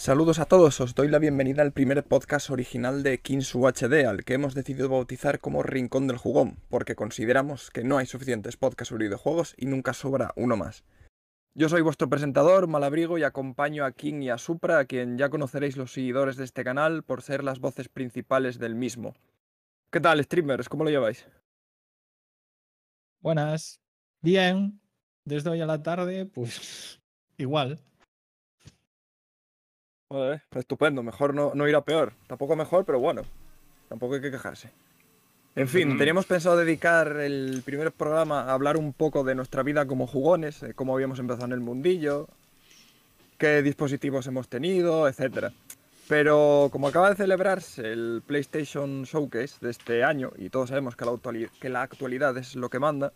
Saludos a todos, os doy la bienvenida al primer podcast original de Kings UHD, al que hemos decidido bautizar como Rincón del Jugón, porque consideramos que no hay suficientes podcasts sobre videojuegos y nunca sobra uno más. Yo soy vuestro presentador, Malabrigo, y acompaño a King y a Supra, a quien ya conoceréis los seguidores de este canal por ser las voces principales del mismo. ¿Qué tal, streamers? ¿Cómo lo lleváis? Buenas. Bien. Desde hoy a la tarde, pues igual. Joder, estupendo, mejor no, no irá peor. Tampoco mejor, pero bueno, tampoco hay que quejarse. En fin, teníamos pensado dedicar el primer programa a hablar un poco de nuestra vida como jugones, eh, cómo habíamos empezado en el mundillo, qué dispositivos hemos tenido, etc. Pero como acaba de celebrarse el PlayStation Showcase de este año, y todos sabemos que la, que la actualidad es lo que manda,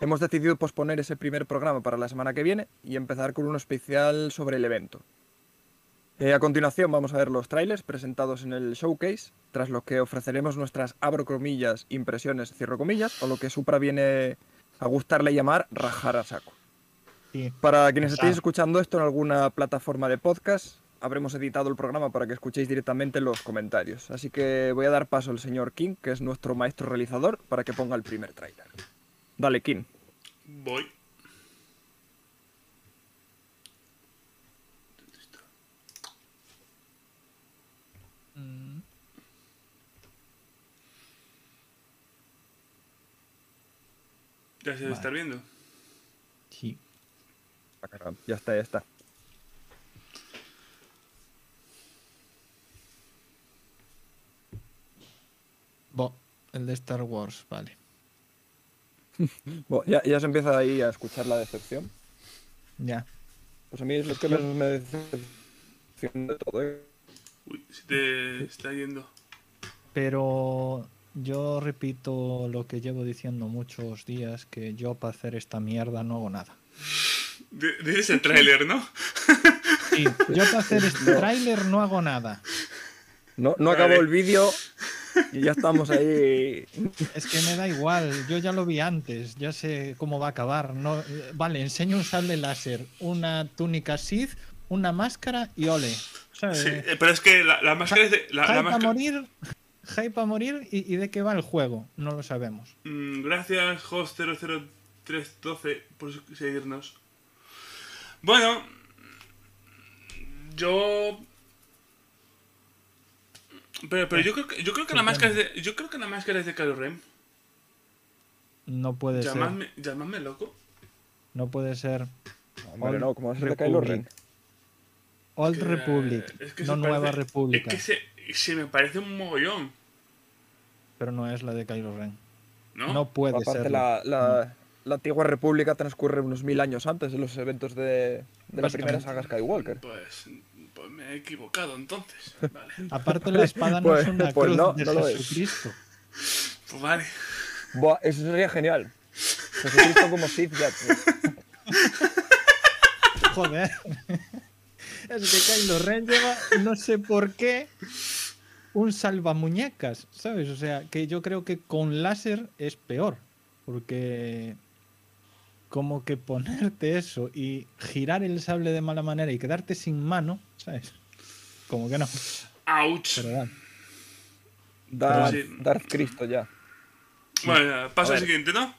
hemos decidido posponer ese primer programa para la semana que viene y empezar con uno especial sobre el evento. Eh, a continuación vamos a ver los trailers presentados en el showcase, tras lo que ofreceremos nuestras abro comillas, impresiones, cierro comillas, o lo que Supra viene a gustarle llamar rajar a saco. Para quienes estéis escuchando esto en alguna plataforma de podcast, habremos editado el programa para que escuchéis directamente los comentarios. Así que voy a dar paso al señor King, que es nuestro maestro realizador, para que ponga el primer trailer. Dale, King. Voy. ¿Ya se debe estar viendo? Sí. Ya está, ya está. Bo, el de Star Wars, vale. ya, ya, se empieza ahí a escuchar la decepción. Ya. Pues a mí es lo que me, me decepciona de todo, ¿eh? Uy, se te está yendo. Pero yo repito lo que llevo diciendo muchos días, que yo para hacer esta mierda no hago nada. Dices el tráiler, ¿no? Sí, yo para hacer este tráiler no hago nada. No, no acabó el vídeo y ya estamos ahí. Es que me da igual, yo ya lo vi antes, ya sé cómo va a acabar. No, vale, enseño un sable láser, una túnica Sith, una máscara y ole. Sí, pero es que la, máscara es de. La, la máscara... morir hype a morir y, de qué va el juego. No lo sabemos. Mm, gracias, host00312, por seguirnos. Bueno, yo. Pero, pero yo creo que, yo creo que la máscara es de. Yo creo que la máscara es de Kylo Ren. No puede ser. Llamadme loco. No puede ser. Hombre, no, ¿cómo va a ser de Kylo Ren? Old Republic, no Nueva República. Es que se, se me parece un mogollón. Pero no es la de Kylo Ren. No, no puede ser. La, la, la, antigua república transcurre unos mil años antes de los eventos de, de la primera saga Skywalker. Pues, pues me he equivocado entonces. Vale. Aparte la espada no es una pues cruz no, de no Jesucristo. Pues vale. Buah, eso sería genial. Jesucristo como Sith ya. Joder. Es que Kylo Ren lleva, no sé por qué, un salvamuñecas, ¿sabes? O sea, que yo creo que con láser es peor, porque como que ponerte eso y girar el sable de mala manera y quedarte sin mano, ¿sabes? Como que no. ¡Auch! Darth, Cristo ya. Bueno, paso al siguiente, ¿no?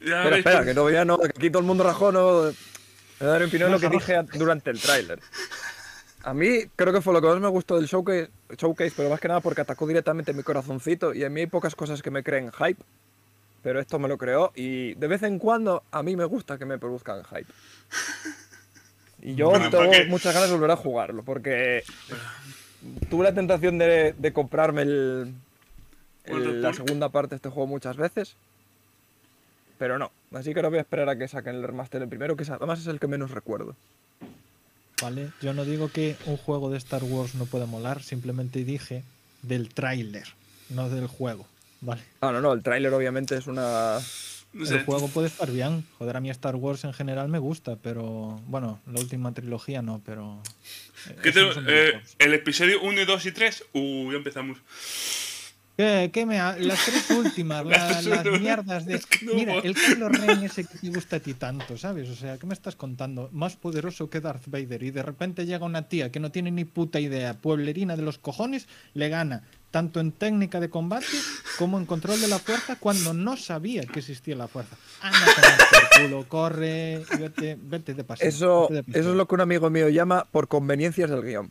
Ya espera, espera, que todavía no, que aquí todo el mundo rajó, no. Voy a dar opinión lo que dije durante el tráiler. A mí creo que fue lo que más me gustó del showcase, showcase, pero más que nada porque atacó directamente mi corazoncito y a mí hay pocas cosas que me creen hype, pero esto me lo creó y de vez en cuando a mí me gusta que me produzcan hype. Y yo tengo muchas ganas de volver a jugarlo porque tuve la tentación de, comprarme el, la segunda parte de este juego muchas veces, pero no. Así que no voy a esperar a que saquen el remaster el primero, que además es el que menos recuerdo. ¿Vale? Yo no digo que un juego de Star Wars no pueda molar, simplemente dije del tráiler, no del juego, ¿vale? Ah, no, no, el tráiler obviamente es una... El juego puede estar bien. Joder, a mí Star Wars en general me gusta, pero bueno, la última trilogía no, pero... ¿Qué te, eh, ¿El episodio 1, 2 y 3? Uh, ya empezamos. ¿Qué, qué me ha- Las tres últimas, la- Las mierdas de. Es que no Mira, el Kylo Ren ese que te gusta a ti tanto, ¿sabes? O sea, ¿qué me estás contando? Más poderoso que Darth Vader y de repente llega una tía que no tiene ni puta idea, pueblerina de los cojones, le gana tanto en técnica de combate como en control de la fuerza cuando no sabía que existía la fuerza. Anda, culo, corre, vete, vete de paseo. Eso, vete de paseo. eso es lo que un amigo mío llama por conveniencias del guion.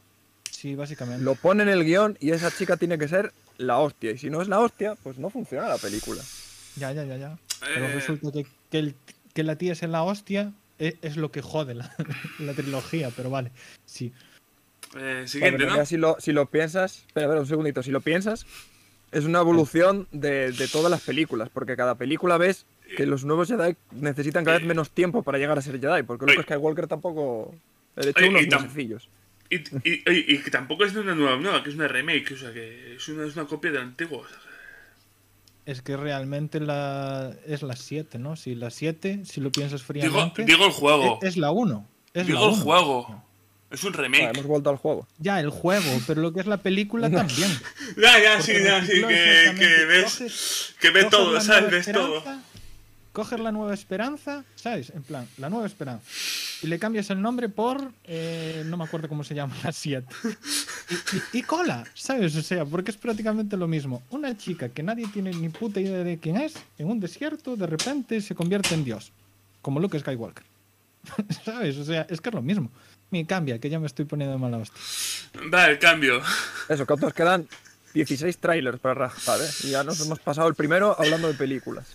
Sí, básicamente. Lo pone en el guion y esa chica tiene que ser la hostia. Y si no es la hostia, pues no funciona la película. Ya, ya, ya, ya. Pero Eh, resulta que, que, el- que la tía es en la hostia es, es lo que jode la, la trilogía, pero vale. Sí. eh, siguiente, si, lo, si lo piensas, espera, espera un segundito, si lo piensas, es una evolución de, de todas las películas, porque cada película ves que los nuevos Jedi necesitan cada vez menos tiempo para llegar a ser Jedi, porque Luke. Skywalker tampoco... De hecho, unos y tam- sencillos. Y, y, y- y que tampoco es de una nueva nueva, que es una remake, o sea, que es una, es una copia del antiguo. o sea, Es que realmente la, es la 7, ¿no? Si la 7, si lo piensas Digo, fríamente, digo el juego. es, es la 1. Es digo la el 1. juego. Es un Ah, remake. hemos vuelto al juego. Ya, el juego, pero lo que es la película también. Ya, ya, sí, Porque ya, la sí, película que, que ves, coges- que ves todo, ¿sabes? Ves todo. Coges la nueva esperanza, ¿sabes? En plan, la nueva esperanza. Y le cambias el nombre por. eh, no me acuerdo cómo se llama la 7. Y, y- y cola, ¿sabes? O sea, porque es prácticamente lo mismo. Una chica que nadie tiene ni puta idea de quién es, en un desierto, de repente se convierte en Dios. Como Luke Skywalker. ¿Sabes? O sea, es que es lo mismo. Me cambia, que ya me estoy poniendo de mala hostia. Va, el cambio. Eso, que otros quedan 16 trailers para rajar, ¿eh? Y ya nos hemos pasado el primero hablando de películas.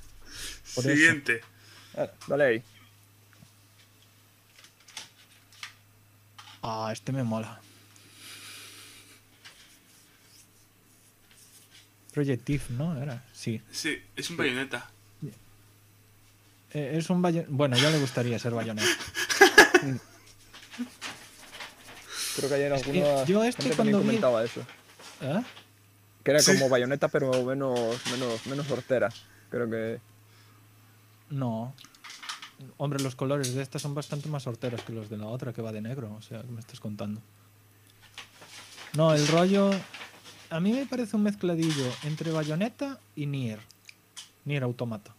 Por eso. Siguiente. Ah, Dale ahí. Ah, este me mola. Project If, ¿no? Era, sí. Sí, es un bayoneta. Eh, es un bayo- Bueno, ya le gustaría ser bayoneta. Creo que ayer Es que alguna yo este cuando vi- comentaba eso. ¿Eh? Que era Sí. como bayoneta, pero menos, menos, menos hortera. Creo que. No. Hombre, los colores de esta son bastante más horteros que los de la otra que va de negro. O sea, ¿qué me estás contando? No, el rollo. A mí me parece un mezcladillo entre bayoneta y Nier. Nier Automata.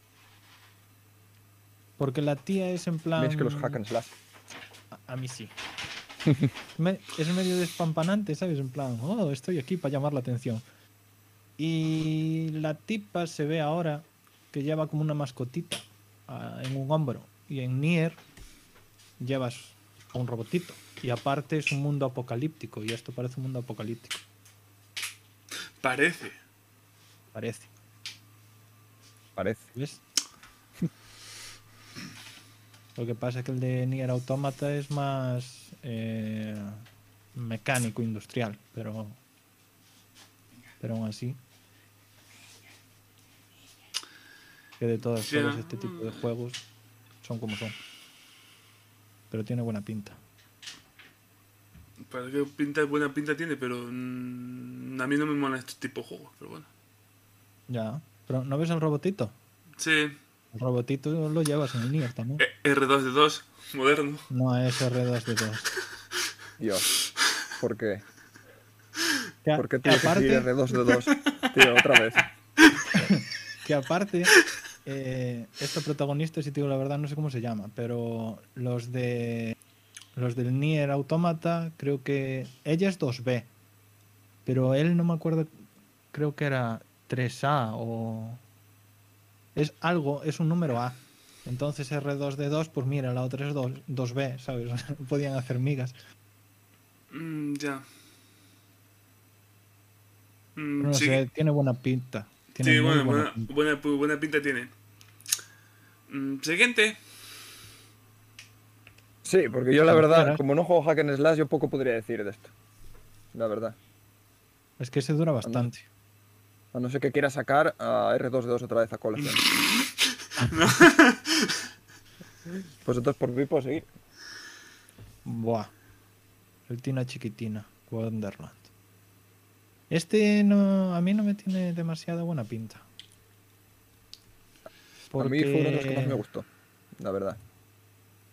Porque la tía es en plan. Ves que los hack and slash. A, a mí sí. Me- es medio despampanante, ¿sabes? En plan, oh, estoy aquí para llamar la atención. Y la tipa se ve ahora que lleva como una mascotita en un hombro. Y en Nier llevas a un robotito. Y aparte es un mundo apocalíptico. Y esto parece un mundo apocalíptico. Parece. Parece. Parece. ¿Ves? Lo que pasa es que el de Nier Automata es más eh, mecánico, industrial, pero pero aún así que de todas Sí, formas este tipo de juegos son como son. Pero tiene buena pinta. Para que pinta, buena pinta tiene, pero mm, a mí no me mola este tipo de juegos, pero bueno. Ya. Pero ¿no ves el robotito? Sí, El robotito lo llevas en el Nier también. eh, R2D2, moderno. No es R2D2. Dios. ¿Por qué? ¿Por qué tuve que aparte- seguir R2 de 2? Tío, otra vez. Que aparte, eh, esta protagonista, si te digo la verdad, no sé cómo se llama, pero los de los del Nier Automata, creo que ella es 2B, pero él no me acuerdo, creo que era 3A o es algo, es un número A. Entonces R2D2, pues mira, la otra es 2, 2B, ¿sabes? Podían hacer migas. Mm, ya. Mm, no sí, sé, tiene buena pinta. Tiene sí bueno, buena buena, pinta. buena, pu- buena pinta tiene. Mm, siguiente. Sí, porque yo la verdad, como no juego hack and slash, yo poco podría decir de esto. La verdad. Es que se dura bastante. A no ser que quiera sacar a R2 de 2 otra vez a colección. pues entonces por mí puedo seguir. Buah. El Tina Chiquitina, Wonderland. Este no, a mí no me tiene demasiada buena pinta. A mí fue uno de los que más Porque- me gustó. La verdad.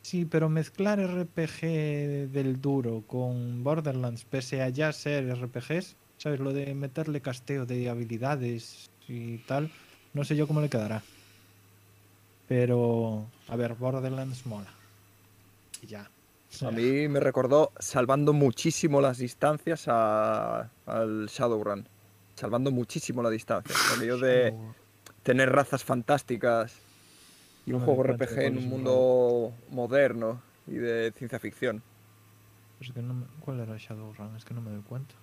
Sí, pero mezclar RPG del duro con Borderlands, pese a ya ser RPGs, ¿Sabes? Lo de meterle casteo de habilidades y tal. No sé yo cómo le quedará. Pero, a ver, Borderlands mola. Y ya. A mí me recordó salvando muchísimo las distancias a- al Shadowrun. Salvando muchísimo la distancia. Aquello de tener razas fantásticas y un juego RPG en un mundo moderno y de ciencia ficción. es que no me- ¿Cuál era Shadowrun? Es que no me doy cuenta.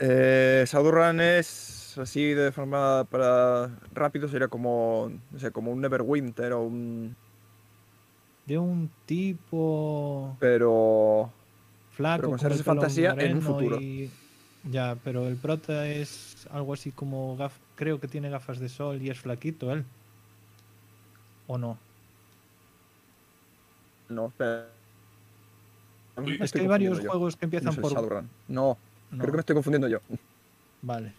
Eh, Shadowrun es así de forma para rápido sería como no sé, como un Neverwinter o un De un tipo pero flaco. con con pelo fantasía en un futuro. y- Ya, pero el prota es algo así como gaf... Creo que tiene gafas de sol y es flaquito él. ¿O no? no, Me Es que hay varios yo. juegos que empiezan por... Shadowrun. No, No, creo que me estoy confundiendo yo. Vale.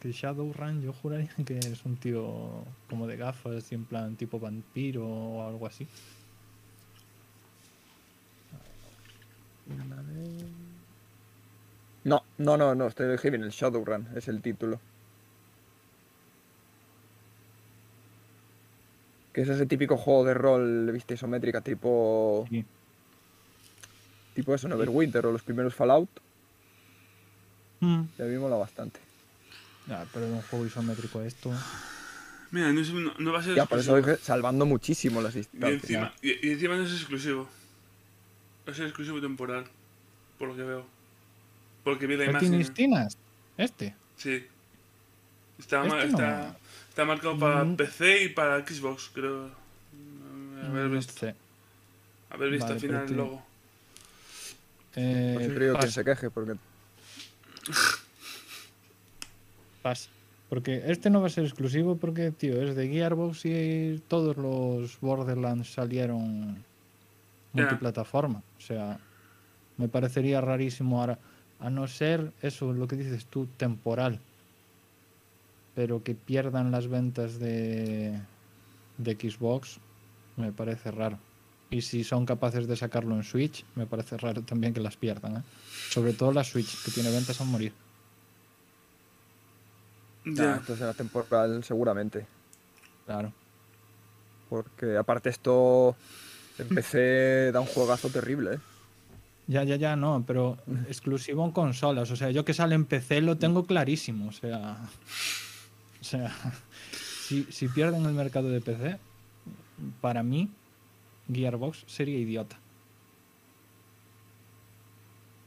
Que Shadowrun yo juraría que es un tío como de gafas y en plan tipo vampiro o algo así. No, no, no, no, estoy bien, el Shadowrun es el título. Que es ese típico juego de rol de vista isométrica tipo. Sí. Tipo eso, Neverwinter o los primeros Fallout. Mm. Y a mí me mola bastante. Ya, pero de un juego isométrico a esto... Mira, no, es- no- no va a ser Ya, por eso exclusivo. dije salvando muchísimo las Y distancias. encima, y, y encima no es exclusivo. Va a ser exclusivo temporal. Por lo que veo. Porque vi la ¿El imagen. Tinistinas? ¿Este? Sí. Está, Este ma- no. está, está marcado para Mm. PC y para Xbox, creo. Mm, Haber No visto, sé. haber visto Vale, al final el logo. Eh, digo quien pas- se queje, porque pas. Porque este no va a ser exclusivo porque, tío, es de Gearbox y todos los Borderlands salieron multiplataforma. O sea, me parecería rarísimo ahora, a no ser eso, lo que dices tú, temporal. Pero que pierdan las ventas de, de Xbox, me parece raro. Y si son capaces de sacarlo en Switch, me parece raro también que las pierdan. ¿eh? Sobre todo la Switch, que tiene ventas a morir. ya, entonces era temporal seguramente. Claro. Porque aparte esto en PC da un juegazo terrible, ¿eh? Ya, ya, ya, no, pero exclusivo en consolas. O sea, yo que sale en PC lo tengo clarísimo. O sea, o sea si, si pierden el mercado de PC, para mí, Gearbox sería idiota.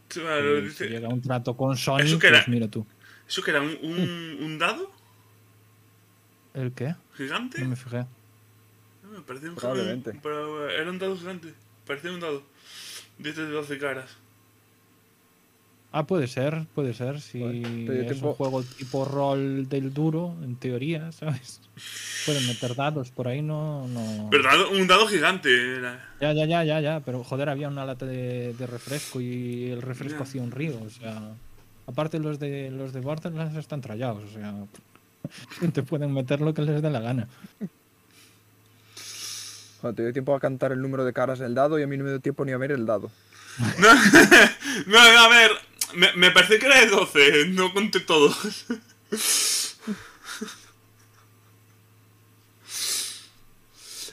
Dice- si llega un trato con Sony, ¿Eso qué pues era? mira tú. ¿Eso que era un, un, un dado ¿El qué? gigante? No me fijé. No, me parecía un Probablemente. pero era un dado gigante. Parecía un dado. De estos de 12 caras. Ah, puede ser, puede ser. Si Bueno, es tiempo- un juego tipo rol del duro, en teoría, ¿sabes? Pueden meter dados por ahí, no. no... Pero dado- un dado gigante era. Ya, ya, ya, ya, ya, pero joder, había una lata de, de refresco y el refresco Ya. hacía un río, o sea. Aparte los de los de Borderlands están trallados, o sea. Te pueden meter lo que les dé la gana. Cuando te dio tiempo a cantar el número de caras del dado y a mí no me dio tiempo ni a ver el dado. No, no, a ver. Me, me parece que era de 12. No conté todos.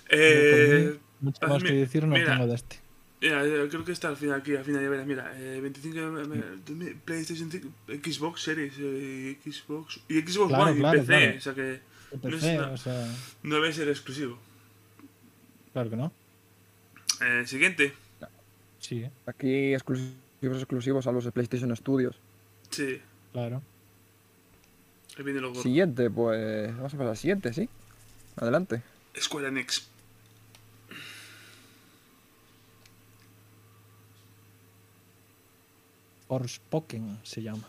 eh, Mucho ah, más mi- que decir no mira. tengo de este. mira, yo creo que está al final aquí. Al final ya verás. Mira, eh, 25 de- de- PlayStation 5, Xbox Series, eh, Xbox y Xbox Claro, One claro, y PC. claro. O sea que De No es PC, una- o sea, no debe ser exclusivo. Claro que no. Eh, siguiente. Sí, ¿eh? Aquí exclusivos exclusivos a los de PlayStation Studios. Sí, claro. ahí viene lo gordo. Siguiente, pues vamos a pasar al siguiente, ¿sí? Adelante. Square Enix. Forspoken se llama.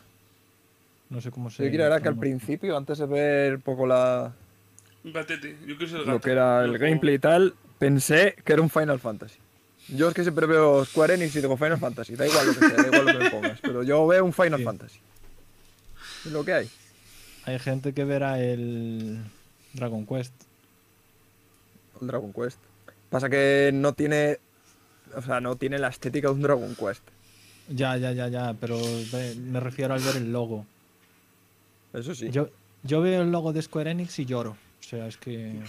No sé cómo se Yo quiero era que al principio, antes de ver un poco la, Un gatete. Yo ser el gato. lo que era el gameplay y tal, pensé que era un Final Fantasy. Yo es que siempre veo Square Enix y digo Final Fantasy, da igual lo que sea, da igual lo que me pongas, pero yo veo un Final Sí. Fantasy. Es lo que hay. Hay gente que verá el Dragon Quest. El Dragon Quest. Pasa que no tiene. O sea, no tiene la estética de un Dragon Quest. Ya, ya, ya, ya, pero me refiero al ver el logo. Eso sí. Yo, yo veo el logo de Square Enix y lloro. O sea, es que.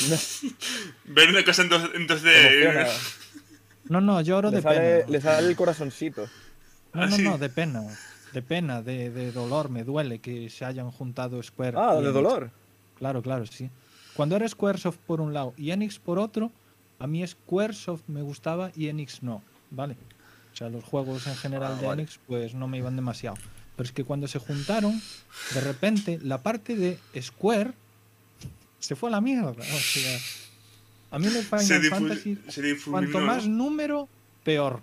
Ver una cosa en, dos, en 2D. Emociona. No, no, lloro le, de sale, pena. le sale el corazoncito. No, Ah, no, sí. no, de pena. De pena, de, de dolor, me duele que se hayan juntado Square. Ah, y de dolor. Claro, claro, sí. Cuando era Squaresoft por un lado y Enix por otro, a mí Squaresoft me gustaba y Enix no, ¿vale? O sea, los juegos en general Ah, de vale. Enix pues no me iban demasiado. Pero es que cuando se juntaron, de repente la parte de Square se fue a la mierda. O sea, a mí Final difu- Fantasy, se cuanto más número, peor.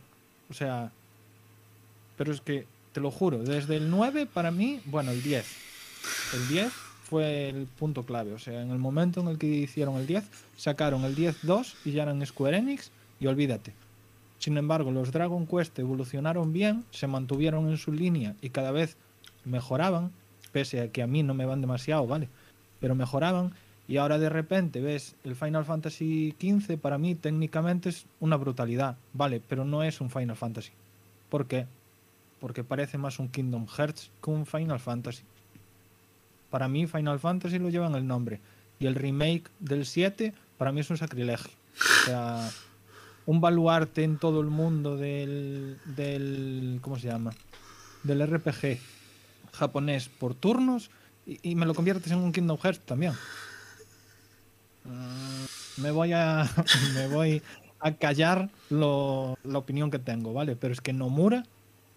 O sea, pero es que, te lo juro, desde el 9 para mí, bueno, el 10. El 10 fue el punto clave. O sea, en el momento en el que hicieron el 10, sacaron el 10-2 y ya eran Square Enix y olvídate. Sin embargo, los Dragon Quest evolucionaron bien, se mantuvieron en su línea y cada vez mejoraban, pese a que a mí no me van demasiado, ¿vale? Pero mejoraban y ahora de repente ves el Final Fantasy XV, para mí técnicamente es una brutalidad, ¿vale? Pero no es un Final Fantasy. ¿Por qué? Porque parece más un Kingdom Hearts que un Final Fantasy. Para mí Final Fantasy lo lleva en el nombre. Y el remake del 7 para mí es un sacrilegio. O sea, un baluarte en todo el mundo del, del ¿cómo se llama? Del RPG japonés por turnos y, y me lo conviertes en un Kingdom Hearts también. Me voy a me voy a callar lo- la opinión que tengo, ¿vale? Pero es que Nomura,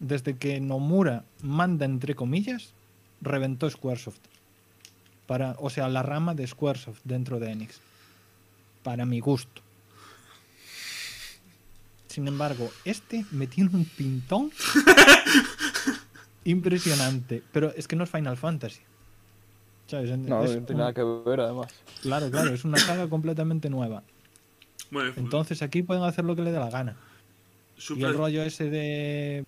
desde que Nomura manda entre comillas, reventó Squaresoft. Para, o sea, la rama de Squaresoft dentro de Enix. Para mi gusto. Sin embargo, este me tiene un pintón impresionante. Pero es que no es Final Fantasy. ¿Sabes? No, Es no tiene un- nada que ver además. Claro, claro, es una saga completamente nueva. Bueno, Entonces aquí pueden hacer lo que les dé la gana. Y el rollo ese de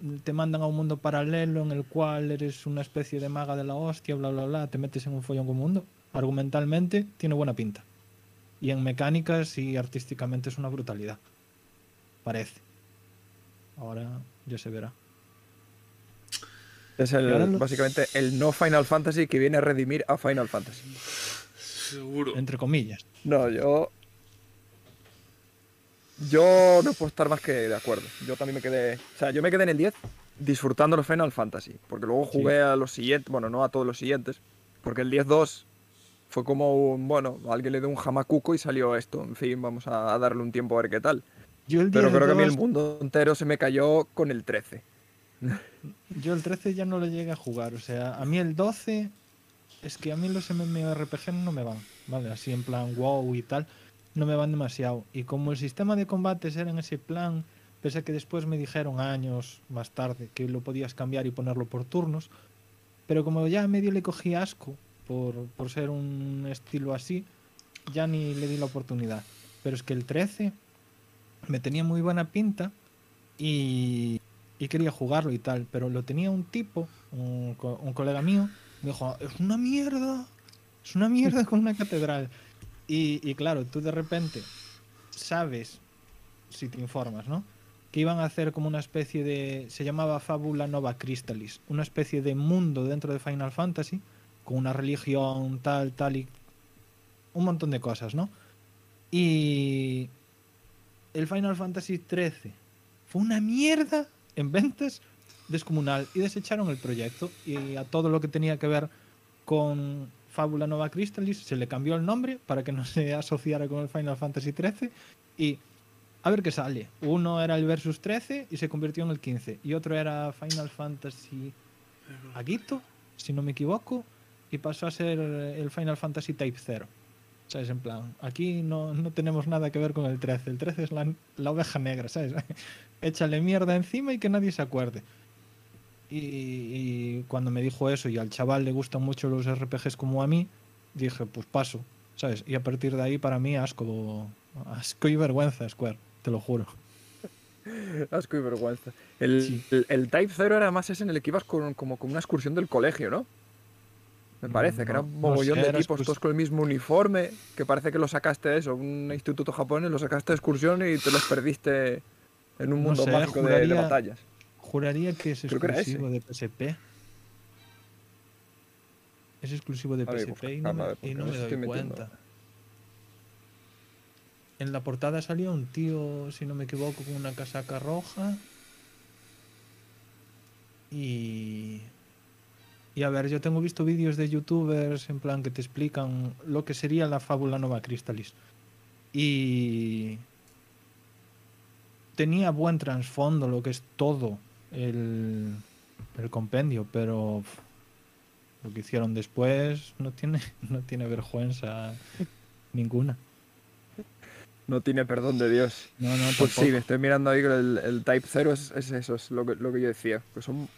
mm, te mandan a un mundo paralelo en el cual eres una especie de maga de la hostia, bla bla bla, te metes en un follón con mundo. Argumentalmente tiene buena pinta. Y en mecánicas y artísticamente es una brutalidad. Parece. Ahora ya se verá. Es el, básicamente el no Final Fantasy que viene a redimir a Final Fantasy. Seguro. Entre comillas. No, yo. Yo no puedo estar más que de acuerdo. Yo también me quedé. O sea, yo me quedé en el 10 disfrutando los Final Fantasy. Porque luego jugué a los siguientes. Bueno, no a todos los siguientes. Porque el 10-2 fue como un. Bueno, alguien le dio un jamacuco y salió esto. En fin, vamos a, darle un tiempo a ver qué tal. Yo el Pero creo que a mí el 10-2 mundo entero se me cayó con el 13. Yo el 13 ya no lo llegué a jugar. O sea, a mí el 12 es que a mí los MMORPG no me van. ¿Vale? Así en plan wow y tal. No me van demasiado. Y como el sistema de combates era en ese plan, pese a que después me dijeron años más tarde que lo podías cambiar y ponerlo por turnos. Pero como ya medio le cogí asco por, por ser un estilo así, ya ni le di la oportunidad. Pero es que el 13 me tenía muy buena pinta y, y quería jugarlo y tal, pero lo tenía un tipo, un, co- un colega mío, me dijo, es una mierda, es una mierda con una catedral. Y, claro, tú de repente sabes, si te informas, ¿no? Que iban a hacer como una especie de, se llamaba Fábula Nova Crystallis, una especie de mundo dentro de Final Fantasy, con una religión tal, tal y un montón de cosas, ¿no? Y el Final Fantasy XIII fue una mierda en ventas descomunal y desecharon el proyecto y a todo lo que tenía que ver con Fábula Nova Crystallis se le cambió el nombre para que no se asociara con el Final Fantasy XIII y a ver qué sale. Uno era el Versus 13 y se convirtió en el 15 y otro era Final Fantasy Agito, si no me equivoco, y pasó a ser el Final Fantasy Type 0. ¿Sabes? En plan, aquí no, no tenemos nada que ver con el 13. El 13 es la, la oveja negra, ¿sabes? Échale mierda encima y que nadie se acuerde. Y, y cuando me dijo eso y al chaval le gustan mucho los RPGs como a mí, dije, pues paso, ¿sabes? Y a partir de ahí para mí asco, asco y vergüenza, Square, te lo juro. Asco y vergüenza. El, Sí. el, el Type 0 era más ese en el que ibas con, como con una excursión del colegio, ¿no? Me parece, que era un no mogollón sé, de tipos todos con el mismo uniforme, que parece que lo sacaste de eso, un instituto japonés, lo sacaste de excursión y te los perdiste en un No mundo sé, mágico de- de, batallas. Juraría que es que exclusivo de PSP. Es exclusivo de ver, PSP y no me, ver, y me doy cuenta. En la portada salió un tío, si no me equivoco, con una casaca roja. Y. Y a ver, yo tengo visto vídeos de youtubers en plan que te explican lo que sería la fábula Nova Crystallis. Y. Tenía buen trasfondo lo que es todo el, el compendio, pero lo que hicieron después no tiene, no tiene vergüenza ninguna. No tiene perdón de Dios. No, no, Pues tampoco. sí, estoy mirando ahí que el, el Type 0 es, es eso, es lo que, lo que yo decía. Que son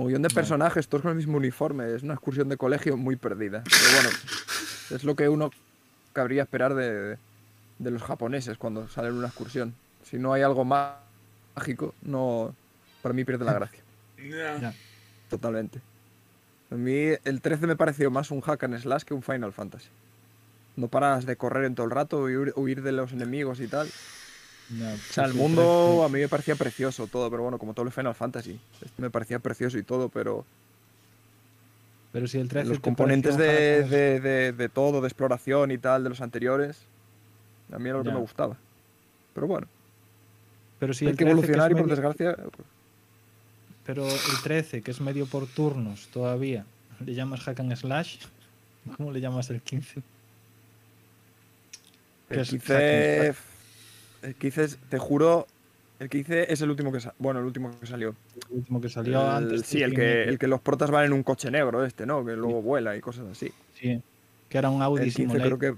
un millón de personajes, todos con el mismo uniforme. Es una excursión de colegio muy perdida. Pero bueno, es lo que uno cabría esperar de, de los japoneses cuando salen en una excursión. Si no hay algo má- mágico, no para mí pierde la gracia. Totalmente. A mí el 13 me pareció más un hack and slash que un Final Fantasy. No paras de correr en todo el rato y huir de los enemigos y tal. Ya, O sea, el sí, mundo a mí me parecía precioso todo, pero bueno, como todo el Final Fantasy. Este me parecía precioso y todo, pero Pero si el 13 los te componentes de, de, de- de todo, de exploración y tal, de los anteriores, a mí era lo que me gustaba. Pero bueno, Pero si hay el que 13 es evolucionar y por desgracia... pues, Pero el 13, que es medio por turnos todavía, ¿le llamas hack and slash? ¿Cómo le llamas el 15? Que El es 15, el 15, es- te juro, el 15 es el último que sa- bueno, el último que salió. El último que salió El- antes. sí, el que, el que los protas van en un coche negro este, ¿no? Que luego vuela y cosas así. Sí, que era un Audi El 15 creo que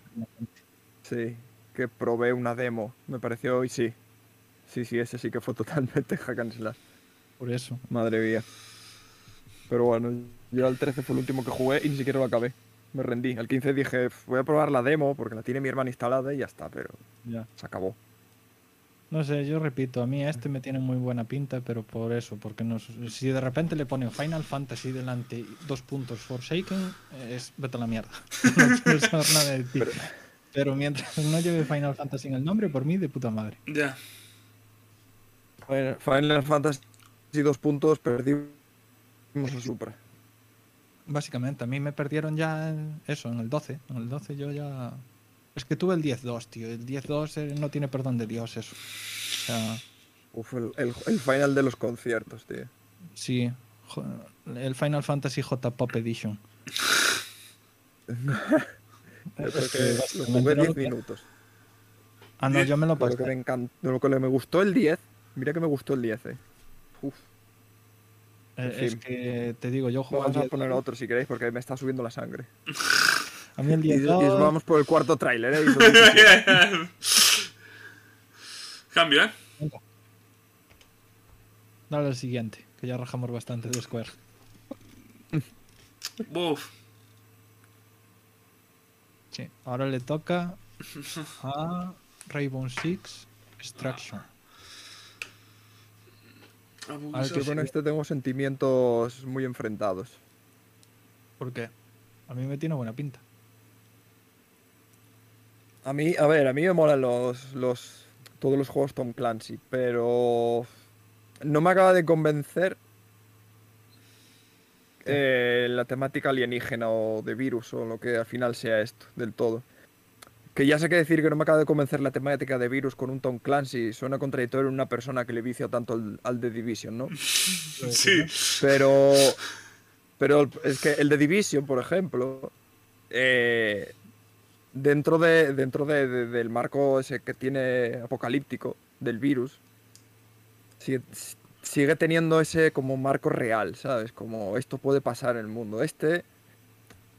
sí, que probé una demo, me pareció y sí. Sí, sí, ese sí que fue totalmente hack and slash. Por eso. Madre mía. Pero bueno, yo al 13 fue el último que jugué y ni siquiera lo acabé. Me rendí. Al 15 dije, "Pf, voy a probar la demo porque la tiene mi hermana instalada y ya está, pero Ya. se acabó. No sé, yo repito, a mí este me tiene muy buena pinta, pero por eso, porque no, si de repente le ponen Final Fantasy delante y dos puntos Forsaken, es vete a la mierda. no quiero saber nada de ti. Pero- Pero, mientras no lleve Final Fantasy en el nombre, por mí de puta madre. Ya. Final- Final Fantasy dos puntos, perdimos a Supra. Básicamente, a mí me perdieron ya en- eso, en el 12. En el 12 yo ya... Es que tuve el 10-2, tío. El 10-2 eh, no tiene perdón de Dios eso. O sea, Uf, el, el- el final de los conciertos, tío. sí. El Final Fantasy J Pop Edition. Yo creo Es que lo jugué no 10 lo que- minutos. Ah, no, yo me lo Pero lo que pasé. me encantó, lo que me gustó el 10, mira que me gustó el 10, eh. Uf, Eh, Es que te digo, yo juego vamos a 10 poner otro si queréis porque me está subiendo la sangre. A mí el Y, y 10 vamos por el cuarto tráiler, eh. y son 17. Cambio, ¿eh? Dale al siguiente, que ya rajamos bastante de Square. Uf. Sí, ahora le toca a Rainbow Six Extraction. A Al Ubisoft. que con este tengo sentimientos muy enfrentados. ¿Por qué? A mí me tiene buena pinta. A mí, a ver, a mí me molan los, los todos los juegos Tom Clancy, pero no me acaba de convencer eh, la temática alienígena o de virus o lo que al final sea esto del todo. Que ya sé que decir que no me acaba de convencer la temática de virus con un Tom Clancy suena contradictorio en una persona que le vicia tanto al, al The Division, ¿no? Sí. Pero. Pero es que el de Division, por ejemplo. eh, dentro de, dentro de- de- del marco ese que tiene apocalíptico del virus. Sigue, sigue teniendo ese como marco real, ¿sabes? Como esto puede pasar en el mundo. Este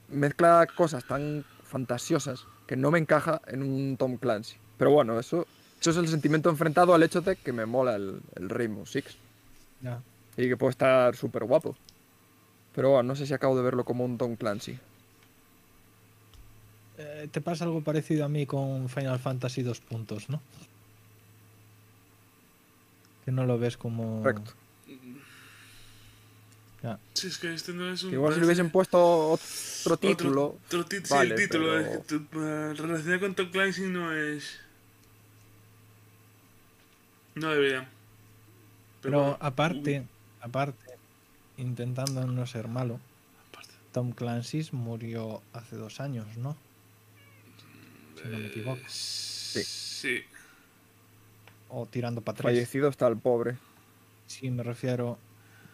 mezcla cosas tan fantasiosas que no me encaja en un Tom Clancy. Pero bueno, eso, eso es el sentimiento enfrentado al hecho de que me mola el, el Rainbow Six. Ya. Y que puede estar súper guapo. Pero bueno, no sé si acabo de verlo como un Tom Clancy. Eh, te pasa algo parecido a mí con Final Fantasy 2 puntos, ¿no? Que no lo ves como... Correcto. Ya. Sí, es que este no es un. Igual si le hubiesen puesto otro título. Otro tit- sí, el título. pero- es que tu- relacionado con Tom Clancy no es. No debería. Pero bueno, aparte, aparte, intentando no ser malo, aparte. Tom Clancy murió hace dos años, ¿no? Si no me equivoco. Sí. O tirando para tres. Fallecido está el pobre. Sí, me refiero.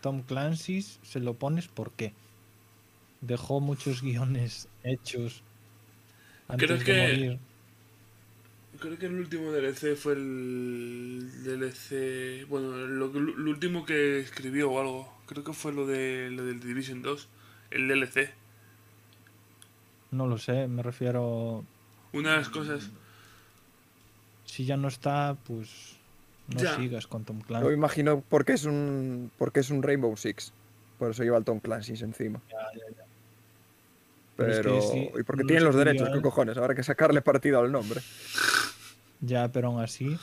Tom Clancy se lo pones ¿por qué? Dejó muchos guiones hechos antes Creo de que- morir. Creo que el último DLC fue el DLC. Bueno, lo último que escribió o algo. Creo que fue lo, de, lo del Division 2. El DLC. No lo sé, me refiero. Una de las cosas. Si ya no está, pues no Ya. sigas con Tom Yo Clancy. imagino porque es un porque es un Rainbow Six. Por eso lleva el Tom Clancy encima. Pero es que Pero. sí, y porque tienen los derechos, ¿qué cojones? Habrá que sacarle partido al nombre. Ya, pero aún así.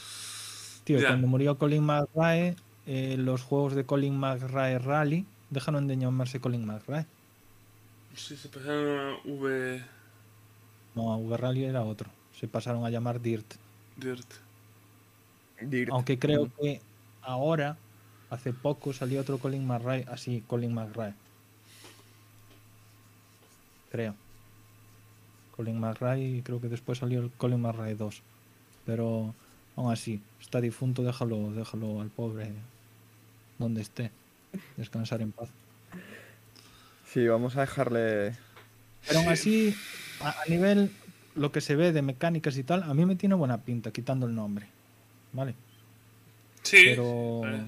Tío, Ya. cuando murió Colin McRae, eh, los juegos de Colin McRae Rally dejaron de llamarse Colin McRae. Sí, se pasaron a V. No, V Rally era otro. Se pasaron a llamar Dirt. Dirt. Dirt. Aunque creo que ahora, hace poco, salió otro Colin McRae, así, Colin McRae. Creo. Colin McRae y creo que después salió el Colin McRae 2. Pero aún así, está difunto, déjalo, déjalo al pobre donde esté. Descansar en paz. Sí, vamos a dejarle. Pero aún así, a, a nivel lo que se ve de mecánicas y tal, a mí me tiene buena pinta, quitando el nombre. ¿Vale? Sí. Pero parece.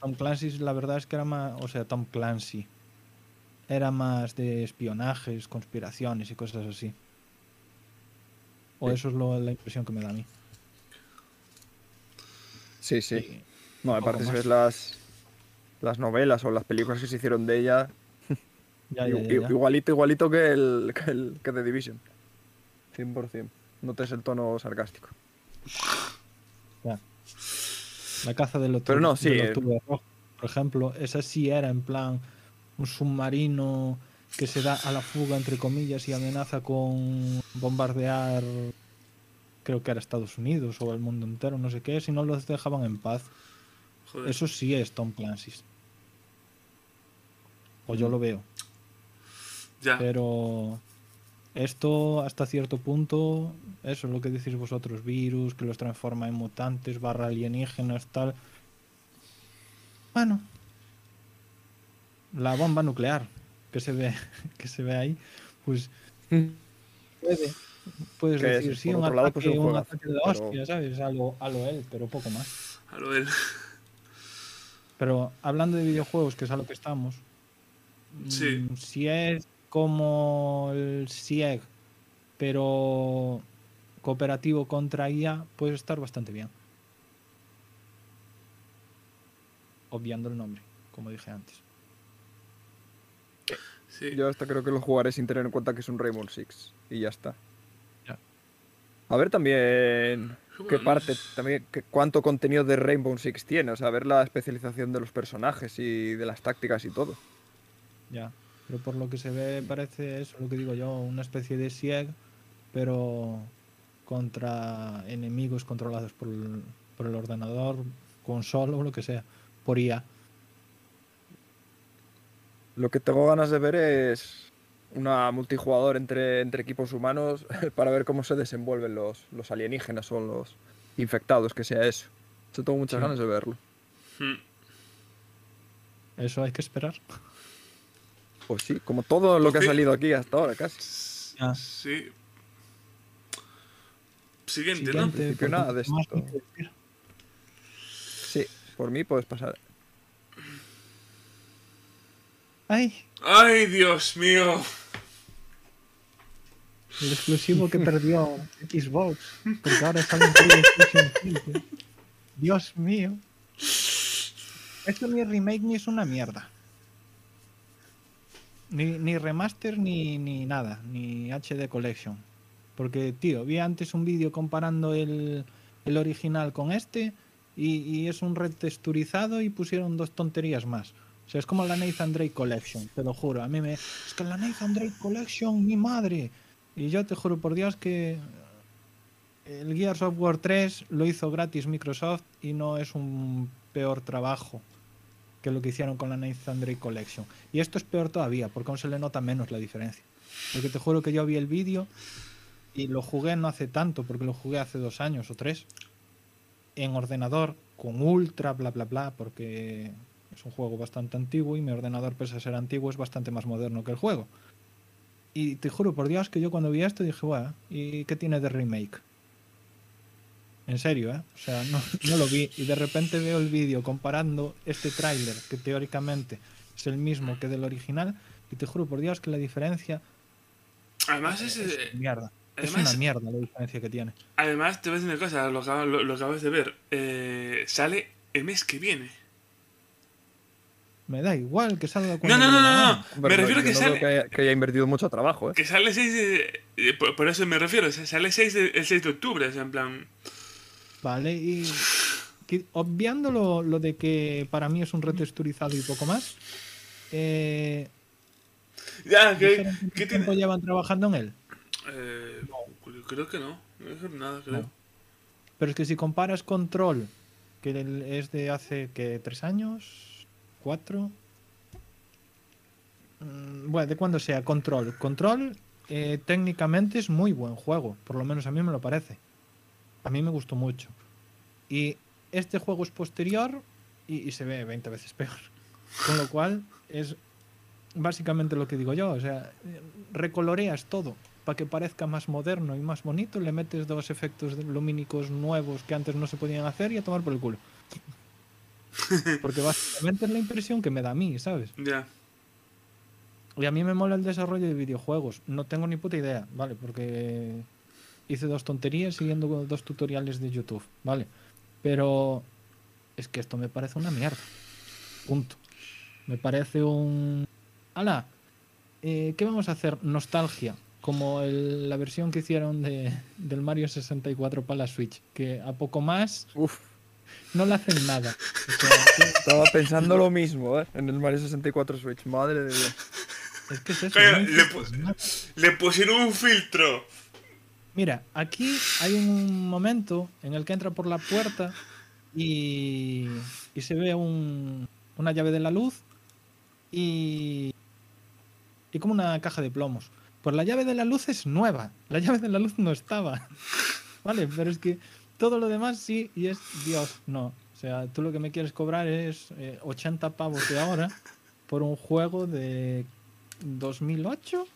Tom Clancy, la verdad es que era más, o sea, Tom Clancy era más de espionajes, conspiraciones y cosas así. O Sí. eso es lo, la impresión que me da a mí. Sí, sí. Y- No, aparte si ves las, las novelas o las películas que se hicieron de ella, ya, ya, ya, igualito, igualito que el, que el que The Division. 100%. Notes el tono sarcástico. Ya. La caza del otro, Pero no, sí, del eh. octubre rojo, por ejemplo, esa sí era en plan un submarino que se da a la fuga, entre comillas, y amenaza con bombardear, creo que era Estados Unidos o el mundo entero, no sé qué, si no los dejaban en paz. Joder. Eso sí es Tom Clancy. O yo lo veo. Ya. Pero esto hasta cierto punto, eso es lo que decís vosotros, virus, que los transforma en mutantes, barra alienígenas, tal. Bueno. La bomba nuclear que se ve, que se ve ahí, pues puede. Puedes Que decir, es, sí, un lado, ataque, pues, un un juegazo, ataque de pero- hostia, ¿sabes? A lo, a lo él, pero poco más. A lo del. Pero hablando de videojuegos, que es a lo que estamos, Sí. mm, si es como el SIEG, pero cooperativo contra IA, puede estar bastante bien. Obviando el nombre, como dije antes. Sí. Yo hasta creo que lo jugaré sin tener en cuenta que es un Rainbow Six. Y ya está. Ya. A ver también qué parte, también qué- cuánto contenido de Rainbow Six tiene. O sea, ver la especialización de los personajes y de las tácticas y todo. Ya. Pero por lo que se ve parece eso, lo que digo yo, una especie de SIEG, pero contra enemigos controlados por el, por el ordenador, consola o lo que sea, por IA. Lo que tengo ganas de ver es una multijugador entre, entre equipos humanos para ver cómo se desenvuelven los, los alienígenas o los infectados, que sea eso. Yo tengo muchas Sí. ganas de verlo. Hmm. Eso hay que esperar. Pues sí, como todo lo que ha salido aquí hasta ahora, casi. Ya. Sí. Siguiente, ¿no? Siguiente, nada de esto. Sí, por mí puedes pasar. Ay, ¡Ay, Dios mío! el exclusivo que perdió Xbox. Porque ahora sale en PlayStation 5. Dios mío. Esto ni remake ni es una mierda. Ni, ni remaster ni, ni nada, ni HD Collection. Porque, tío, vi antes un vídeo comparando el, el original con este y, y es un retexturizado y pusieron dos tonterías más. O sea, es como la Nathan Drake Collection, te lo juro. A mí me... Es que la Nathan Drake Collection, mi madre. Y yo te juro por Dios que el Gears of War 3 lo hizo gratis Microsoft y no es un peor trabajo que lo que hicieron con la Nathan Drake Collection. Y esto es peor todavía, porque aún se le nota menos la diferencia. Porque te juro que yo vi el vídeo y lo jugué no hace tanto, porque lo jugué hace dos años o tres, en ordenador, con ultra, bla, bla, bla, porque es un juego bastante antiguo y mi ordenador, pese a ser antiguo, es bastante más moderno que el juego. Y te juro por Dios que yo cuando vi esto dije, bueno, ¿y qué tiene de remake? En serio, ¿eh? O sea, no, no lo vi. Y de repente veo el vídeo comparando este tráiler, que teóricamente es el mismo que del original, y te juro por Dios que la diferencia Además, es, es eh, mierda. Es una mierda la diferencia que tiene. además, te voy a decir una cosa, lo, lo, lo acabas de ver. eh, sale el mes que viene. Me da igual que salga No, cuando no, no, no, no. gana. Me refiero yo que no sale. que haya, que haya invertido mucho trabajo, ¿eh? Que sale 6 de. eh, Por, por eso me refiero, sale 6 de- el 6 de octubre, o sea, en plan. Vale, y que- obviando lo, lo de que para mí es un retexturizado y poco más, eh, Ya, que, ¿dijeron que ¿qué tiempo tiene. llevan trabajando en él? Eh, creo que no, no nada, creo. No. Pero es que si comparas Control, que es de hace que tres años, cuatro, Mm, bueno, de cuando sea Control. Control eh, técnicamente es muy buen juego, por lo menos a mí me lo parece. A mí me gustó mucho. Y este juego es posterior y, y se ve 20 veces peor. Con lo cual es básicamente lo que digo yo. O sea, recoloreas todo para que parezca más moderno y más bonito. Le metes dos efectos lumínicos nuevos que antes no se podían hacer y a tomar por el culo. Porque básicamente es la impresión que me da a mí, ¿sabes? Ya. Y a mí me mola el desarrollo de videojuegos. No tengo ni puta idea, ¿vale? Porque hice dos tonterías siguiendo dos tutoriales de YouTube, ¿vale? Pero es que esto me parece una mierda. Punto. Me parece un... ¡Hala! eh, ¿Qué vamos a hacer? Nostalgia. Como el- la versión que hicieron de, del Mario 64 para la Switch. Que a poco más Uf, no le hacen nada. O sea, que- estaba pensando lo mismo, ¿eh? En el Mario 64 Switch, madre de Dios. es que es eso. Coño, no le entiendes pu- nada. Le pusieron un filtro. Mira, aquí hay un momento en el que entra por la puerta y, se ve un- una llave de la luz y, y como una caja de plomos. Pues la llave de la luz es nueva, la llave de la luz no estaba. Vale, pero es que todo lo demás sí y es Dios, no. O sea, tú lo que me quieres cobrar es eh, 80 pavos de ahora por un juego de 2008.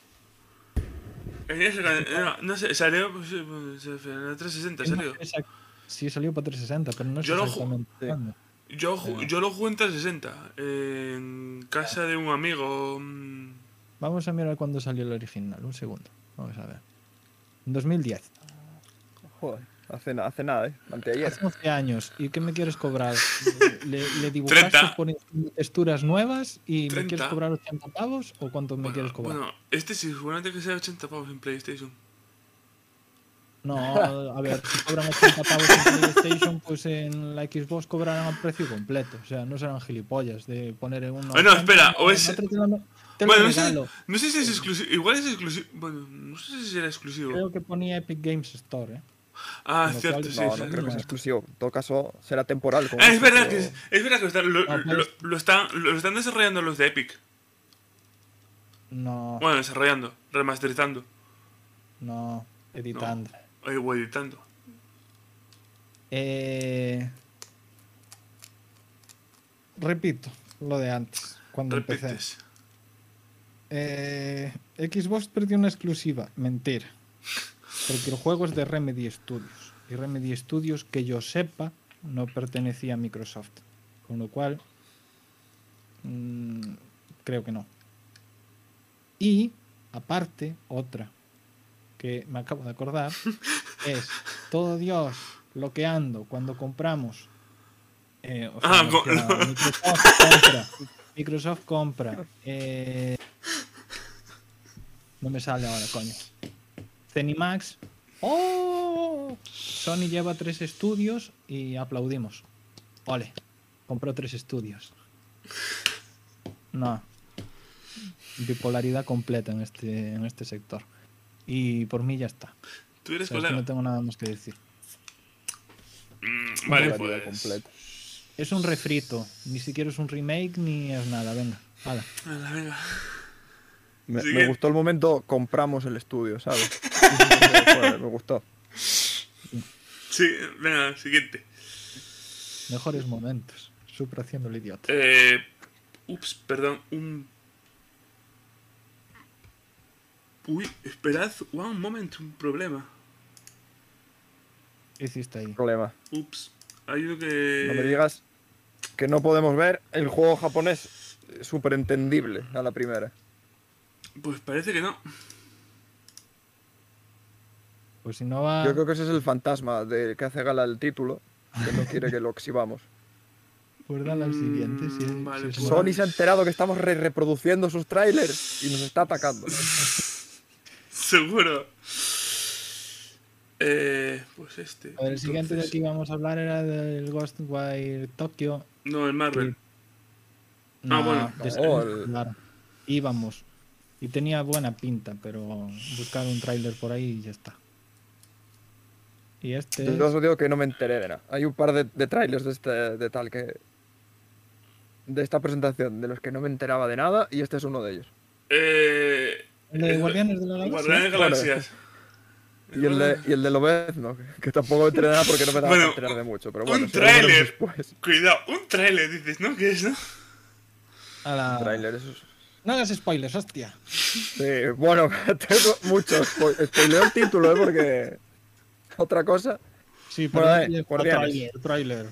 En ese no, no sé, salió pues, eh, pues, en la 360 salió. Exact- Sí, salió para 360, pero no sé Yo lo ju- exactamente cuándo. Yo, ju- yo lo jugué en 360, en casa de un amigo. mm, Vamos a mirar cuándo salió el original. Un segundo. Vamos a ver. En 2010. Joder, hace, hace nada, ¿eh? Anteayer. Hace 11 años. ¿Y qué me quieres cobrar? ¿Le, le dibujaste 30. por encima texturas nuevas y me 30. quieres cobrar 80 pavos? ¿O cuánto me Bueno, quieres cobrar? bueno, este sí, seguramente que sea 80 pavos en PlayStation. No, a ver, si cobran 80 pavos en PlayStation, pues en la Xbox cobrarán al precio completo. O sea, no serán gilipollas de poner en uno. Ah, no, espera, o es- Te Bueno, no sé, regalo. no sé si es exclusivo. Igual es exclusivo. Bueno, no sé si será exclusivo. Creo que ponía Epic Games Store, ¿eh? Ah, lo cierto, cual- sí. No, sí, no sí. creo que sea exclusivo. En todo caso, será temporal. como Ah, es verdad que, es verdad que lo están, lo, Ah, lo- pues- lo están, lo están desarrollando los de Epic. No, Bueno, desarrollando, remasterizando no, editando. eh, o editando. Eh, repito lo de antes, cuando empecé. Repites. Eh, Xbox perdió una exclusiva. Mentira. Porque el juego es de Remedy Studios. Y Remedy Studios, que yo sepa, no pertenecía a Microsoft. Con lo cual, mm, creo que no. Y, aparte, otra que me acabo de acordar, es todo Dios bloqueando cuando compramos. eh, o sea, Ah, a Microsoft compra. Microsoft compra. eh, no me sale ahora, coño. Cenimax. ¡Oh! Sony lleva tres estudios y aplaudimos. Ole, compró tres estudios. No. Bipolaridad completa en este, en este sector. Y por mí ya está. Tú O eres sea, es que no tengo nada más que decir. Mm, vale, pues. completa. Es un refrito. Ni siquiera es un remake ni es nada. Venga, hala. Venga, venga. Me, gustó el momento, compramos el estudio, ¿sabes? Joder, me gustó. Sí, venga, siguiente. Mejores momentos. Super haciendo el idiota. Eh, ups, perdón, un... Uy, esperad, one moment, un problema. ¿Qué hiciste ahí? Problema. Ups, hay uno que... No me digas que no podemos ver el juego japonés súper entendible a la primera. Pues parece que no. Pues si no va. Yo creo que ese es el fantasma de que hace gala el título, que no quiere que lo exhibamos. Pues dale al siguiente. Si, Mm, vale, si es pues- bueno. Sony se ha enterado que estamos re- reproduciendo sus trailers y nos está atacando. Seguro. Eh, pues este. Ver, el siguiente de que íbamos a hablar era del Ghostwire Tokyo. No, el Marvel. No, bueno. de- No, el- claro. Íbamos. Y tenía buena pinta, pero buscar un tráiler por ahí y ya está. Y este Yo os digo que no me enteré de nada. Hay un par de, de trailers de, este, de tal que. de esta presentación de los que no me enteraba de nada y este es uno de ellos. Eh, el de Guardianes de la Galaxia. Guardianes de Galaxias. Y el de, y el de Lobez, no, que- tampoco me enteré de nada porque no me daba Bueno, enterar de mucho. Pero un bueno, vemos tráiler. Cuidado, un trailer dices, ¿no? ¿Qué es, no? A la- Tráiler, eso es- No hagas spoilers, hostia. Sí, bueno, tengo muchos. Spoileo el título, ¿eh? Porque. Otra cosa. Sí, Bueno, pero dale, no- Guardianes. tráiler, tráiler.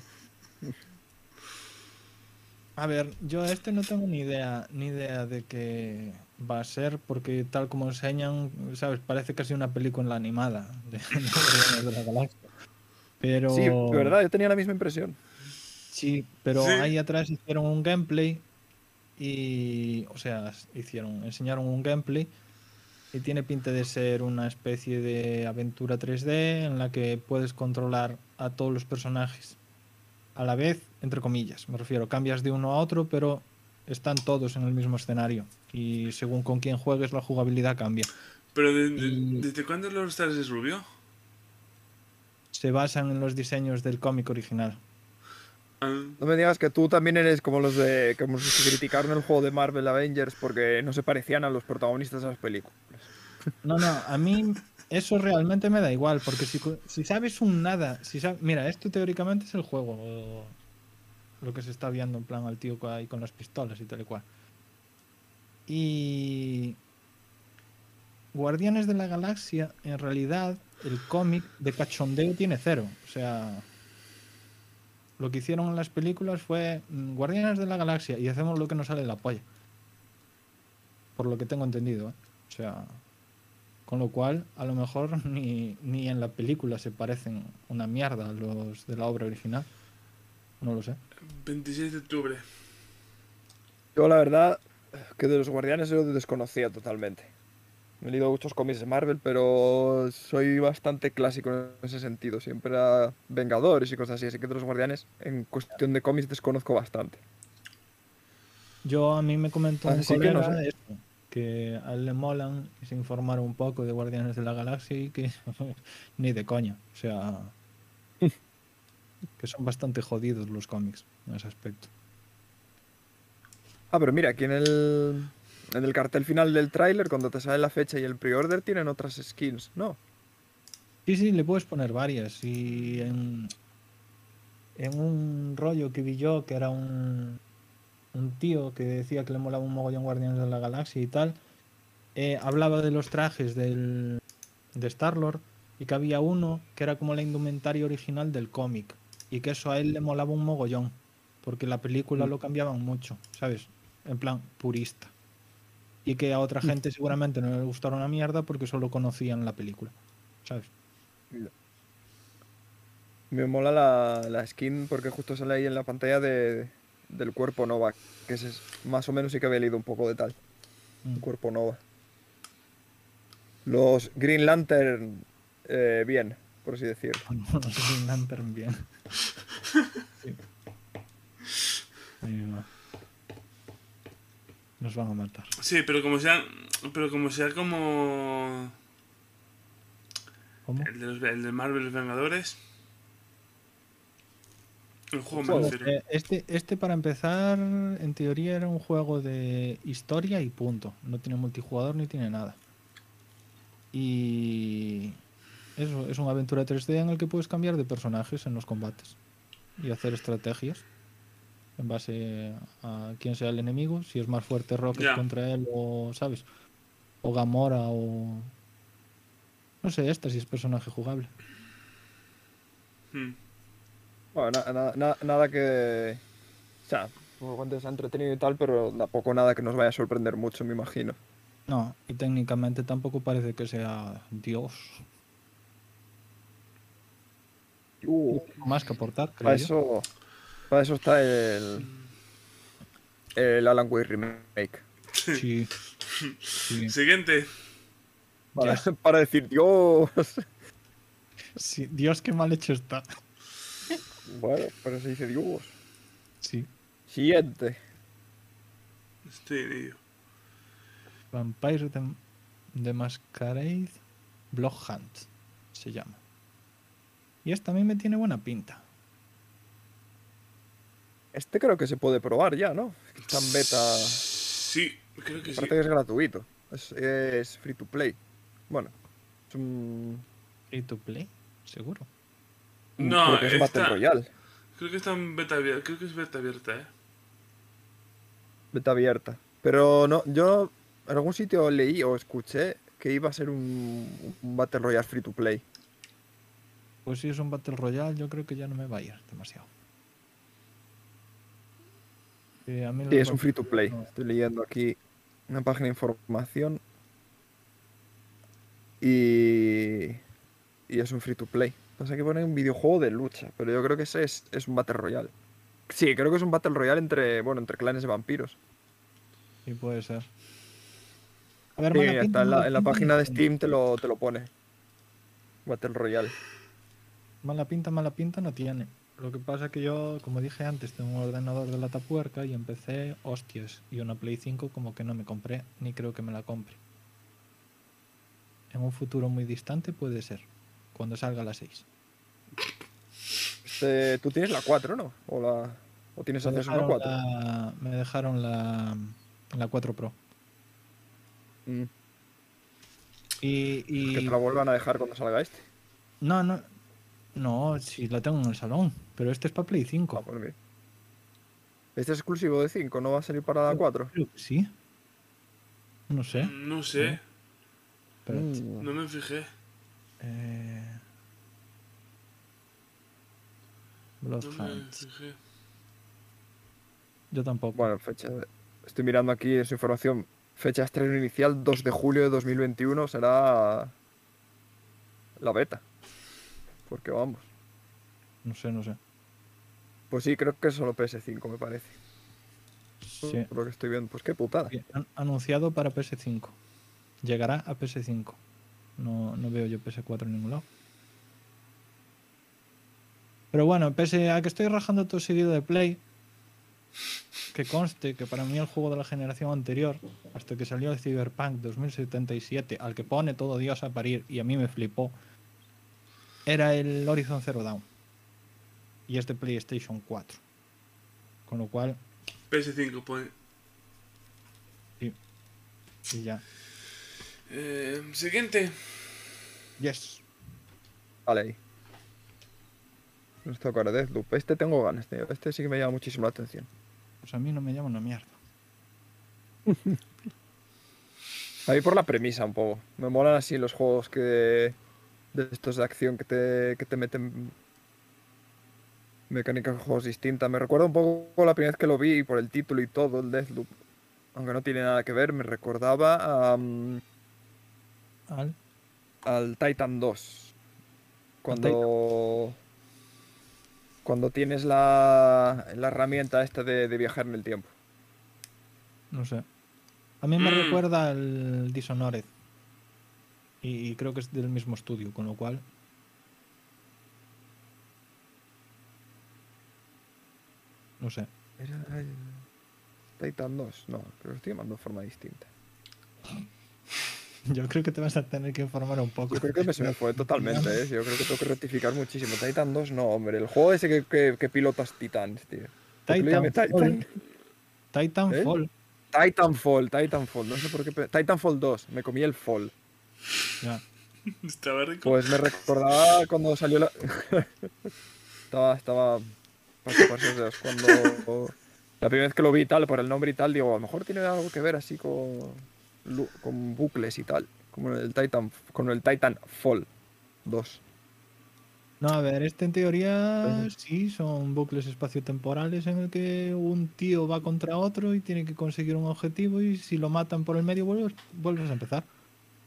A ver, yo este no tengo ni idea, ni idea de qué va a ser, porque tal como enseñan, sabes, parece casi una película animada de, de la Galaxia. Pero Sí, de verdad, yo tenía la misma impresión. Sí, pero Sí. ahí atrás hicieron un gameplay y, o sea, hicieron, enseñaron un gameplay y tiene pinta de ser una especie de aventura 3D en la que puedes controlar a todos los personajes a la vez, entre comillas, me refiero, cambias de uno a otro, pero están todos en el mismo escenario y según con quién juegues la jugabilidad cambia. Pero de- de- Y- ¿desde cuándo los Stars es rubio? Se basan en los diseños del cómic original. Ah, No me digas que tú también eres como los de como los que criticaron el juego de Marvel Avengers porque no se parecían a los protagonistas de las películas. No, no, a mí eso realmente me da igual, porque si, sabes un nada, si mira, esto teóricamente es el juego, o lo que se está viendo en plan al tío ahí con las pistolas y tal y cual. Y Guardianes de la Galaxia, en realidad, el cómic de cachondeo tiene cero. O sea, lo que hicieron en las películas fue mm, Guardianes de la Galaxia y hacemos lo que nos sale de la polla. Por lo que tengo entendido, ¿eh? O sea, con lo cual, a lo mejor ni, ni en la película se parecen una mierda a los de la obra original. No lo sé. 26 de octubre. Yo la verdad que de los guardianes yo desconocía totalmente. He leído muchos cómics de Marvel, pero soy bastante clásico en ese sentido. Siempre a Vengadores y cosas así. Así que de los guardianes, en cuestión de cómics, desconozco bastante. Yo a mí me comentó un Así que no colega sé. esto, que a él le molan y se informaron un poco de Guardianes de la Galaxia y que ni de coña. O sea, que son bastante jodidos los cómics en ese aspecto. Ah, pero mira, aquí en el, en el cartel final del tráiler, cuando te sale la fecha y el pre-order, tienen otras skins, ¿no? Sí, sí, le puedes poner varias. Y en, en un rollo que vi yo, que era un, un tío que decía que le molaba un mogollón Guardianes de la Galaxia y tal, eh, hablaba de los trajes del, de Star-Lord y que había uno que era como la indumentaria original del cómic y que eso a él le molaba un mogollón porque la película Mm. lo cambiaban mucho, ¿sabes? En plan purista. Y que a otra gente seguramente no le gustaron una mierda porque solo conocían la película, ¿sabes? Me mola la, la skin porque justo sale ahí en la pantalla de, del cuerpo Nova, que es más o menos sí que había leído un poco de tal. Mm. Cuerpo Nova. Los Green Lantern, eh, bien, por así decirlo. Los Green Lantern bien. Sí. Ahí va. Nos van a matar. Sí, pero como sea, pero como sea como ¿Cómo? el de, los, el de Marvel Vengadores, El juego Juego. me refiero. Eh, Este, este, para empezar, en teoría era un juego de historia y punto. No tiene multijugador ni tiene nada. Y eso es una aventura 3D en el que puedes cambiar de personajes en los combates y hacer estrategias en base a quién sea el enemigo, si es más fuerte Rocket contra él o, ¿sabes? O Gamora o... No sé, esta si es personaje jugable. Hmm. Bueno, na- na- na- nada que. O sea, un juego sea entretenido y tal, pero tampoco nada que nos vaya a sorprender mucho, me imagino. No, y técnicamente tampoco parece que sea Dios. Uh, Más que aportar, creo para yo. Eso. Para eso está el. El Alan Wake Remake. Sí. Sí. Siguiente. Para, para decir, Dios. Sí, Dios, qué mal hecho está. Bueno, pero se dice Dios. Sí. Siguiente. Estoy en ello. Vampire the, the Masquerade Blood Hunt se llama. Y esta a mí me tiene buena pinta. Este creo que se puede probar ya, ¿no? Está en beta. Sí, creo que sí. Parece que es gratuito. Es, es free to play. Bueno, es un. Free to play, seguro. No, creo que es Battle está- Royale. Creo que está en beta abierta. Creo que es beta abierta, eh. Beta abierta. Pero no, yo en algún sitio leí o escuché que iba a ser un, un Battle Royale free to play. Pues si es un Battle Royale, yo creo que ya no me va a ir demasiado. Sí, a mí Sí, es un free to play. no. Estoy leyendo aquí una página de información. Y. Y es un free to play. Pasa que pone un videojuego de lucha, pero yo creo que ese es, es un Battle Royale. Sí, creo que es un Battle Royale entre, bueno, entre clanes de vampiros. Sí, puede ser. A ver, Sí, mala hasta en la, en la página de. Steam te lo, te lo pone. Battle Royale. Mala pinta, mala pinta no tiene. Lo que pasa que yo, como dije antes, tengo un ordenador de la tapuerca y empecé hostias. Y una Play 5 como que no me compré, ni creo que me la compre. En un futuro muy distante puede ser, cuando salga la 6. Este, Tú tienes la 4, ¿no? O, la, o tienes Me acceso a la dejaron 4. la, me dejaron la, la 4 Pro. Mm, Y, y- Que te la vuelvan a dejar cuando salga este. No, no. No, si la tengo en el salón. Pero este es para Play 5. Ah, pues mira. Este es exclusivo de 5, ¿no va a salir para la 4? Creo que sí. No sé. No sé. Espérate. Mm, No me fijé. Eh... Blood No fijé. Yo tampoco. Bueno, fecha. de- Estoy mirando aquí esa información. Fecha de estreno inicial 2 de julio de 2021 será la beta. Porque vamos. No sé, no sé. Pues sí, creo que es solo PS5, me parece. Sí. Por lo que estoy viendo. Pues qué putada. Han- Anunciado para PS5. Llegará a PS5. No, no veo yo PS4 en ningún lado. Pero bueno, pese a que estoy rajando todo seguido de Play, que conste que para mí el juego de la generación anterior, hasta que salió el Cyberpunk 2077, al que pone todo Dios a parir y a mí me flipó, era el Horizon Zero Dawn. Y es de PlayStation 4. Con lo cual, PS5 pone. y ya. Eh, siguiente. Yes. Vale ahí. No estoy con Deathloop. Este tengo ganas, tío. Este sí que me llama muchísimo la atención. Pues a mí no me llama una mierda. A mí por la premisa un poco. Me molan así los juegos que. de estos de acción que te, que te meten mecánicas de juegos distintas. Me recuerda un poco la primera vez que lo vi por el título y todo, el Deathloop. Aunque no tiene nada que ver, me recordaba a, Al- al Titan 2. Cuando. Cuando tienes la, la herramienta esta de, de viajar en el tiempo. No sé. A mí me Mm. recuerda al Dishonored. Y, y creo que es del mismo estudio, con lo cual. No sé. Era el Titan 2. No, lo estoy llamando de forma distinta. Yo creo que te vas a tener que informar un poco. Yo creo que me se me fue totalmente, ¿eh? Yo creo que tengo que rectificar muchísimo. Titan 2, no, hombre. El juego ese que, que, que pilotas Titans, tío. ¿Por qué lo llame Titanfall. Titanfall. ¿Eh? Titanfall, Titanfall. No sé por qué. Titanfall 2, me comí el fall. Ya. Estaba rico. Pues me recordaba cuando salió la. estaba. Estaba. Para los. Cuando. La primera vez que lo vi y tal, por el nombre y tal, digo, a lo mejor tiene algo que ver así con. bucles y tal. Como el Titan. Con el Titanfall 2. No, a ver, este en teoría sí son bucles espaciotemporales en el que un tío va contra otro y tiene que conseguir un objetivo y si lo matan por el medio vuelves, vuelves a empezar.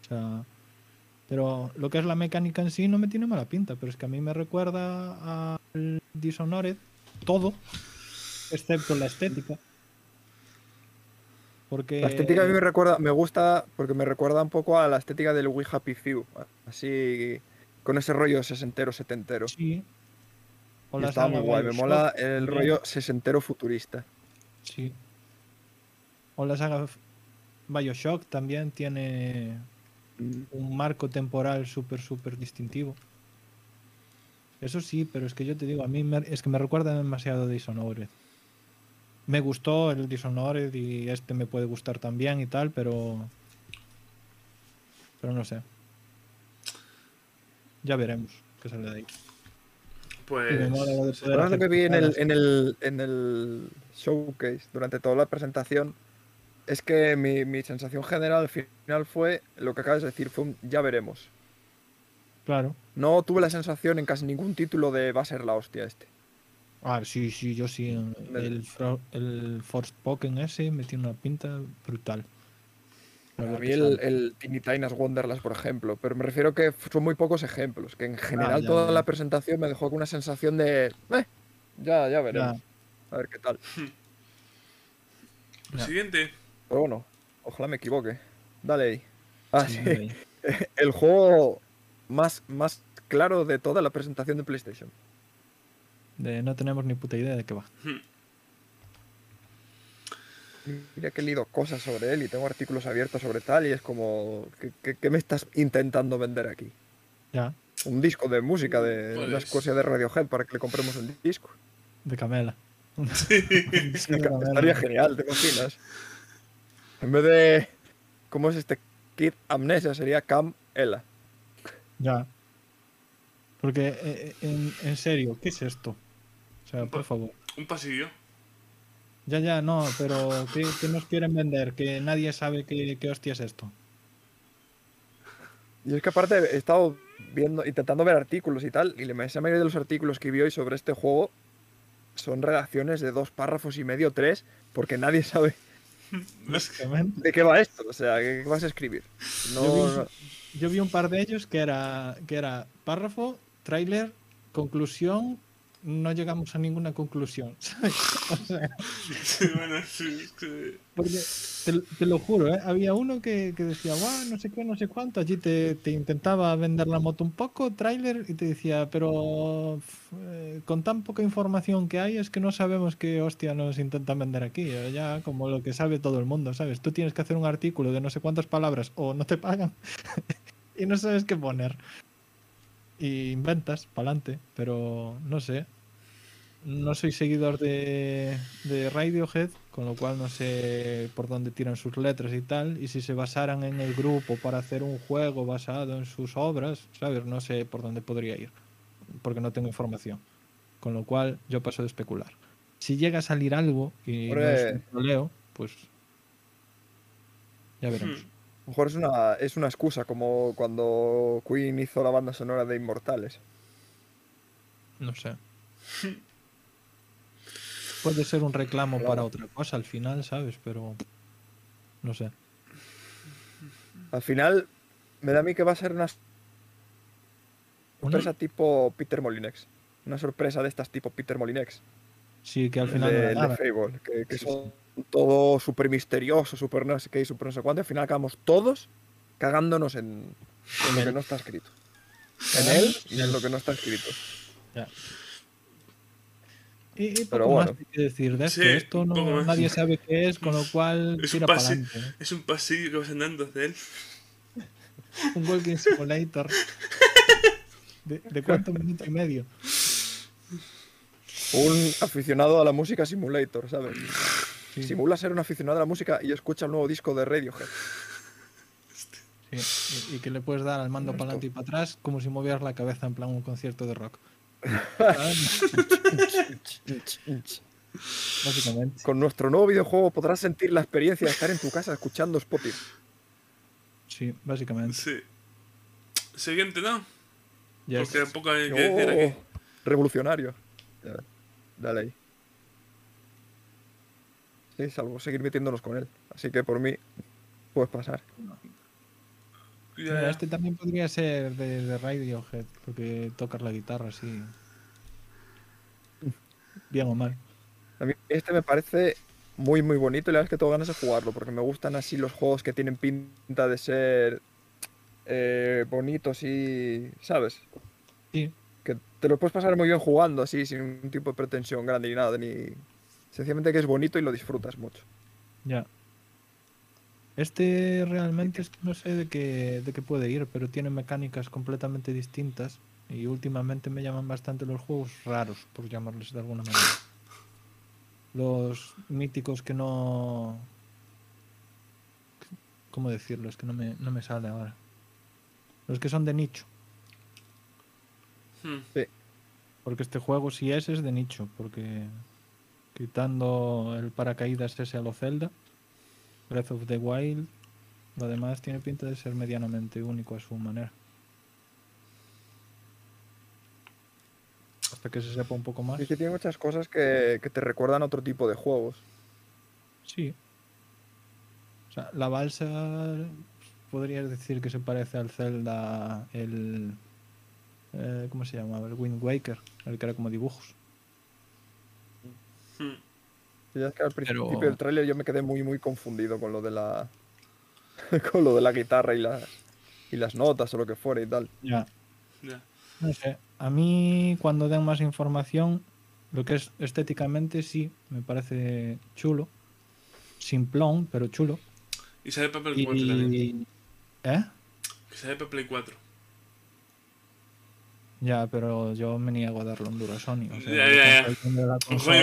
O sea, pero lo que es la mecánica en sí no me tiene mala pinta, pero es que a mí me recuerda al Dishonored todo, excepto la estética. Porque La estética a mí me recuerda, me gusta porque me recuerda un poco a la estética del We Happy Few, así con ese rollo sesentero, setentero. sí. O Y la estaba muy guay, me mola el rollo sesentero futurista. Sí. O la saga Bioshock también tiene un marco temporal súper, súper distintivo. Eso sí, pero es que yo te digo, a mí me- es que me recuerda demasiado Dishonored. Me gustó el Dishonored y este me puede gustar también y tal, pero. Pero no sé. Ya veremos qué sale de ahí. Pues. lo que vi en el, en, el, en el showcase durante toda la presentación es que mi, mi sensación general al final fue lo que acabas de decir, fue un ya veremos. Claro. No tuve la sensación en casi ningún título de va a ser la hostia este. Ah, sí, sí, yo sí. El, el Forspoken ese me tiene una pinta brutal. A mí el, el Tiny Tina's Wonderlands, por ejemplo, pero me refiero que son muy pocos ejemplos, que en general Ah, ya, toda ya. la presentación me dejó con una sensación de, eh, ya, ya veremos, a ver qué tal. Ya. Siguiente. Pero bueno, ojalá me equivoque. Dale ahí. Ah, Sí, sí. ahí. El juego más, más claro de toda la presentación de PlayStation. De no tenemos ni puta idea de qué va. Mira que he leído cosas sobre él y tengo artículos abiertos sobre tal y es como, ¿qué, qué- qué me estás intentando vender aquí? Ya, Un disco de música de Pues- una escocia de Radiohead para que le compremos el disco. de Camela. Estaría genial, ¿te imaginas? En vez de. ¿Cómo es este? Kid Amnesia sería Cam Ella. Ya. Porque, eh, eh, en, en serio, ¿qué es esto? O sea, por favor. Un pasillo. Ya, ya, no, pero ¿qué, qué nos quieren vender? Que nadie sabe qué, qué hostia es esto. Y es que aparte he estado viendo, intentando ver artículos y tal, y la mayoría de los artículos que vi hoy sobre este juego son redacciones de dos párrafos y medio, tres, porque nadie sabe de qué va esto. O sea, ¿qué vas a escribir? No. Yo vi un par de ellos que era, que era párrafo, tráiler, conclusión, no llegamos a ninguna conclusión. ¿sabes? O sea, Sí, bueno, sí, es que- porque te, te lo juro, ¿eh? había uno que, que decía, guau, no sé qué, no sé cuánto, allí te, te intentaba vender la moto un poco, tráiler, y te decía, pero eh, con tan poca información que hay es que no sabemos qué hostia nos intentan vender aquí, eh, ya como lo que sabe todo el mundo, ¿sabes? Tú tienes que hacer un artículo de no sé cuántas palabras o no te pagan y no sabes qué poner. Y inventas, pa'lante, pero no sé. No soy seguidor de, de Radiohead, con lo cual no sé por dónde tiran sus letras y tal. Y si se basaran en el grupo para hacer un juego basado en sus obras, ¿sabes? No sé por dónde podría ir, porque no tengo información. Con lo cual yo paso de especular. Si llega a salir algo y no es un Hombre. troleo, pues ya veremos. Hmm. A lo mejor es una, es una excusa, como cuando Queen hizo la banda sonora de Inmortales. No sé. Puede ser un reclamo Claro. para otra cosa al final, ¿sabes? Pero no sé. Al final, me da a mí que va a ser una Una- sorpresa tipo Peter Molinex. Una sorpresa de estas tipo Peter Molinex. Sí, que al final no de. Fable, que, que Sí, son todo súper misterioso, súper no sé qué y súper no sé cuánto. Al final acabamos todos cagándonos en, en lo que no está escrito. En él y en lo que no está escrito. Ya. Y, y poco Pero más bueno. hay que decir de esto. Sí, esto no, más. nadie sabe qué es, con lo cual Es un para pase- adelante. Es un pasillo que vas andando hacia él. un Walking Simulator. ¿De, de cuánto minuto y medio? Un aficionado a la música simulator, ¿sabes? Sí, Simula ser un aficionado a la música y escucha el nuevo disco de Radiohead. sí. Y, y que le puedes dar al mando para adelante y para atrás como si movieras la cabeza en plan un concierto de rock. Básicamente. Con nuestro nuevo videojuego podrás sentir la experiencia de estar en tu casa escuchando Spotify. Sí, básicamente. Sí. Siguiente, ¿no? Ya Porque está. poco hay que decir aquí. Oh, revolucionario. Dale ahí. Sí, salvo seguir metiéndonos con él. Así que por mí, puedes pasar. Mira, este también podría ser de, de Radiohead, porque tocas la guitarra así. Bien o mal. A mí este me parece muy, muy bonito y la verdad es que tengo ganas de jugarlo, porque me gustan así los juegos que tienen pinta de ser eh, bonitos y, ¿sabes? Sí, Que te lo puedes pasar muy bien jugando así, sin un tipo de pretensión grande ni nada, ni... Sencillamente que es bonito y lo disfrutas mucho. ya. Este realmente es que no sé de qué, de qué puede ir, pero tiene mecánicas completamente distintas y últimamente me llaman bastante los juegos raros, por llamarles de alguna manera. Los míticos que no... ¿Cómo decirlo? Es que no me, no me sale ahora. Los que son de nicho. Hmm. Porque este juego sí es, es de nicho, porque quitando el paracaídas ese a lo Zelda, Breath of the Wild, lo demás tiene pinta de ser medianamente único a su manera. Hasta que se sepa un poco más. Y que tiene muchas cosas que, que te recuerdan a otro tipo de juegos. Sí. O sea, la balsa podrías decir que se parece al Zelda, el... eh, ¿Cómo se llamaba? El Wind Waker, el que era como dibujos. Hmm. Ya es que al principio Pero- del tráiler yo me quedé muy, muy confundido con lo de la... con lo de la guitarra y las, y las notas o lo que fuera y tal. Ya. Ya. No sé, a mí cuando den más información, lo que es estéticamente sí, me parece chulo. Simplón, pero chulo. Y sale para Play 4 también. ¿Eh? Que sale para Play 4. Ya, pero yo me niego a darlo en duro a Sony. O sea, Ya, yo ya, ya.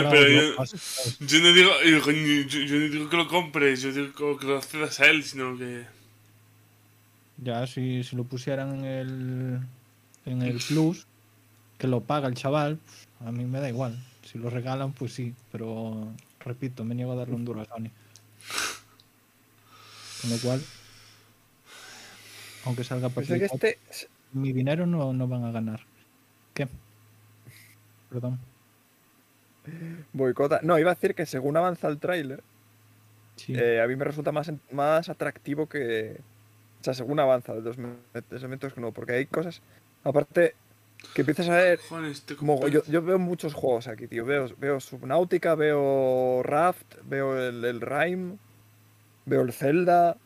pero yo yo- paso, ¿sabes? Yo no digo, yo, yo- no digo que lo compres, yo digo que lo accedas a él, sino que. Ya, si, si lo pusieran en el, en el Plus, que lo paga el chaval, pues, a mí me da igual. Si lo regalan, pues sí, pero repito, me niego a darle un duro a Sony. Con lo cual, aunque salga para Pensé que Play 4, mi dinero no, no van a ganar. ¿Qué? Perdón. Boicota. No, iba a decir que según avanza el tráiler, Sí. eh, a mí me resulta más, más atractivo que... O sea, según avanza de los elementos que no, porque hay cosas... Aparte, que empiezas a ver... Este Como, yo, yo veo muchos juegos aquí, tío. Veo, veo Subnautica, veo Raft, veo el, el Rime, veo el Zelda.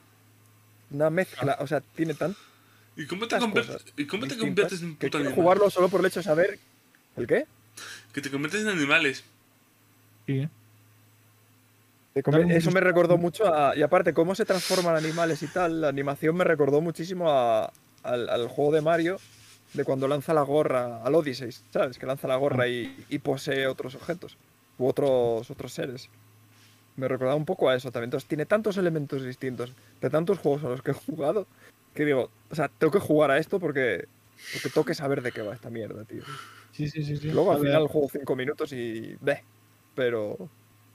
Una mezcla, o sea, tiene tan ¿Y cómo te conviertes, ¿y cómo te conviertes en puto animal? jugarlo solo por el hecho de saber... ¿El qué? Que te conviertes en animales. Sí, ¿eh? Eso me recordó mucho a... Y aparte, cómo se transforman animales y tal, la animación me recordó muchísimo a- al, al juego de Mario, de cuando lanza la gorra, al Odyssey, ¿sabes? Que lanza la gorra y, y posee otros objetos, u otros, otros seres. Me recordaba un poco a eso también. Entonces, tiene tantos elementos distintos, de tantos juegos a los que he jugado, que digo, o sea, tengo que jugar a esto porque, porque tengo que saber de qué va esta mierda, tío. sí, sí, sí. sí. Luego al final juego 5 minutos y... Bleh. Pero...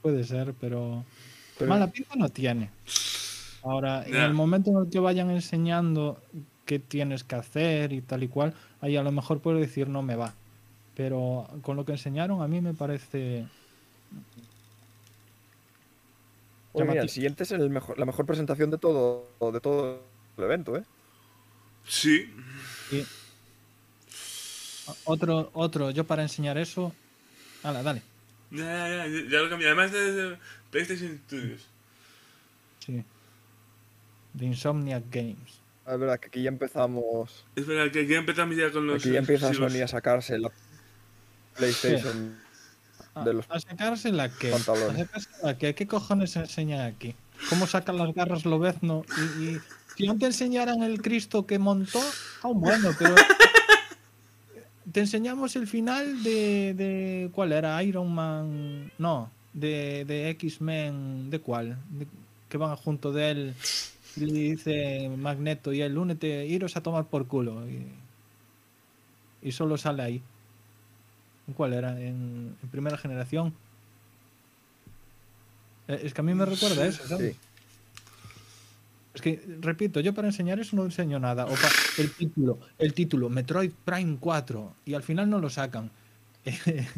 Puede ser, pero... pero Mala pinta no tiene. Ahora, en el momento en el que vayan enseñando qué tienes que hacer y tal y cual, ahí a lo mejor puedo decir no me va. Pero con lo que enseñaron a mí me parece... Oye, mira, el siguiente es el mejor, la mejor presentación de todo, de todo el evento, ¿eh? Sí. Otro, otro, yo para enseñar eso... Hala, dale. Ya, ya, ya, ya lo cambié. Además de, de PlayStation Studios. Sí. De Insomniac Games. Es verdad que aquí ya empezamos. Es verdad que aquí empezamos ya con los. Aquí ya empieza exclusivos. Sony a sacarse la PlayStation. A, De los a sacarse la que. A sacarse la que. ¿Qué cojones enseñan aquí? ¿Cómo sacan las garras Lobezno y, y, si no te enseñaran el Cristo que montó, aún bueno, pero te enseñamos el final de, de ¿cuál era? Iron Man, no, de, de X-Men, ¿de cuál? De- que van junto de él y le dice Magneto y él, únete, iros a tomar por culo. Y, y solo sale ahí. ¿En ¿Cuál era? En, en primera generación. Eh, Es que a mí me recuerda eso, ¿sabes? Sí. Es que, repito, yo para enseñar eso no enseño nada. O el título, el título, Metroid Prime 4, y al final no lo sacan.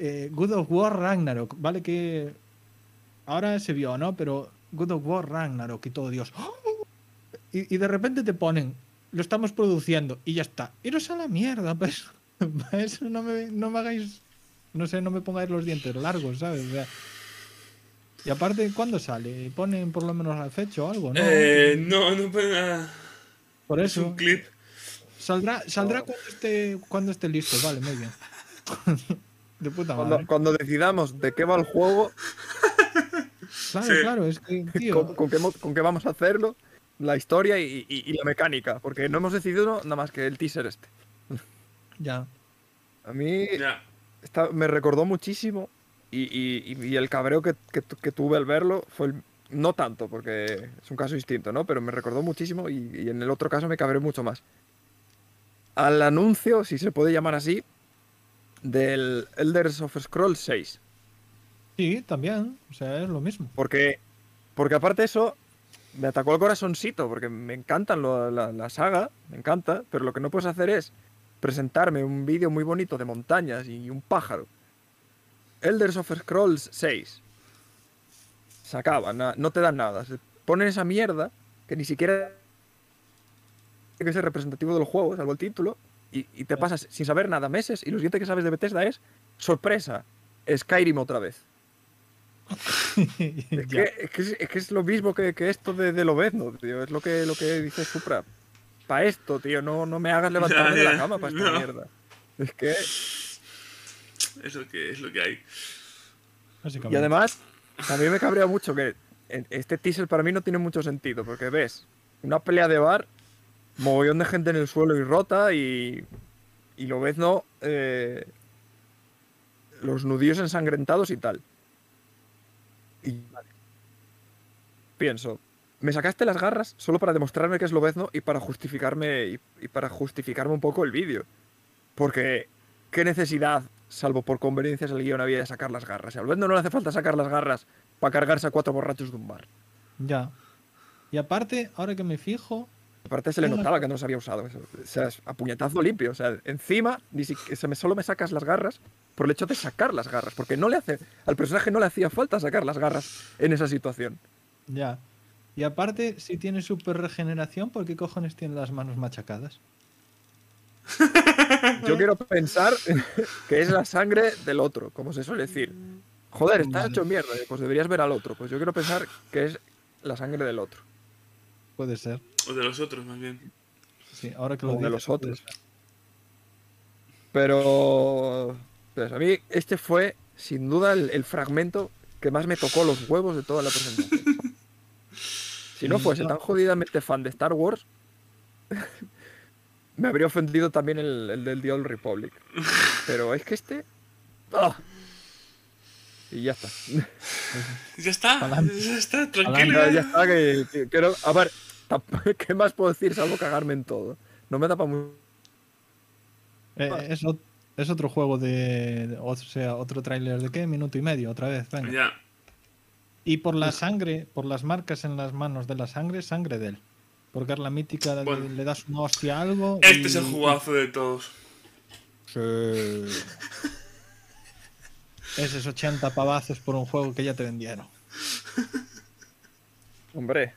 Eh, Good of War Ragnarok, vale que ahora se vio, ¿no? Pero Good of War Ragnarok y todo Dios. Y, de repente te ponen, lo estamos produciendo y ya está. Iros a la mierda, pues. Para eso no me, no me hagáis, no sé, no me pongáis los dientes largos, ¿sabes? O sea, y aparte, ¿cuándo sale? Ponen por lo menos la fecha o algo, ¿no? Eh, no, no nada. por Es eso. un clip. Saldrá, saldrá cuando esté cuando esté listo, vale, muy bien. De puta Cuando, madre. cuando decidamos de qué va el juego, Claro, Sí. claro, es que, tío, con, con qué, mo- con qué vamos a hacerlo, la historia y, y- y la mecánica, porque no hemos decidido nada más que el teaser este. ya. A mí Ya. está- me recordó muchísimo y, y- y el cabreo que, que tu- que tuve al verlo fue el- no tanto, porque es un caso distinto, ¿no? Pero me recordó muchísimo y, y en el otro caso me cabreó mucho más. Al anuncio, si se puede llamar así, del Elder of Scrolls 6. Sí, también. O sea, es lo mismo. Porque, porque aparte de eso, me atacó el corazoncito, porque me encantan lo- la, la saga, me encanta, pero lo que no puedes hacer es presentarme un vídeo muy bonito de montañas y un pájaro. Elders of Scrolls 6. Se acaba, na- no te dan nada. Se ponen esa mierda que ni siquiera tiene que ser representativo del juego, salvo el título, y, y te pasas sin saber nada meses, y lo siguiente que sabes de Bethesda es, sorpresa, Skyrim otra vez. Es que, es, que es, es que es lo mismo que, que esto de, de Lobezno, tío. Es lo que, lo que dice Supra. Para esto, tío, no, no me hagas levantarme de la cama para esta no. mierda. Es que. Es lo que, es lo que hay. Y además, también me cabrea mucho que este teaser para mí no tiene mucho sentido, porque ves una pelea de bar, mogollón de gente en el suelo y rota, y, y Lobezno, eh, los nudillos ensangrentados y tal. Y pienso, me sacaste las garras solo para demostrarme que es Lobezno y para justificarme y, y para justificarme un poco el vídeo. Porque qué necesidad, salvo por conveniencias del guion, había de sacar las garras. A Lobezno no le hace falta sacar las garras para cargarse a cuatro borrachos de un bar. Ya. Y aparte, ahora que me fijo, Aparte se le notaba que no se había usado eso. O sea, es a puñetazo limpio. O sea, encima ni me, solo me sacas las garras por el hecho de sacar las garras. Porque no le hace, al personaje no le hacía falta sacar las garras en esa situación. ya. Y aparte, si tiene super regeneración, ¿por qué cojones tiene las manos machacadas? Yo quiero pensar que es la sangre del otro, como se suele decir. Joder, estás Vale. hecho mierda, eh, pues deberías ver al otro. Pues yo quiero pensar que es la sangre del otro. Puede ser. O de los otros, más bien. Sí, ahora que lo O de los otros. Pero pues a mí este fue sin duda el, el fragmento que más me tocó los huevos de toda la presentación. Si no fuese tan jodidamente fan de Star Wars, me habría ofendido también el, el del The Old Republic. Pero es que este... ¡ah! Y ya está. Ya está, Pa'lante. ya está, tranquilo. ya está, que, que- que no- a ver, ¿qué más puedo decir salvo cagarme en todo? No me da para mucho. Eh, es, ot- es otro juego de, de- O sea, otro tráiler de qué? Minuto y medio, otra vez. Venga. Ya. Y por la sangre, por las marcas en las manos de la sangre, sangre de él. Porque es la mítica, de- Bueno. le das una hostia a algo. Este y- es el jugazo de todos. Sí. Esos 80 pavazos por un juego que ya te vendieron. Hombre,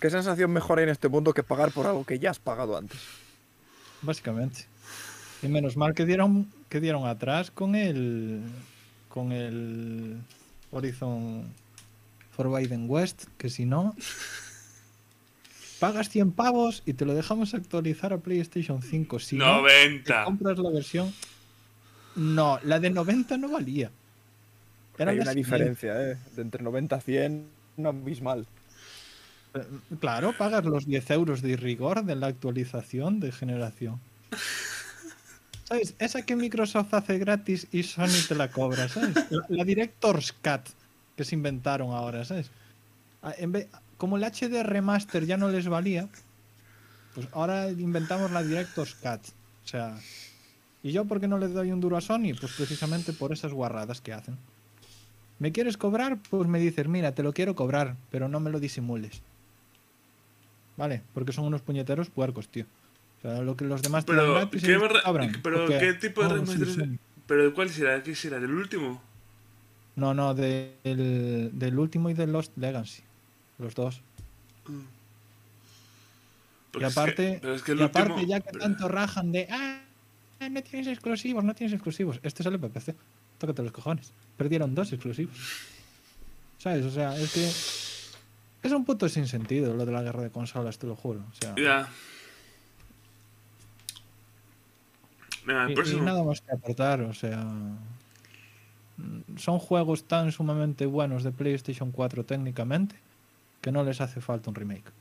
¿qué sensación mejor hay en este mundo que pagar por algo que ya has pagado antes? Básicamente. Y menos mal que dieron, que dieron atrás con el. con el Horizon Forbidden West, que si no. Pagas 100 pavos y te lo dejamos actualizar a PlayStation 5. Si no, te 90. compras la versión. No, la de 90 no valía. Era hay una diferencia, ¿eh? De entre 90 a 100, un abismal. Eh, Claro, pagas los 10 euros de rigor de la actualización de generación. ¿Sabes? Esa que Microsoft hace gratis y Sony te la cobra, ¿sabes? La, la Director's Cut que se inventaron ahora, ¿sabes? Ah, en vez- como el HD Remaster ya no les valía, pues ahora inventamos la Director's Cut. O sea, ¿y yo por qué no le doy un duro a Sony? Pues precisamente por esas guarradas que hacen. ¿Me quieres cobrar? Pues me dices, mira, te lo quiero cobrar, pero no me lo disimules. Vale, porque son unos puñeteros puercos, tío. O sea, lo que los demás te Pero, ¿qué, ellos te barra- cobran, pero porque- ¿qué tipo de Oh, remaster sí. ¿Pero cuál será? ¿Qué será? ¿Del último? No, no, de- del, del último y del Lost Legacy. Los dos. Mm. Y Porque es que- aparte, pero es que el y aparte último- ya que tanto rajan de ah, no tienes exclusivos, no tienes exclusivos. Este sale para PC. Tócate los cojones. Perdieron dos exclusivos. ¿Sabes? O sea, es que es un puto sin sentido lo de la guerra de consolas, te lo juro. O sea, Ya. Y- y, nada más que aportar, o sea, mm, son juegos tan sumamente buenos de PlayStation 4 técnicamente que no les hace falta un remake.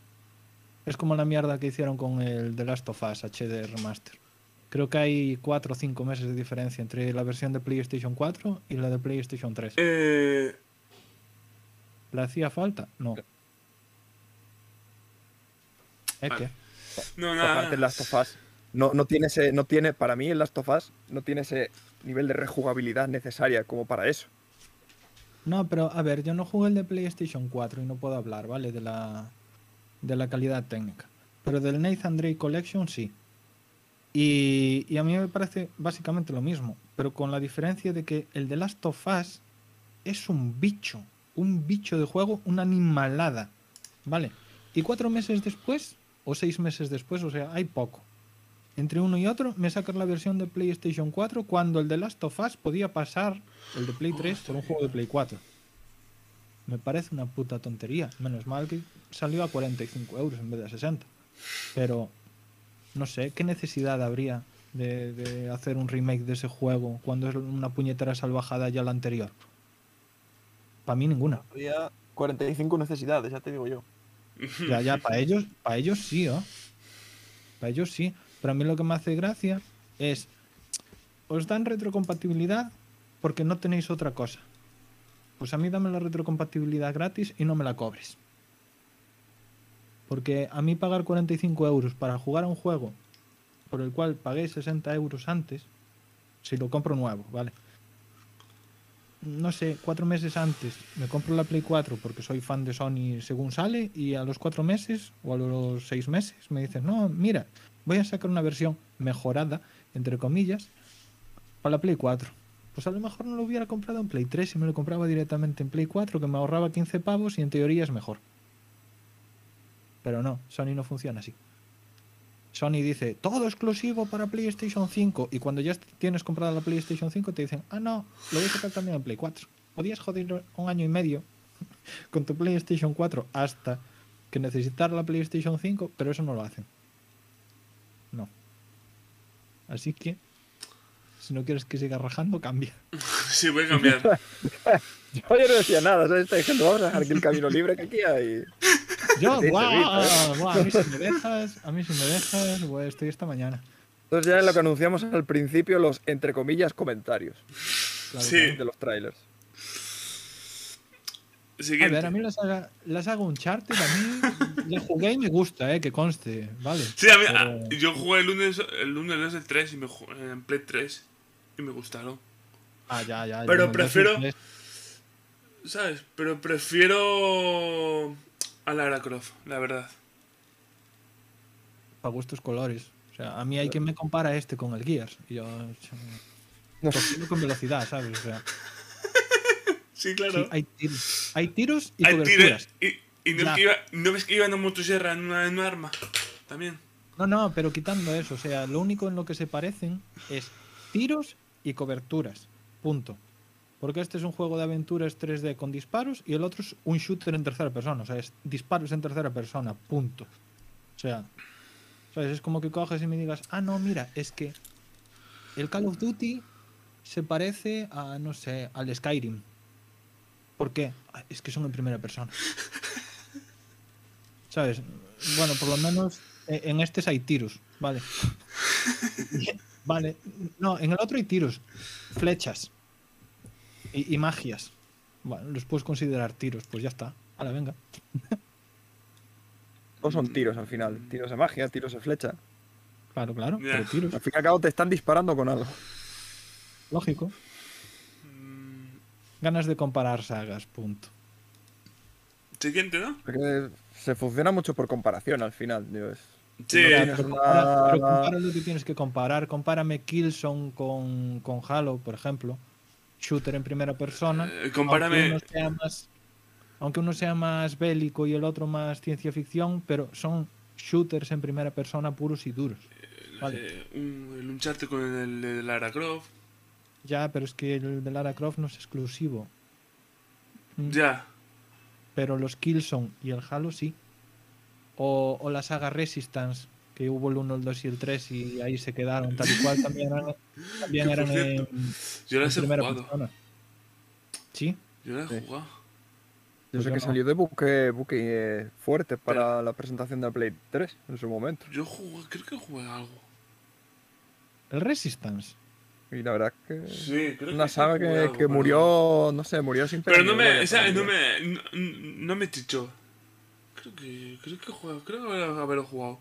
Es como la mierda que hicieron con el The Last of Us HD Remaster. Creo que hay 4 o 5 meses de diferencia entre la versión de PlayStation 4 y la de PlayStation 3. Eh, ¿Le hacía falta? No. ¿Es Vale. que? no, nada. Aparte el Last of Us no, no tiene ese, no tiene, para mí el Last of Us no tiene ese nivel de rejugabilidad necesaria como para eso. No, pero a ver, yo no jugué el de PlayStation 4 y no puedo hablar, ¿vale? De la, de la calidad técnica. Pero del Nathan Drake Collection sí. Y, y a mí me parece básicamente lo mismo, pero con la diferencia de que el de Last of Us es un bicho, un bicho de juego, una animalada, ¿vale? Y cuatro meses después, o seis meses después, o sea, hay poco. Entre uno y otro, me sacas la versión de PlayStation 4 cuando el de Last of Us podía pasar el de Play 3 por un juego de Play 4. Me parece una puta tontería. Menos mal que salió a 45 euros en vez de a 60. Pero no sé, ¿qué necesidad habría de, de hacer un remake de ese juego cuando es una puñetera salvajada ya la anterior? Para mí ninguna. Había 45 necesidades, ya te digo yo. Ya, ya, para ellos, para ellos sí, ¿oh? Para ellos sí. Pero a mí lo que me hace gracia es. Os dan retrocompatibilidad porque no tenéis otra cosa. Pues a mí dame la retrocompatibilidad gratis y no me la cobres. Porque a mí pagar 45 euros para jugar a un juego por el cual pagué 60 euros antes, si lo compro nuevo, ¿vale? no sé, cuatro meses antes me compro la Play 4 porque soy fan de Sony según sale y a los cuatro meses o a los seis meses me dicen, no, mira, voy a sacar una versión mejorada, entre comillas, para la Play 4. Pues a lo mejor no lo hubiera comprado en Play 3 y me lo compraba directamente en Play 4 que me ahorraba 15 pavos y en teoría es mejor. Pero no, Sony no funciona así. Sony dice, todo exclusivo para PlayStation 5. Y cuando ya tienes comprada la PlayStation 5 te dicen, ah, no, lo voy a sacar también en Play 4. Podías joder un año y medio con tu PlayStation 4 hasta que necesitar la PlayStation 5, pero eso no lo hacen. Así que, si no quieres que siga rajando, cambia. Sí, voy a cambiar. Yo ya no decía nada, ¿sabes? Está diciendo, vamos a dejar aquí el camino libre que aquí hay. Yo, guau, ¿eh? guau, a mí si me dejas, a mí si me dejas, pues estoy esta mañana. Entonces ya es lo que anunciamos al principio, los entre comillas comentarios Claro, Sí. de los trailers. A Siguiente. ver, a mí la saga, la saga Uncharted, a mí la jugué y me gusta, eh, que conste, ¿vale? Sí, a mí, Pero- a- yo jugué el lunes, el lunes el 3 y me jugué en Play 3 y me gustaron. Ah, ya, ya. Pero prefiero- ¿Sabes? Pero prefiero a Lara Croft, la verdad. Para gustos colores. O sea, a mí hay quien me compara este con el Gears. Y yo. No. Cocino con velocidad, ¿sabes? O sea, Sí, claro. sí, hay tiros. Hay tiros y Hay coberturas. tira- y, y no, Ya. es que iba, no ves que iba en una motosierra en una, en una arma. También. No, no, pero quitando eso. O sea, lo único en lo que se parecen es tiros y coberturas. Punto. Porque este es un juego de aventuras 3D con disparos y el otro es un shooter en tercera persona. O sea, es disparos en tercera persona. Punto. O sea, ¿sabes? Es como que coges y me digas, ah, no, mira, es que el Call of Duty se parece a, no sé, al Skyrim. ¿Por qué? "Ah, Es que son en primera persona. ¿sabes? Bueno, por lo menos eh, en este hay tiros, ¿vale? vale, no, en el otro hay tiros, flechas y, y magias. Bueno, los puedes considerar tiros, pues ya está. Ahora, venga. O son tiros al final. Tiros de magia, tiros de flecha. Claro, claro, pero tiros, Al fin y al cabo te están disparando con algo. lógico. Ganas de comparar sagas, punto. Siguiente, ¿no? Porque se funciona mucho por comparación al final. tío, es- Sí, no pero una- compara, pero compara lo que tienes que comparar. Compárame Killzone con, con Halo, por ejemplo. Shooter en primera persona. Eh, compárame- Aunque uno, sea más, aunque uno sea más bélico y el otro más ciencia ficción, pero son shooters en primera persona puros y duros. Vale. eh, un, el Uncharted con el de Lara Croft. Ya, pero es que el de Lara Croft no es exclusivo. Mm, Ya. Pero los Killzone y el Halo sí. O, o la saga Resistance, que hubo el 1, el 2 y el 3 y ahí se quedaron tal y cual. También eran, también eran en, Yo las he primera jugado. persona. Sí, Yo las he Sí. jugado. Yo Pues sé yo que no. salió de buque, buque eh, fuerte para la presentación de la Play 3 en su momento. Yo jugué, creo que jugué algo. el Resistance. Y la verdad que Sí, creo una que sí saga jugué que, que murió, no sé, murió sin Pero no me, no me, no, no me chichó. Creo que, creo que jugué, creo haber- haberlo jugado.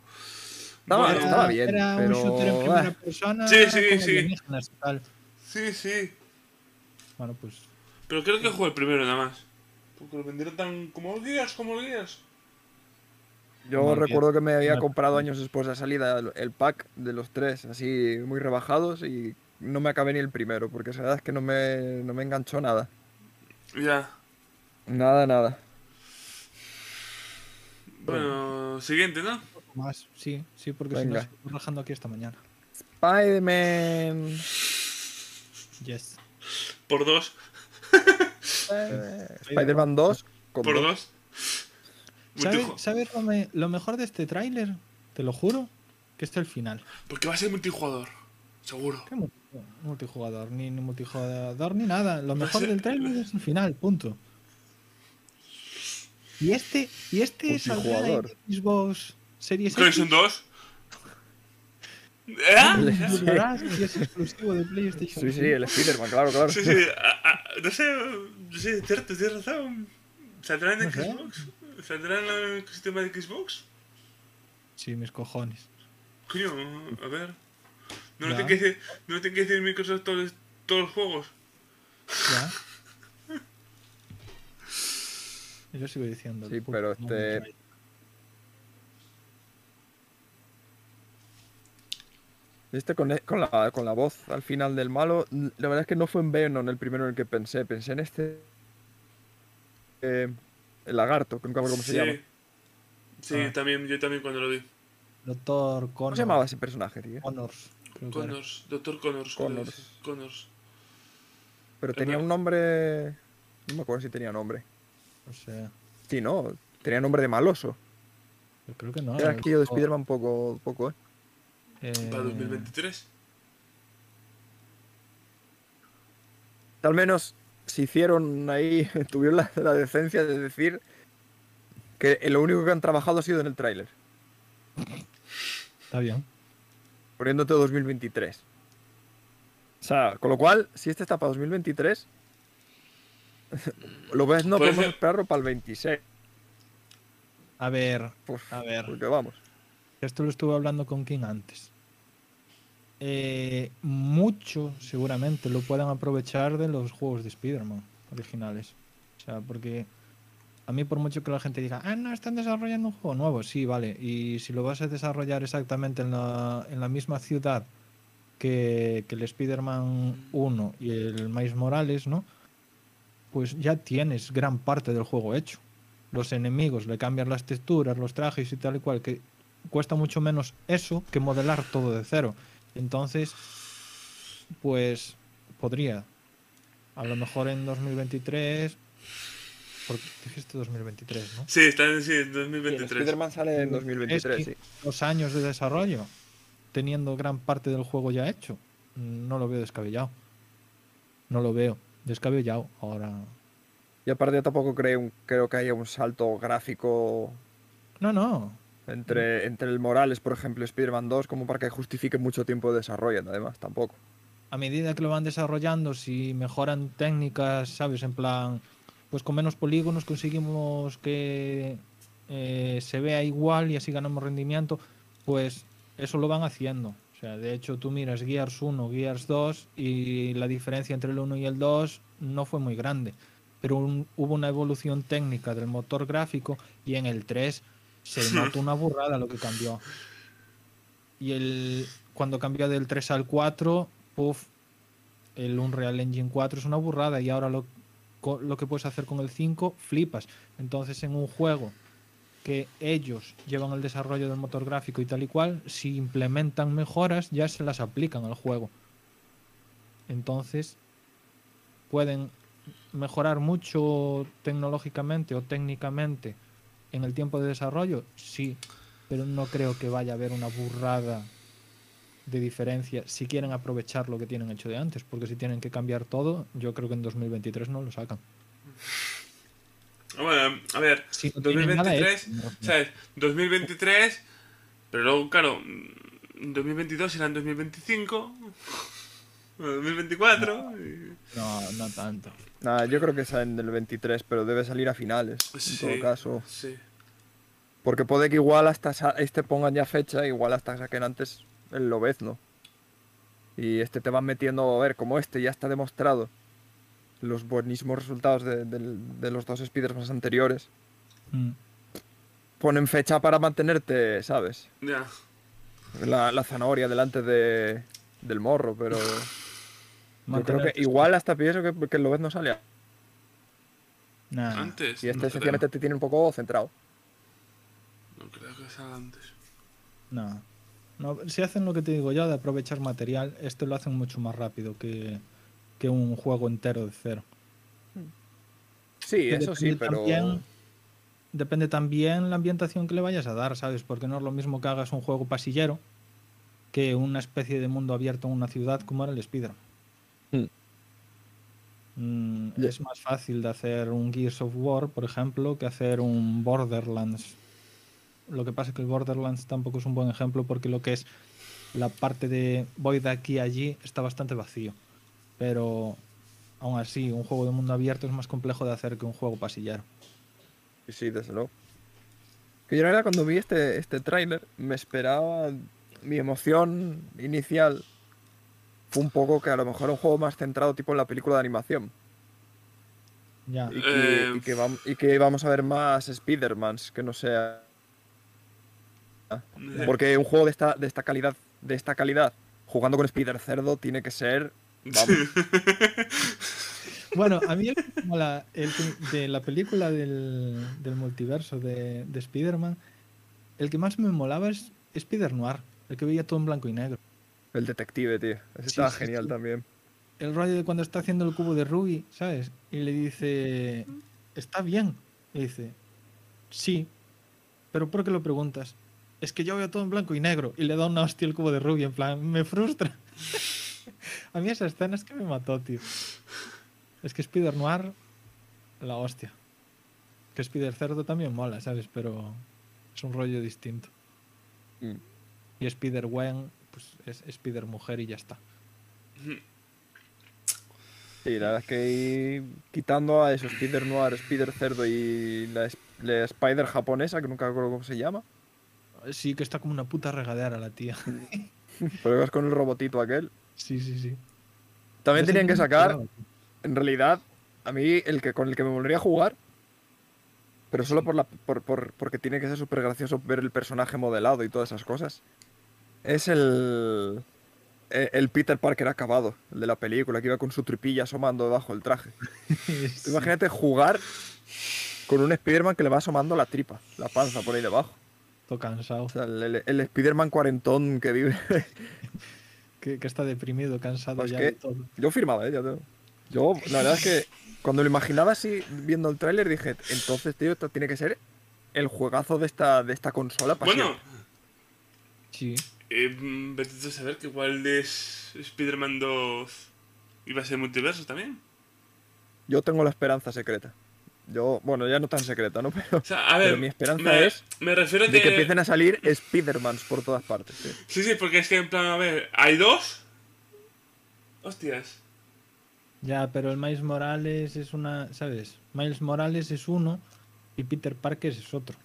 Estaba- Bueno, estaba bien, era pero, un shooter en primera ah. persona. Sí, sí, sí. tal. Sí, sí. Bueno, pues Pero creo que jugué el primero nada más. Porque lo vendieron tan como los guías, como los guías. Yo Como recuerdo que me había comprado años después de la salida el pack de los tres, así muy rebajados, y no me acabé ni el primero, porque la verdad es que no me, no me enganchó nada. Ya. Nada, nada. Bueno, siguiente, ¿no? poco más. Sí, sí, porque si no Venga. estoy rajando aquí esta mañana. Spider-Man. Yes. Por dos. Eh, Spider-Man 2. con Por dos. dos. ¿Sabes, sabes lo, me- lo mejor de este tráiler? Te lo juro, que es el final. Porque va a ser multijugador. Seguro. ¿Qué multi- multijugador? Ni, ni multijugador ni nada. Lo mejor sé. del tráiler es el final, punto. Y este, y este en Multijugador. Xbox Series son dos. Y ¿Eh? durará si es exclusivo de PlayStation. Sí, sí, el Spider-Man, claro, claro. Sí, sí. a- a- no sé, no sé, cierto, tienes razón. ¿Saldrá en. Xbox? ¿Saldrá en el sistema de Xbox? Sí, mis cojones. Coño, a ver. No lo Ya. que decir, no tiene que decir Microsoft todos, todos los juegos. Ya. Yo sigo diciendo. Sí, pero este-. Este con, con, la, con la voz al final del malo, la verdad es que no fue en Venom el primero en el que pensé. Pensé en este. eh, el lagarto, que nunca me acuerdo cómo se llama. Sí, Ah. también, yo también cuando lo vi. Doctor Connors. ¿Cómo se llamaba ese personaje, tío? Connors. Connors, Doctor Connors. Connors. Connors. Pero tenía un nombre. No me acuerdo si tenía nombre. O sea, Sí, no. Tenía nombre de maloso. yo creo que no. Era el- aquello de Spider-Man poco, poco, ¿eh? eh, Para 2023. Al menos se hicieron ahí, tuvieron la, la decencia de decir que lo único que han trabajado ha sido en el tráiler, Está bien. Poniéndote 2023. O sea, con lo cual, si este está para 2023, lo ves, no podemos esperarlo para el 26. A ver, Pues, a ver. porque vamos. Esto lo estuve hablando con King antes. Eh, mucho, seguramente, lo puedan aprovechar de los juegos de Spider-Man originales. O sea, porque a mí, por mucho que la gente diga, ah, no, están desarrollando un juego nuevo, sí, vale. Y si lo vas a desarrollar exactamente en la, en la misma ciudad que, que el Spider-Man 1 y el Miles Morales, ¿no? Pues ya tienes gran parte del juego hecho. Los enemigos, le cambias las texturas, los trajes y tal y cual, que cuesta mucho menos eso que modelar todo de cero. Entonces, pues podría. A lo mejor en 2023. Porque dijiste 2023, ¿no? Sí, está en sí, en el 2023. Spider-Man sale en Es 2023, que sí. Dos años de desarrollo, teniendo gran parte del juego ya hecho. No lo veo descabellado. No lo veo descabellado. Ahora, Y aparte tampoco creo, creo que haya un salto gráfico No, no. Entre, entre el Morales, por ejemplo, Spider-Man 2, como para que justifique mucho tiempo de desarrollo, además, tampoco. A medida que lo van desarrollando, si mejoran técnicas, ¿sabes? En plan, pues con menos polígonos conseguimos que eh, se vea igual y así ganamos rendimiento, pues eso lo van haciendo. O sea, de hecho, tú miras Gears 1, Gears 2 y la diferencia entre el 1 y el 2 no fue muy grande. Pero un- hubo una evolución técnica del motor gráfico y en el 3 se notó una burrada lo que cambió. Y el, cuando cambió del 3 al 4, puff, el Unreal Engine 4 es una burrada y ahora lo, lo que puedes hacer con el 5, flipas. Entonces en un juego que ellos llevan el desarrollo del motor gráfico y tal y cual, si implementan mejoras ya se las aplican al juego. Entonces pueden mejorar mucho tecnológicamente o técnicamente en el tiempo de desarrollo, sí, pero no creo que vaya a haber una burrada de diferencia si quieren aprovechar lo que tienen hecho de antes, porque si tienen que cambiar todo, yo creo que en 2023 no lo sacan. Bueno, a ver, Si no tienen nada 2023, hecho, me refiero. ¿sabes? 2023, pero luego, claro, mm, 2022 será en 2025, o 2024. y- No, no tanto. Nada, yo creo que sale en el 23, pero debe salir a finales, en todo caso. Sí. Porque puede que igual hasta este pongan ya fecha, igual hasta saquen antes el Lobezno. Y este te van metiendo, a ver, como este ya está demostrado los buenísimos resultados de, los dos Spider-Man anteriores. Mm. Ponen fecha para mantenerte, ¿sabes? La, la zanahoria delante de, del morro, pero yo creo que igual hasta pienso que, que el Lobezno sale Nah. Antes. Y este no creo. te tiene un poco centrado. No creo que salga antes. No. No, si hacen lo que te digo yo de aprovechar material, este lo hacen mucho más rápido que, que un juego entero de cero. Sí, Que eso sí, pero... también- depende también la ambientación que le vayas a dar, ¿sabes? Porque no es lo mismo que hagas un juego pasillero que una especie de mundo abierto en una ciudad como era el Spider. Hmm. Ya. Es más fácil de hacer un Gears of War, por ejemplo, que hacer un Borderlands. Lo que pasa es que el Borderlands tampoco es un buen ejemplo porque lo que es la parte de voy de aquí a allí está bastante vacío. Pero aún así, un juego de mundo abierto es más complejo de hacer que un juego pasillero. Sí, sí, desde luego. Que yo la verdad cuando vi este, este tráiler me esperaba mi emoción inicial fue un poco que a lo mejor un juego más centrado tipo en la película de animación Ya. y que, Eh, y que, vam- y que vamos a ver más Spider-Mans que no sea porque un juego de esta, de esta calidad de esta calidad jugando con Spider Cerdo tiene que ser vamos, Bueno, a mí el que me mola el que- de la película del, del multiverso de, de Spider-Man, el que más me molaba es Spider Noir, el que veía todo en blanco y negro. el detective tío ese Sí, estaba sí, genial sí. también El rollo de cuando está haciendo el cubo de Ruby, ¿sabes? Y le dice, ¿está bien? Y dice, sí. ¿Pero por qué lo preguntas? Es que yo veo todo en blanco y negro. Y le da una hostia el cubo de Ruby, en plan, me frustra. A mí esa escena es que me mató, tío. Es que Spider Noir, la hostia. Que Spider Cerdo también mola, ¿sabes? Pero es un rollo distinto. Mm. Y Spider Gwen, pues es Spider Mujer y ya está. Sí, la verdad es que quitando a eso, Spider Noir, Spider Cerdo y la Spider japonesa, que nunca recuerdo cómo se llama, Sí, que está como una puta regadera la tía. pero vas con el robotito aquel. Sí, sí, sí. También tenían que sacar, en realidad, a mí el que con el que me volvería a jugar, pero solo por la, por, por- porque tiene que ser súper gracioso ver el personaje modelado y todas esas cosas, es el, e- el Peter Parker acabado, el de la película, que iba con su tripilla asomando debajo del traje. Sí. Imagínate jugar con un Spider-Man que le va asomando la tripa, la panza por ahí debajo. Todo cansado. O sea, el, el- el Spider-Man cuarentón que vive. Que, que está deprimido, cansado Pues ya que- de todo. Yo firmaba, ¿eh? Ya te- Yo, la verdad es que cuando lo imaginaba así, viendo el tráiler, dije, entonces, tío, esto tiene que ser el juegazo de esta, de esta consola. para Bueno, siempre". Sí. eh, mm, vete tú a saber que igual es Spider-Man 2 iba a ser multiverso también. Yo tengo la esperanza secreta. Yo, bueno, ya no tan secreta, ¿no? Pero, O sea, a ver, pero mi esperanza me, es me refiero a de que empiecen a salir Spidermans por todas partes. sí. Sí, sí, porque es que en plan, a ver, ¿hay dos? Hostias. Ya, pero el Miles Morales es una, ¿sabes? Miles Morales es uno y Peter Parker es otro,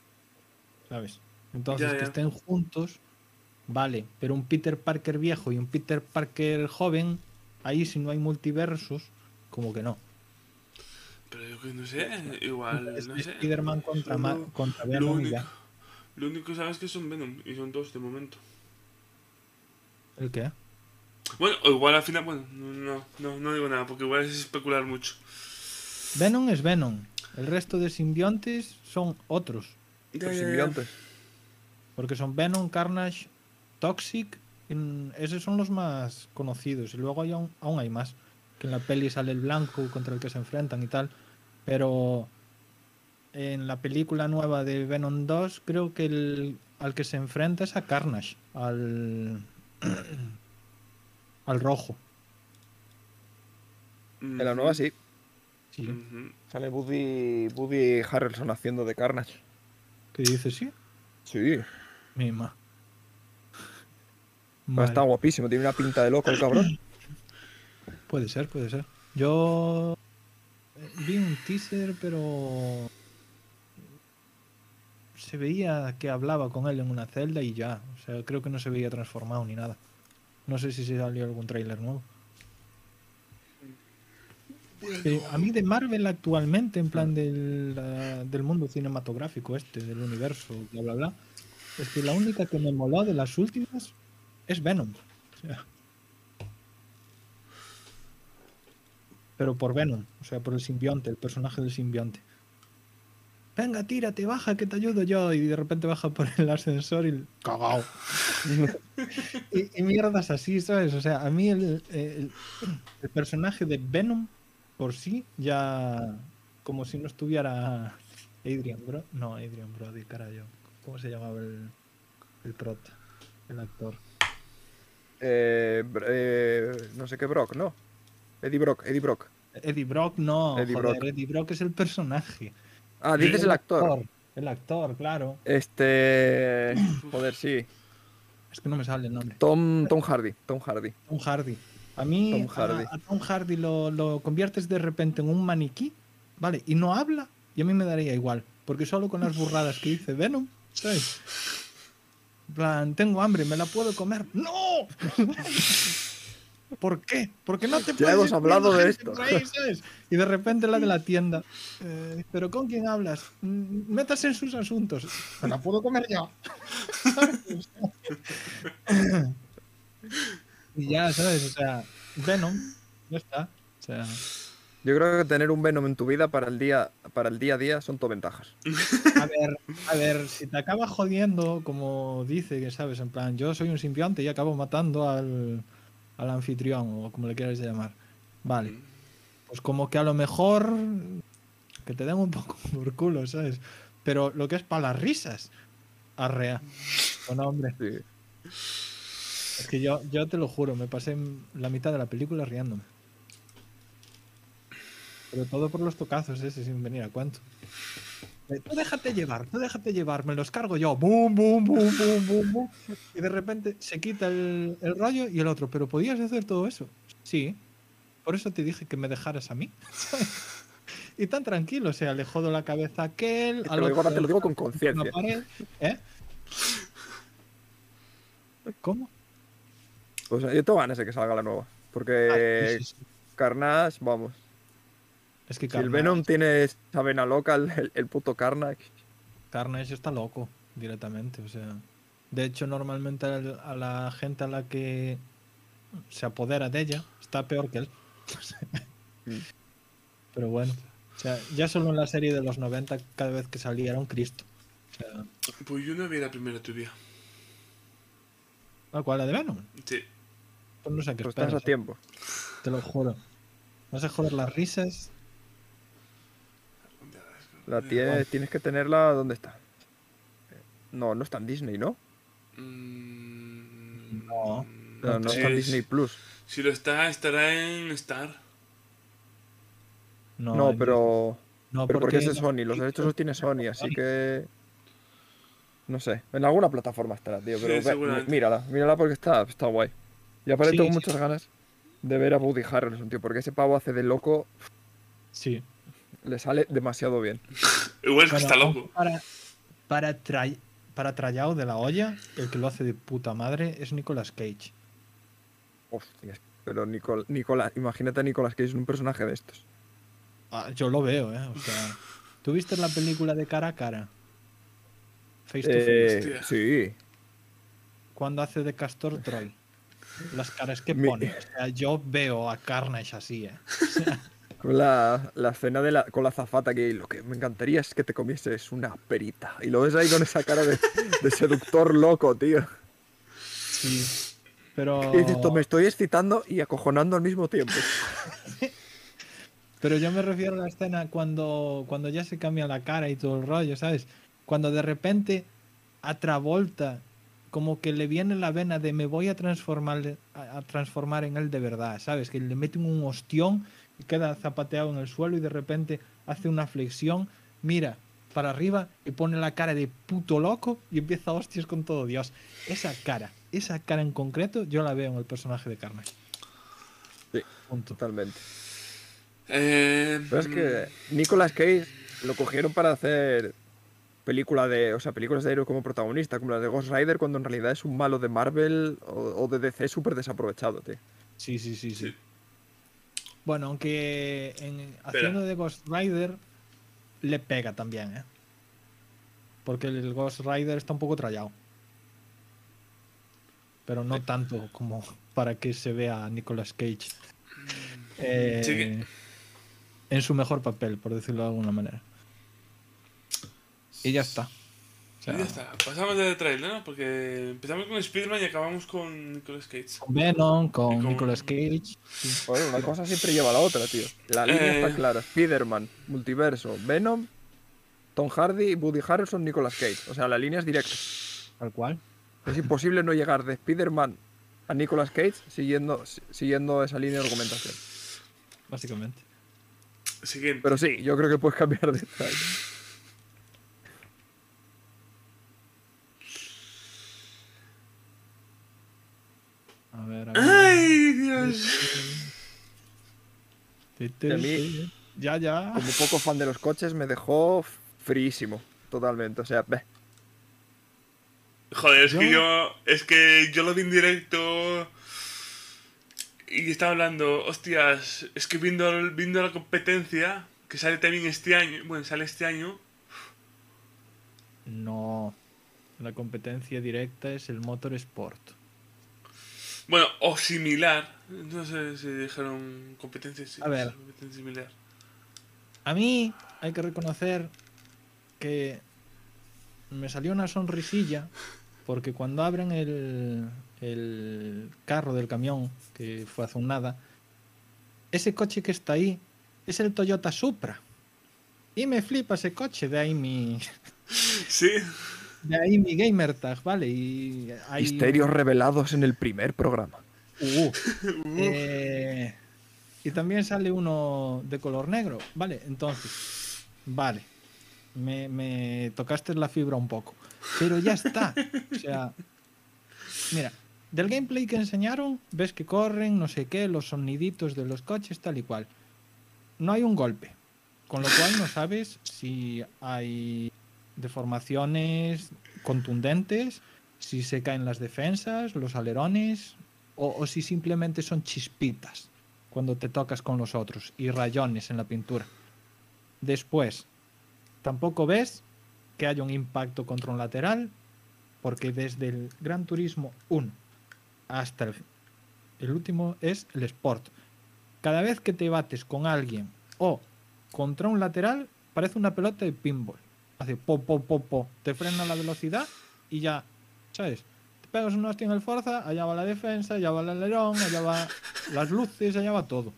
¿sabes? Entonces, Ya, que estén juntos, vale, pero un Peter Parker viejo y un Peter Parker joven, ahí si no hay multiversos, como que no. Pero yo que no sé, igual, Es no sé. Spider-Man contra, ma- Solo- contra Lo Venom y único, ya. lo único que sabes es que son Venom y son dos de momento. ¿El qué? Bueno, o igual al final, bueno, no, no, no digo nada porque igual es especular mucho. Venom es Venom. El resto de simbiontes son otros. Los simbiontes. Porque son Venom, Carnage, Toxic. en- esos son los más conocidos. Y luego hay aún, aún hay más. Que en la peli sale el blanco contra el que se enfrentan y tal. Pero en la película nueva de Venom 2, creo que el, al que se enfrenta es a Carnage. Al, al rojo. En la nueva sí. Sí. Ujú. Sale Woody, Woody Harrelson haciendo de Carnage. ¿Qué dice? Sí. Sí. Mima. Pero Está guapísimo, tiene una pinta de loco el cabrón. Puede ser, puede ser. Yo eh, vi un teaser, pero se veía que hablaba con él en una celda y ya. O sea, creo que no se veía transformado ni nada. No sé si se salió algún tráiler nuevo. Eh, a mí de Marvel actualmente, en plan del, del mundo cinematográfico este, del universo, bla, bla, bla, es que la única que me moló de las últimas es Venom. O sea, pero por Venom, o sea, por el simbionte, el personaje del simbionte. Venga, tírate, baja, que te ayudo yo. Y de repente baja por el ascensor y cagao. y, y mierdas así, ¿sabes? O sea, a mí el, el- el personaje de Venom por sí ya como si no estuviera Adrian Bro no Adrian Brody carajo cómo se llamaba el el prota el actor Eh, eh, no sé qué Brock, ¿no? Eddie Brock, Eddie Brock. Eddie Brock no Eddie joder, Brock. Eddie Brock es el personaje Ah, dices el actor. el actor claro Este. Joder, sí. es que no me sale el nombre Tom, Tom Hardy. Tom Hardy. Tom Hardy a mí Tom a- Hardy. A, Tom Hardy lo, lo conviertes de repente en un maniquí vale y no habla y a mí me daría igual porque solo con las burradas que dice Venom ¿sabes? Plan, tengo hambre, ¿me la puedo comer? ¡No! ¿Por qué? Porque no te Ya hemos hablado de esto. ahí, ¿sabes? Y de repente la de la tienda. eh, ¿Pero con quién hablas? Mm, Métase en sus asuntos. ¿Me la puedo comer yo? ¿Sabes? y ya, ¿sabes? O sea, Venom, ya está. O sea, Yo creo que tener un Venom en tu vida para el día, para el día a día son todo ventajas. A ver, a ver, si te acaba jodiendo, como dice, que sabes, en plan, yo soy un simbionte y acabo matando al, al anfitrión, o como le quieras llamar. Vale. Pues como que a lo mejor que te den un poco por culo, ¿sabes? Pero lo que es para las risas, arrea. Bueno, hombre, Sí. es que yo, yo te lo juro, me pasé la mitad de la película riéndome. Pero todo por los tocazos ese, sin venir a cuento. Tú déjate llevar, tú déjate llevar, me los cargo yo. Boom, boom, boom, boom, boom, boom. Y de repente se quita el, el rollo y el otro. ¿Pero podías hacer todo eso? Sí. Por eso te dije que me dejaras a mí. y tan tranquilo, o sea, le jodo la cabeza a aquel. Te al lo digo, otro ahora te lo digo con conciencia. ¿Eh? ¿Cómo? Pues yo tengo ganas de que salga la nueva. Ah, Porque sí, sí, sí. Carnage, vamos. Es que Si el Venom tiene esa vena loca, el, el- puto Carnage. Carnage está loco directamente. O sea, de hecho, normalmente al- a la gente a la que se apodera de ella está peor que él. Mm. Pero bueno, o sea, ya solo en la serie de los 90, cada vez que salía era un Cristo. O sea, Pues yo no vi la primera todavía. ¿la cual? ¿La de Venom? Sí. Pues no sé qué Pues estás a ¿eh? tiempo. te lo juro. Vas a joder las risas. La tienes, tienes que tenerla. ¿Dónde está? No, no está en Disney, ¿no? Mm, No. No, no sí, está en Disney Plus. Si lo está, estará en Star. No, No, pero. No, Pero porque es de Sony, los derechos los tiene Sony, así que. No sé, en alguna plataforma estará, tío. Sí, Pero ve- seguramente. mírala, mírala porque está, está guay. Y aparte Sí, tengo sí. muchas ganas de ver a Woody Harrelson, tío, porque ese pavo hace de loco, Sí. Le sale demasiado bien. Igual es que está loco. Para, para, para trayado de la olla, el que lo hace de puta madre es Nicolas Cage. Hostias, pero Nicol Nicolas, imagínate a Nicolas Cage, un personaje de estos. Ah, yo lo veo, ¿eh? O sea, ¿tú viste la película de cara a cara? Face to face. Eh, Hostia. sí, Cuando hace de Castor Troy. Las caras que Mi- pone. O sea, yo veo a Carnage así, ¿eh? con la, la escena de la, con la zafata que lo que me encantaría es que te comieses una perita. Y lo ves ahí con esa cara de, de seductor loco, tío. Sí. Pero, "Esto me estoy excitando y acojonando al mismo tiempo. pero yo me refiero a la escena cuando, cuando ya se cambia la cara y todo el rollo, ¿sabes? Cuando de repente a Travolta como que le viene la vena de me voy a transformar, a, a transformar en él de verdad, ¿sabes? Que le meten un ostión y queda zapateado en el suelo y de repente hace una flexión, mira para arriba y pone la cara de puto loco y empieza a hostias con todo Dios. Esa cara, esa cara en concreto, yo la veo en el personaje de Carnage. Sí. Punto. Totalmente. Eh, Pero es que Nicolas Cage lo cogieron para hacer película de, o sea, películas de héroe como protagonista, como las de Ghost Rider, cuando en realidad es un malo de Marvel o, o de DC súper desaprovechado, tío. Sí, sí, sí, sí. Sí. Bueno, aunque en, haciendo de Ghost Rider le pega también, ¿eh? Porque el Ghost Rider está un poco trallado. Pero no tanto como para que se vea a Nicolas Cage. eh, Sí que- En su mejor papel, por decirlo de alguna manera. Y ya está. O sea, y ya está. Pasamos de trailer, ¿no? Porque empezamos con Spider-Man y acabamos con Nicolas Cage. Con Venom, con, Nicolas Cage. sí. Una cosa siempre lleva a la otra, tío. La línea Eh. está clara. Spider-Man, Multiverso, Venom, Tom Hardy, Woody Harrelson, Nicolas Cage. O sea, la línea es directa. Tal cual. Es imposible no llegar de Spider-Man a Nicolas Cage siguiendo, si- siguiendo esa línea de argumentación. Básicamente. Siguiente. Pero sí, yo creo que puedes cambiar de trailer. Ver, a ver. ¡Ay, Dios! A mí-. Ya, ya. Como poco fan de los coches, me dejó fríísimo. Totalmente. O sea, ve. Joder, es que Yo-. Es que yo lo vi en directo. Y estaba hablando, hostias, es que viendo, viendo la competencia, que sale también este año, bueno, sale este año, No. La competencia directa es el Motorsport. Bueno, o similar, no sé si dijeron competencia, sí, A ver. competencia similar. A mí hay que reconocer que me salió una sonrisilla porque cuando abren el, el carro del camión, que fue hace un nada, ese coche que está ahí es el Toyota Supra. Y me flipa ese coche, de ahí mi, Sí, de ahí mi gamer tag, ¿vale? Y hay Misterios revelados en el primer programa. Uh. Eh, y también sale uno de color negro. Vale, entonces. Vale. Me, me tocaste la fibra un poco. Pero ya está. O sea. Mira, del gameplay que enseñaron, ves que corren, no sé qué, los soniditos de los coches, tal y cual. No hay un golpe. Con lo cual no sabes si hay deformaciones contundentes, si se caen las defensas, los alerones, o, o si simplemente son chispitas cuando te tocas con los otros y rayones en la pintura. Después, tampoco ves que haya un impacto contra un lateral, porque desde el Gran Turismo 1 hasta el, el último es el Sport. Cada vez que te bates con alguien o contra un lateral, parece una pelota de pinball. Hace po, po, po, po. Te frena la velocidad y ya, ¿sabes? Te pegas una hostia en el Forza, allá va la defensa, allá va el alerón, allá va las luces, allá va todo.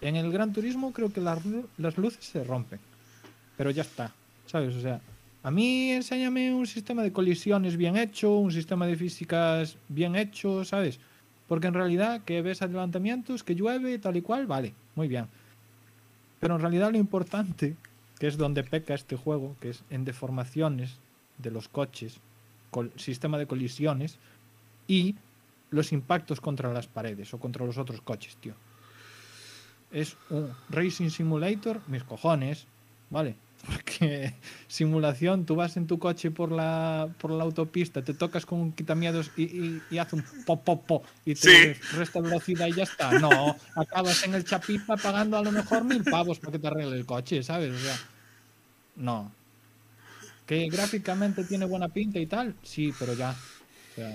En el Gran Turismo creo que las, las luces se rompen. Pero ya está, ¿sabes? O sea, a mí enséñame un sistema de colisiones bien hecho, un sistema de físicas bien hecho, ¿sabes? Porque en realidad que ves adelantamientos, que llueve, tal y cual, vale, muy bien. Pero en realidad lo importante que es donde peca este juego, que es en deformaciones de los coches, col- sistema de colisiones y los impactos contra las paredes o contra los otros coches, tío. Es un Racing Simulator, mis cojones, ¿vale? Porque simulación, tú vas en tu coche por la, por la autopista, te tocas con un quitamiedos y, y, y hace un pop, pop, pop y te Sí. resta velocidad y ya está. No, acabas en el chapipa pagando a lo mejor mil pavos para que te arregle el coche, ¿sabes? O sea, no. Que gráficamente tiene buena pinta y tal, sí, pero ya. O sea,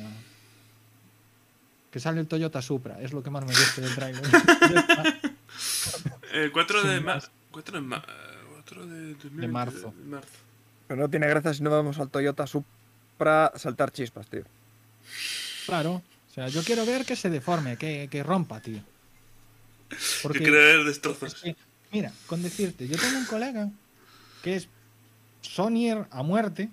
que sale el Toyota Supra, es lo que más me gusta del trailer. El 4 Sin de, ma- más. 4 de, ma- 4 de, 2020, De marzo. Pero no tiene gracia si no vamos al Toyota Supra saltar chispas, tío. Claro. O sea, yo quiero ver que se deforme, que, que rompa, tío. Yo quiero ver Es destrozos. que, mira, con decirte, yo tengo un colega que es Sonyer a muerte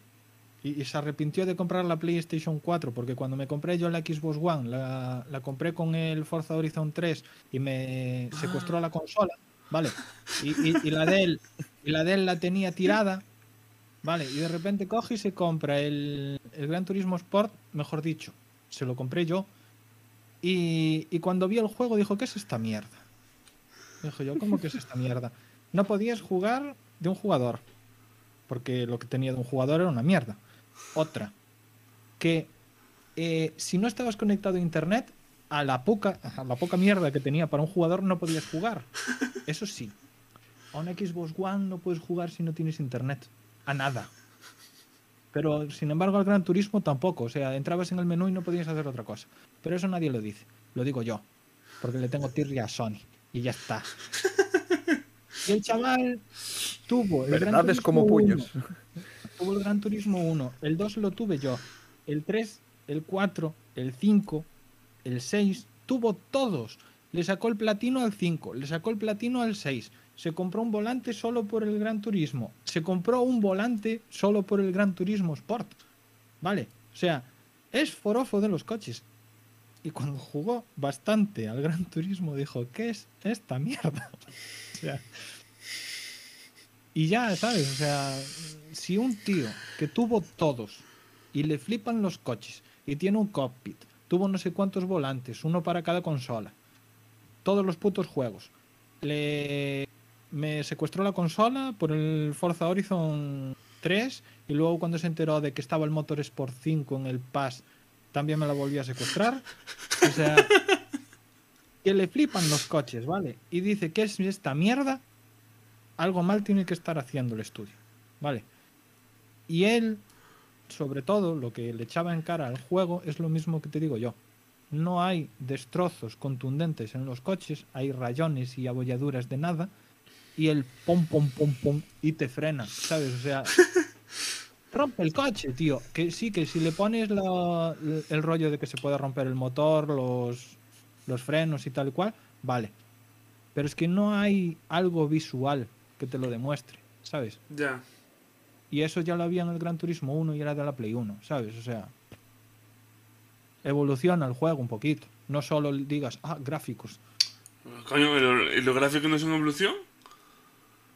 y, y se arrepintió de comprar la PlayStation 4 porque cuando me compré yo la Xbox One la, la compré con el Forza Horizon 3 y me secuestró la consola, ¿vale? Y, y- y la de él y la de él la tenía tirada, ¿vale? Y de repente coge y se compra el, el Gran Turismo Sport, mejor dicho, se lo compré yo. Y, y cuando vio el juego dijo, ¿qué es esta mierda? Dijo yo, ¿cómo que es esta mierda? No podías jugar de un jugador. Porque lo que tenía de un jugador era una mierda. Otra. Que eh, si no estabas conectado a internet, a la poca, a la poca mierda que tenía para un jugador no podías jugar. Eso sí. A una Xbox One no puedes jugar si no tienes internet. A nada. Pero sin embargo al Gran Turismo tampoco. O sea, entrabas en el menú y no podías hacer otra cosa. Pero eso nadie lo dice. Lo digo yo. Porque le tengo tirria a Sony. Y ya está. Y el chaval tuvo el Gran Verdades Turismo como 1, puños. Tuvo el Gran Turismo 1. El 2 lo tuve yo. El 3, el 4, el 5, el 6. Tuvo todos. Le sacó el platino al 5. Le sacó el platino al 6. Se compró un volante solo por el Gran Turismo. Se compró un volante solo por el Gran Turismo Sport. ¿Vale? O sea, es forofo de los coches. Y cuando jugó bastante al Gran Turismo dijo, ¿qué es esta mierda? o sea, y ya, ¿sabes? O sea, si un tío que tuvo todos y le flipan los coches y tiene un cockpit, tuvo no sé cuántos volantes, uno para cada consola, todos los putos juegos, le me secuestró la consola por el Forza Horizon 3 y luego cuando se enteró de que estaba el Motorsport 5 en el Pass también me la volvió a secuestrar. O sea, que le flipan los coches, ¿vale? Y dice que es esta mierda, algo mal tiene que estar haciendo el estudio, ¿vale? Y él, sobre todo, lo que le echaba en cara al juego es lo mismo que te digo yo. No hay destrozos contundentes en los coches, hay rayones y abolladuras de nada, y el pom pom pom pom y te frena, ¿sabes? O sea, rompe el coche, tío. Que sí, que si le pones la- el rollo de que se puede romper el motor, los, los frenos y tal y cual, vale. Pero es que no hay algo visual que te lo demuestre, ¿sabes? Ya. Y eso ya lo había en el Gran Turismo 1 y era de la Play 1, ¿sabes? O sea, evoluciona el juego un poquito. No solo digas, ah, gráficos. Coño, ¿y lo- ¿y los gráficos no son evolución?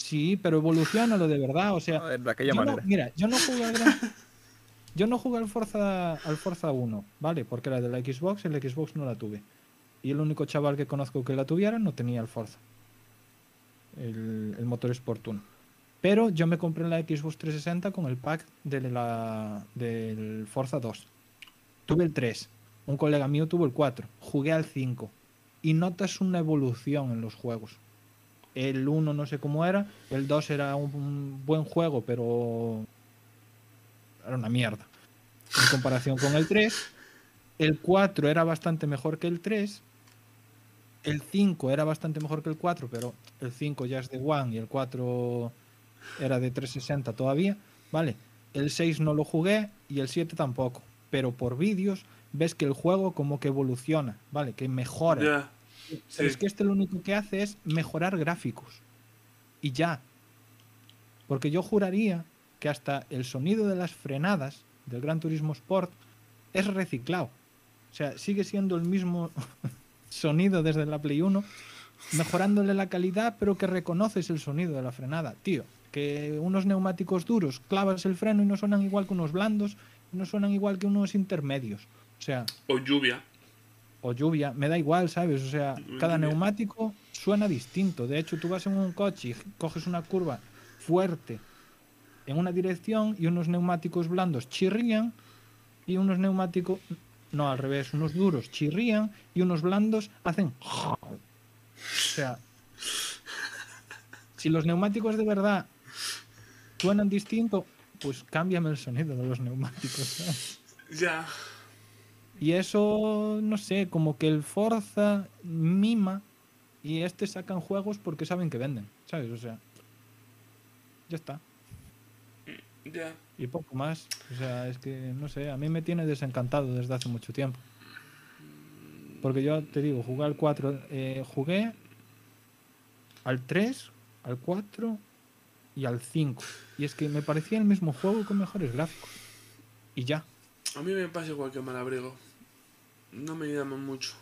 Sí, pero evoluciona lo de verdad, o sea, ver, de aquella yo no- manera. mira, yo no jugué al Gran- Yo no jugué al Forza, al Forza 1, ¿vale? Porque era de la Xbox la Xbox no la tuve. Y el único chaval que conozco que la tuviera no tenía el Forza. El, el Motorsport 1. Pero yo me compré la Xbox 360 con el pack de la, del Forza 2. Tuve el 3. Un colega mío tuvo el 4. Jugué al 5. Y notas una evolución en los juegos. El 1 no sé cómo era. El 2 era un, buen juego, pero era una mierda. En comparación con el 3. El 4 era bastante mejor que el 3. El 5 era bastante mejor que el 4, pero el 5 ya es de One y el 4 era de 360 todavía. Vale. El 6 no lo jugué y el 7 tampoco. Pero por vídeos ves que el juego como que evoluciona, ¿vale? Que mejora. Pero es que este lo único que hace es mejorar gráficos. Y ya. Porque yo juraría que hasta el sonido de las frenadas del Gran Turismo Sport es reciclado. O sea, sigue siendo el mismo sonido desde la Play 1, mejorándole la calidad, pero que reconoces el sonido de la frenada. Tío, que unos neumáticos duros clavas el freno y no suenan igual que unos blandos, no suenan igual que unos intermedios. O sea, O lluvia. O lluvia, me da igual, ¿sabes? O sea, cada neumático suena distinto. De hecho, tú vas en un coche y coges una curva fuerte en una dirección y unos neumáticos blandos chirrían y unos neumáticos, no, al revés, unos duros chirrían y unos blandos hacen... O sea, si los neumáticos de verdad suenan distinto, pues cámbiame el sonido de los neumáticos. Ya. Y eso, no sé, como que el Forza mima y este sacan juegos porque saben que venden, ¿sabes? O sea, ya está. Ya. Y poco más. O sea, es que, no sé, a mí me tiene desencantado desde hace mucho tiempo. Porque yo te digo, jugué al 4, eh, jugué al 3, al 4 y al 5. Y es que me parecía el mismo juego con mejores gráficos. Y ya. A mí me pasa igual que Malabrigo. No me llaman mucho.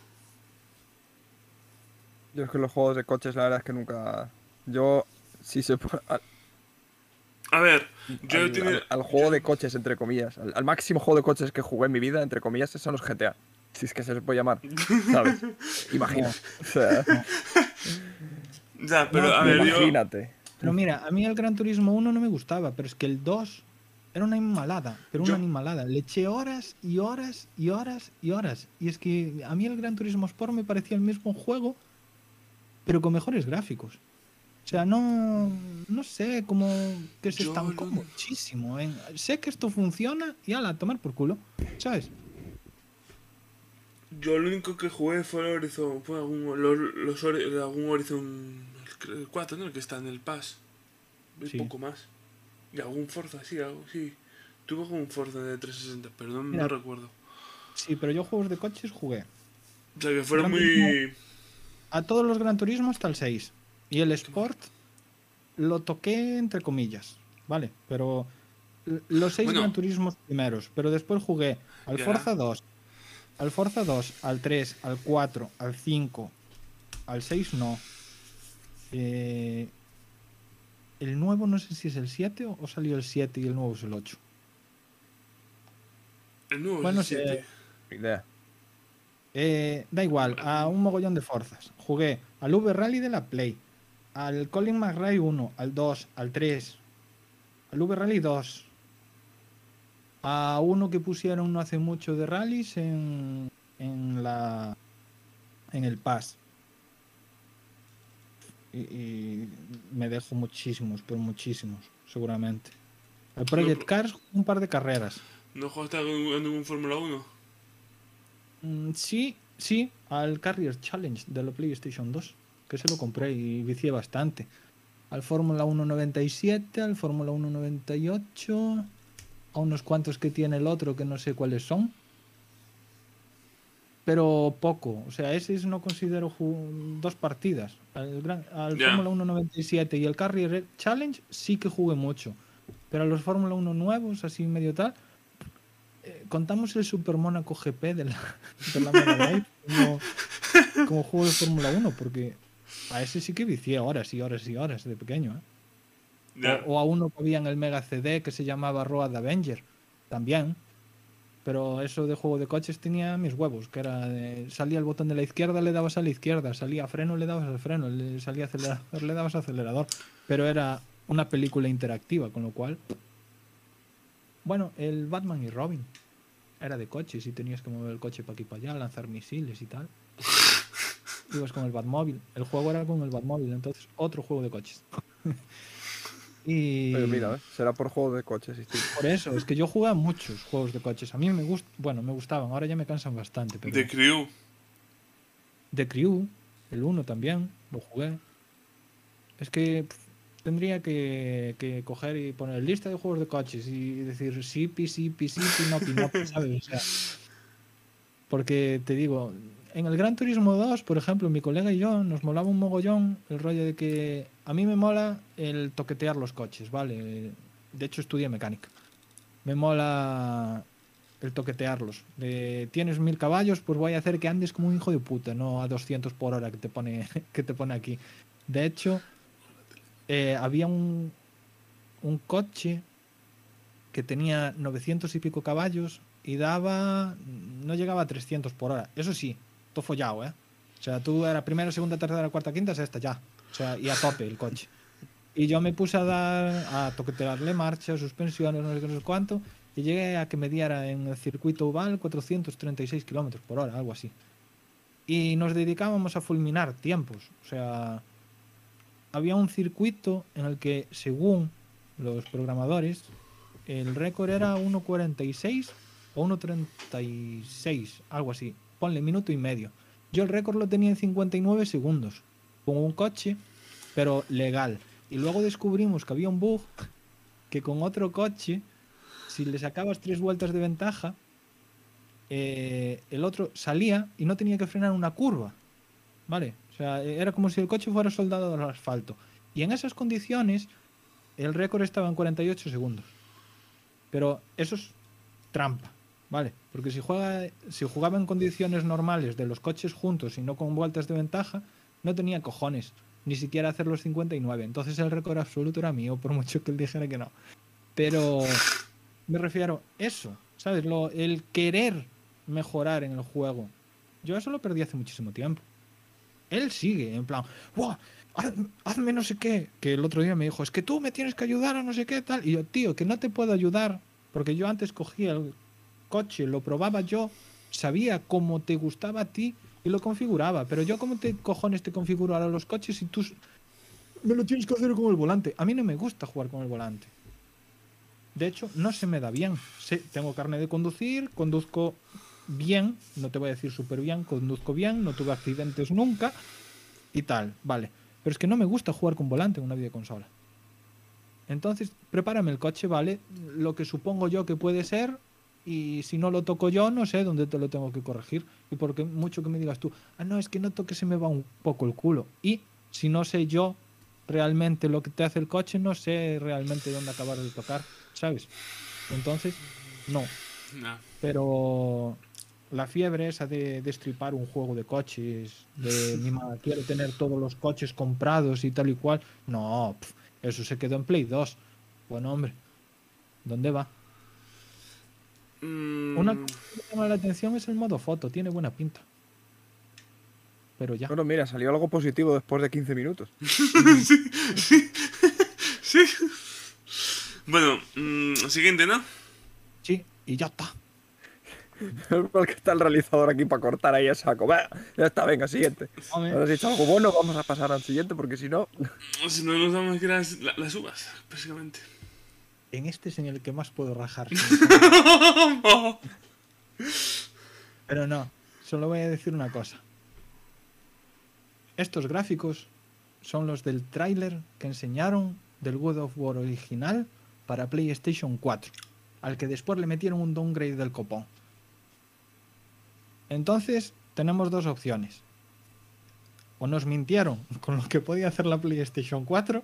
Yo es que los juegos de coches, la verdad es que nunca. Yo, si se puede. Al, A ver, yo he al- tenido- al- al juego de coches, entre comillas. Al, al máximo juego de coches que jugué en mi vida, entre comillas, son los GTA. Si es que se les puede llamar. ¿Sabes? Imagina. O sea, Ya, pero No, a ver, yo. imagínate. Pero mira, a mí el Gran Turismo 1 no me gustaba, pero es que el 2 era una animalada, pero una animalada. Le eché horas y horas y horas y horas. Y es que a mí el Gran Turismo Sport me parecía el mismo juego, pero con mejores gráficos. O sea, no, no sé, como que se estancó no- muchísimo. en- sé que esto funciona y ala, a tomar por culo, ¿sabes? Yo lo único que jugué fue el Horizon. Fue algún, los, los algún Horizon el- el 4, ¿no? El que está en el Pass. Y Sí. poco más. Y algún Forza, sí, algo, sí. Tuve algún Forza de 360, pero no, recuerdo. Sí, pero yo juegos de coches jugué. O sea, que fueron muy. A todos los Gran Turismo hasta el 6. Y el Sport lo toqué entre comillas, ¿vale? Pero los seis Bueno. Gran Turismos primeros. Pero después jugué al Ya. Forza 2, al Forza 2, al 3, al 4, al 5, al 6 no. Eh, el nuevo no sé si es el 7 o o salió el 7 y el nuevo es el 8. El nuevo Bueno, es el sí, 7. Ni idea. Eh, da igual, a un mogollón de forzas. Jugué al V-Rally de la Play, al Colin McRae 1, al 2, al 3, al V-Rally 2, a uno que pusieron no hace mucho de rallies en, en la en el Pass. Y, y me dejo muchísimos, pero muchísimos, seguramente. Al Project Cars, un par de carreras. ¿No jugaste a ningún Fórmula 1? Mm, Sí, sí, al Carrier Challenge de la PlayStation 2, que se lo compré y vicié bastante. Al Fórmula 197, al Fórmula 198, a unos cuantos que tiene el otro que no sé cuáles son. Pero poco, o sea, ese no considero dos partidas. Al, gran- al Ya. Fórmula 197 y el Carrier Challenge sí que jugué mucho. Pero a los Fórmula 1 nuevos, así medio tal, eh, contamos el Super Mónaco GP de la, de la Mega Drive como, como juego de Fórmula 1, porque a ese sí que vicié horas y horas y horas de pequeño. ¿eh? O, o a uno que había en el Mega CD que se llamaba Road Avenger, también. Pero eso de juego de coches tenía mis huevos, que era de- salía el botón de la izquierda, le dabas a la izquierda, salía freno, le dabas al freno, le salía acelerador, le dabas acelerador. Pero era una película interactiva, con lo cual. Bueno, el Batman y Robin era de coches y tenías que mover el coche para aquí y para allá, lanzar misiles y tal. Ibas con el Batmóvil. El juego era con el Batmóvil, entonces otro juego de coches. y Pero mira, ¿eh? será por juego de coches. por eso, es que yo jugaba muchos juegos de coches. A mí me gust bueno, me gustaban, ahora ya me cansan bastante. Pero The Crew. The Crew, el 1 también, lo jugué. Es que pf, tendría que, que coger y poner lista de juegos de coches y decir sí, pi, sí, pi, sí, pi, no, pi, no, ¿sabes? O sea, porque te digo, en el Gran Turismo 2, por ejemplo, mi colega y yo nos molaba un mogollón el rollo de que a mí me mola el toquetear los coches, ¿vale? De hecho, estudié mecánica. Me mola el toquetearlos. Tienes mil caballos, pues voy a hacer que andes como un hijo de puta, no a 200 por hora que te pone, que te pone aquí. De hecho, eh, había un, un coche que tenía 900 y pico caballos y daba. No llegaba a 300 por hora. Eso sí, todo follado, ¿eh? O sea, tú era primera, segunda, tercera, cuarta, quinta, sexta, ya. O sea, y a tope el coche. Y yo me puse a dar, a toquetearle marcha, suspensiones, no sé qué, no sé cuánto, y llegué a que me diera en el circuito oval 436 kilómetros por hora, algo así. Y nos dedicábamos a fulminar tiempos. O sea, había un circuito en el que, según los programadores, el récord era 1.46 o 1.36, algo así. Ponle minuto y medio. Yo el récord lo tenía en 59 segundos, con un coche, pero legal. Y luego descubrimos que había un bug que con otro coche, si le sacabas tres vueltas de ventaja, eh, el otro salía y no tenía que frenar una curva. ¿Vale? O sea, era como si el coche fuera soldado al asfalto. Y en esas condiciones, el récord estaba en 48 segundos. Pero eso es trampa, ¿vale? Porque si, juega, si jugaba en condiciones normales de los coches juntos y no con vueltas de ventaja, no tenía cojones ni siquiera hacer los 59. Entonces el récord absoluto era mío, por mucho que él dijera que no. Pero me refiero eso, ¿sabes? Lo, el querer mejorar en el juego. Yo eso lo perdí hace muchísimo tiempo. Él sigue, en plan, ¡Wow! hazme no sé qué. Que el otro día me dijo, es que tú me tienes que ayudar a no sé qué tal. Y yo, tío, que no te puedo ayudar. Porque yo antes cogía el coche, lo probaba yo, sabía cómo te gustaba a ti y lo configuraba. Pero yo, ¿cómo te cojones te configuro ahora los coches si tú me lo tienes que hacer con el volante? A mí no me gusta jugar con el volante. De hecho, no se me da bien. Sí, tengo carne de conducir, conduzco bien, no te voy a decir súper bien, conduzco bien, no tuve accidentes nunca y tal, vale. Pero es que no me gusta jugar con volante en una videoconsola. Entonces, prepárame el coche, ¿vale? Lo que supongo yo que puede ser, y si no lo toco yo, no sé dónde te lo tengo que corregir. Y porque mucho que me digas tú, ah, no, es que noto que se me va un poco el culo. Y si no sé yo realmente lo que te hace el coche, no sé realmente dónde acabar de tocar, ¿sabes? Entonces, no. No. Pero la fiebre esa de destripar un juego de coches, de mi madre quiero tener todos los coches comprados y tal y cual, no, pf, eso se quedó en Play 2. Bueno, hombre, ¿dónde va? Mm, Una cosa que me llama la atención es el modo foto, tiene buena pinta. Pero ya. Bueno, mira, salió algo positivo después de 15 minutos. sí. Bueno, mm, siguiente, ¿no? Sí, y ya está. Porque está el realizador aquí para cortar ahí a saco. Va, ya está, venga, siguiente. Ahora si hecho algo bueno, vamos a pasar al siguiente, porque si no. Si no nos damos que las, la- las uvas, básicamente. En este es en el que más puedo rajar. Pero no, solo voy a decir una cosa. Estos gráficos son los del tráiler que enseñaron del God of War original para PlayStation 4, al que después le metieron un downgrade del copón. Entonces, tenemos dos opciones. O nos mintieron con lo que podía hacer la PlayStation 4,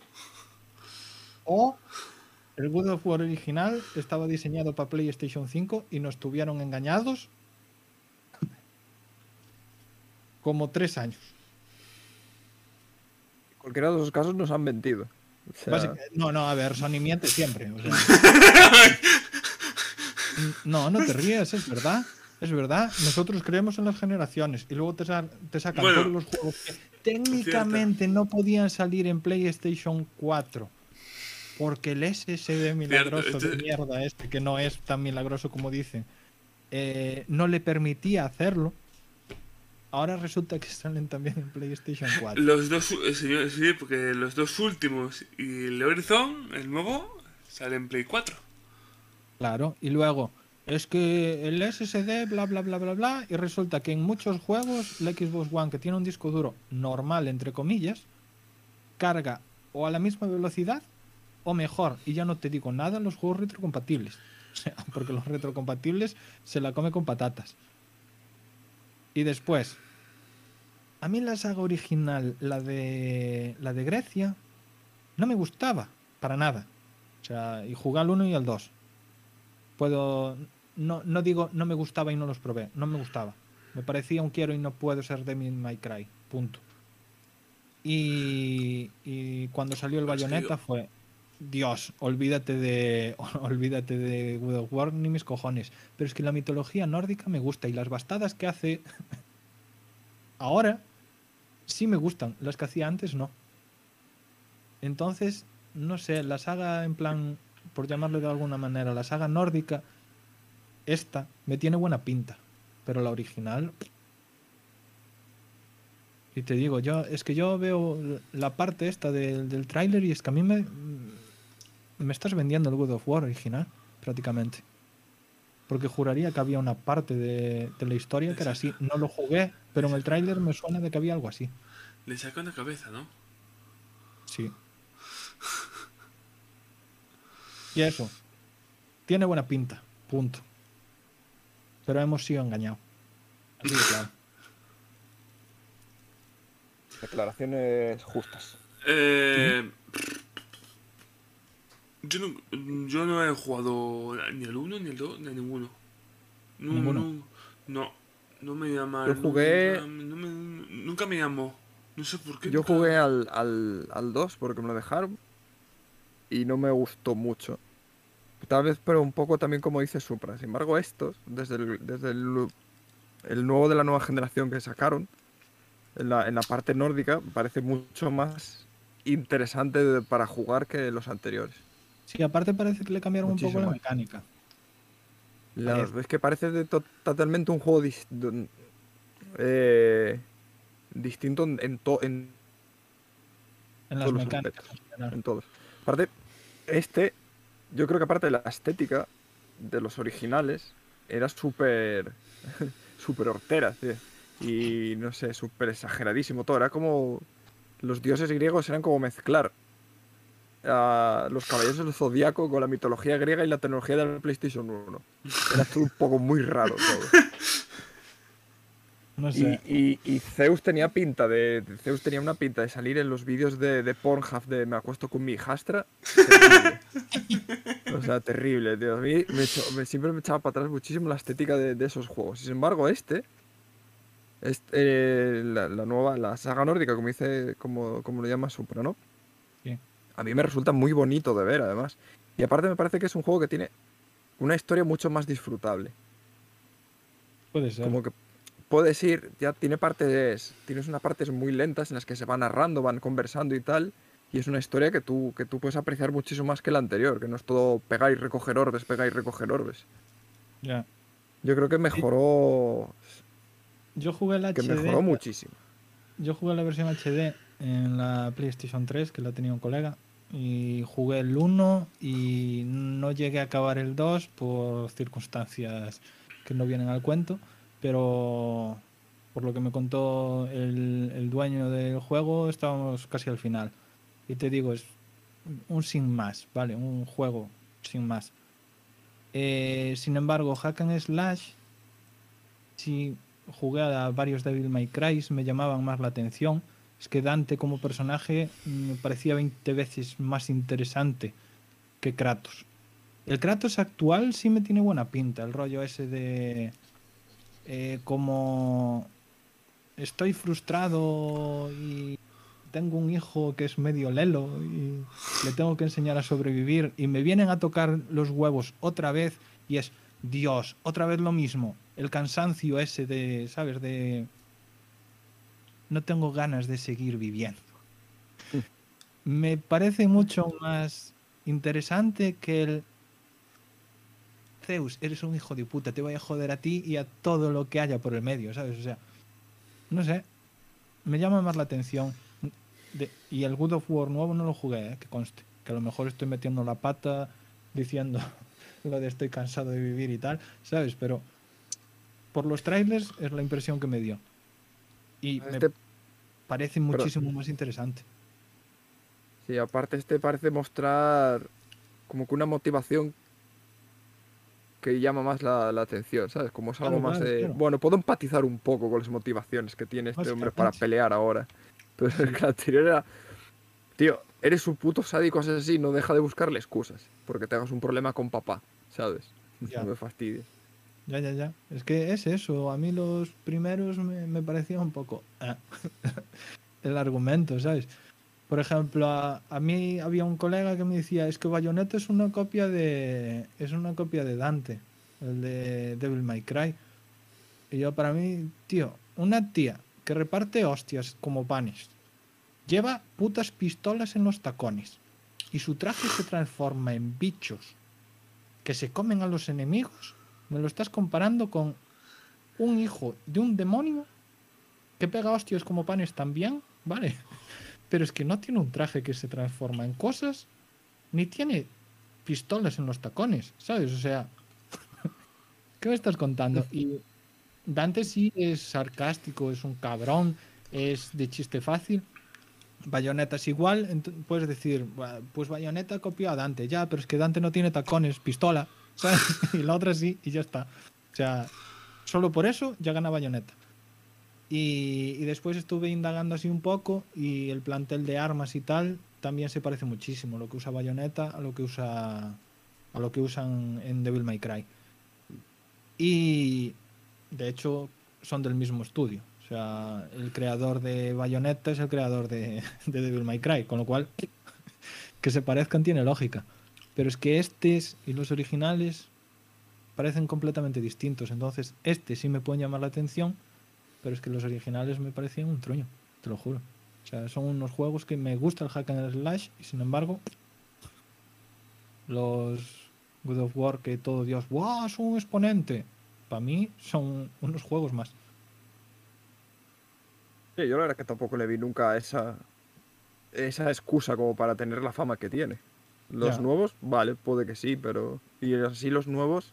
o el God of War original estaba diseñado para PlayStation 5 y nos tuvieron engañados como tres años. En cualquiera de los casos nos han mentido. O sea, Básica- no, no, a ver, Sony miente siempre. o sea. no, no te rías, es verdad. Es verdad, nosotros creemos en las generaciones y luego te, sa- te sacan Bueno, todos los juegos que técnicamente no podían salir en PlayStation 4 porque el SSD milagroso de este- mierda este, que no es tan milagroso como dicen, eh, no le permitía hacerlo. Ahora resulta que salen también en PlayStation 4. Los dos, eh, señor, sí, porque los dos últimos y el Horizon, el nuevo, sale en Play 4. Claro, y luego es que el SSD, bla, bla, bla, bla, bla, y resulta que en muchos juegos la Xbox One, que tiene un disco duro normal, entre comillas, carga o a la misma velocidad o mejor, y ya no te digo nada, los juegos retrocompatibles. O sea, porque los retrocompatibles se la come con patatas. Y después, a mí la saga original, la de, la de Grecia, no me gustaba para nada. O sea, y jugué al 1 y al 2 puedo. No, no digo no me gustaba y no los probé, no me gustaba. Me parecía un quiero y no puedo ser Devil May Cry. Punto. Y, y cuando salió el bayoneta yo- fue. Dios, olvídate de olvídate de God of War ni mis cojones. Pero es que la mitología nórdica me gusta y las bastadas que hace ahora sí me gustan, las que hacía antes no. Entonces, no sé, la saga en plan, por llamarlo de alguna manera, la saga nórdica, esta me tiene buena pinta, pero la original y te digo, yo es que yo veo la parte esta del, del tráiler y es que a mí me, me estás vendiendo el God of War original, prácticamente. Porque juraría que había una parte de, de la historia que era así. No lo jugué, pero en el tráiler me suena de que había algo así. Le saca una cabeza, ¿no? Sí. Y eso. Tiene buena pinta. Punto. Pero hemos sido engañados. Así de claro. Declaraciones justas. Eh, yo, no, yo no he jugado ni al 1, ni al 2, ni a ninguno. No, ¿Ninguno? No, no, no me llama. Yo jugué- Nunca, no me- nunca me llamó. No sé por qué. Yo nunca- jugué al, al, al 2 porque me lo dejaron y no me gustó mucho. Tal vez, pero un poco también como dice Supra. Sin embargo, estos, desde el, desde el, el nuevo de la nueva generación que sacaron, en la, en la parte nórdica, parece mucho más interesante para jugar que los anteriores. Sí, aparte parece que le cambiaron un poco la mecánica. La- es que parece de to- totalmente un juego dis- eh, distinto en, to- en En las Todos mecánicas. en todos. Aparte, este, yo creo que aparte de la estética de los originales, era súper. súper hortera, tío. Y no sé, súper exageradísimo todo. Era como. Los dioses griegos eran como mezclar a los caballeros del zodiaco con la mitología griega y la tecnología del PlayStation 1. Era todo un poco muy raro todo. No Y, sé. y- y Zeus tenía pinta de, Zeus tenía una pinta de salir en los vídeos de, de Pornhub de me acuesto con mi hijastra. O sea, terrible, tío. A mí me me- siempre me echaba para atrás muchísimo la estética de, de esos juegos. Sin embargo, este, este eh, la, la nueva, la saga nórdica, como dice, como, como lo llama Supra, ¿no? A mí me resulta muy bonito de ver, además. Y aparte me parece que es un juego que tiene una historia mucho más disfrutable. Puede ser. Como que puedes ir, ya tiene partes, tienes unas partes muy lentas en las que se van narrando, van conversando y tal, y es una historia que tú, que tú puedes apreciar muchísimo más que la anterior, que no es todo pegar y recoger orbes, pegar y recoger orbes. Ya. Yo creo que mejoró, Yo jugué el que HD. mejoró muchísimo. Yo jugué la versión HD en la PlayStation 3, que la tenía un colega, y jugué el 1 y no llegué a acabar el 2 por circunstancias que no vienen al cuento, pero por lo que me contó el, dueño del juego, estábamos casi al final. Y te digo, es un sin más, ¿vale? Un juego sin más. Eh, sin embargo, Hack and Slash, si jugué a varios Devil May Cry, me llamaban más la atención. Es que Dante como personaje me parecía 20 veces más interesante que Kratos. El Kratos actual sí me tiene buena pinta, el rollo ese de eh, como estoy frustrado y tengo un hijo que es medio lelo y le tengo que enseñar a sobrevivir y me vienen a tocar los huevos otra vez y es Dios, otra vez lo mismo, el cansancio ese de, ¿sabes? De no tengo ganas de seguir viviendo. Me parece mucho más interesante que el Zeus, eres un hijo de puta, te voy a joder a ti y a todo lo que haya por el medio, ¿sabes? O sea, no sé, me llama más la atención. De- y el God of War nuevo no lo jugué, ¿eh? que conste. Que a lo mejor estoy metiendo la pata diciendo lo de estoy cansado de vivir y tal, ¿sabes? Pero por los trailers es la impresión que me dio. Y me Este, parece muchísimo más interesante. sí, aparte este parece mostrar como que una motivación que llama más la, la atención, ¿sabes? Como es algo Claro, más de... claro. Bueno, puedo empatizar un poco con las motivaciones que tiene este hombre para pelear ahora. El que la anterior era... Tío, eres un puto sádico así, no deja de buscarle excusas. Porque tengas un problema con papá, ¿sabes? Ya. No me fastidies. Ya, ya, ya. Es que es eso. A mí los primeros me, parecía un poco. ah, el argumento, ¿sabes? Por ejemplo, a, a mí había un colega que me decía, es que Bayonetta es una copia de es una copia de Dante, el de Devil May Cry. Y yo para mí, tío, una tía que reparte hostias como panes, lleva putas pistolas en los tacones y su traje se transforma en bichos que se comen a los enemigos, me lo estás comparando con un hijo de un demonio que pega hostias como panes también, ¿vale? Pero es que no tiene un traje que se transforma en cosas, ni tiene pistolas en los tacones, ¿sabes? O sea, ¿qué me estás contando? Y Dante sí es sarcástico, es un cabrón, es de chiste fácil. Bayonetta es igual, puedes decir, "Buah, pues Bayonetta copió a Dante, ya, pero es que Dante no tiene tacones, pistola, Y la otra sí, y ya está. O sea, solo por eso ya gana Bayonetta. Y, y después estuve indagando así un poco y el plantel de armas y tal también se parece muchísimo lo que usa Bayonetta a lo que usa a lo que usan en Devil May Cry. Y de hecho son del mismo estudio. O sea, el creador de Bayonetta es el creador de, de Devil May Cry, con lo cual que se parezcan tiene lógica. Pero es que estos y los originales parecen completamente distintos. Entonces, este sí me pueden llamar la atención, pero es que los originales me parecían un truño, te lo juro. O sea, son unos juegos que me gusta el hack and slash y sin embargo, los God of War que todo Dios, ¡wow! Es un exponente. Para mí son unos juegos más. Sí, yo la verdad que tampoco le vi nunca esa, esa excusa como para tener la fama que tiene. Los nuevos, vale, puede que sí, pero... Y así los nuevos,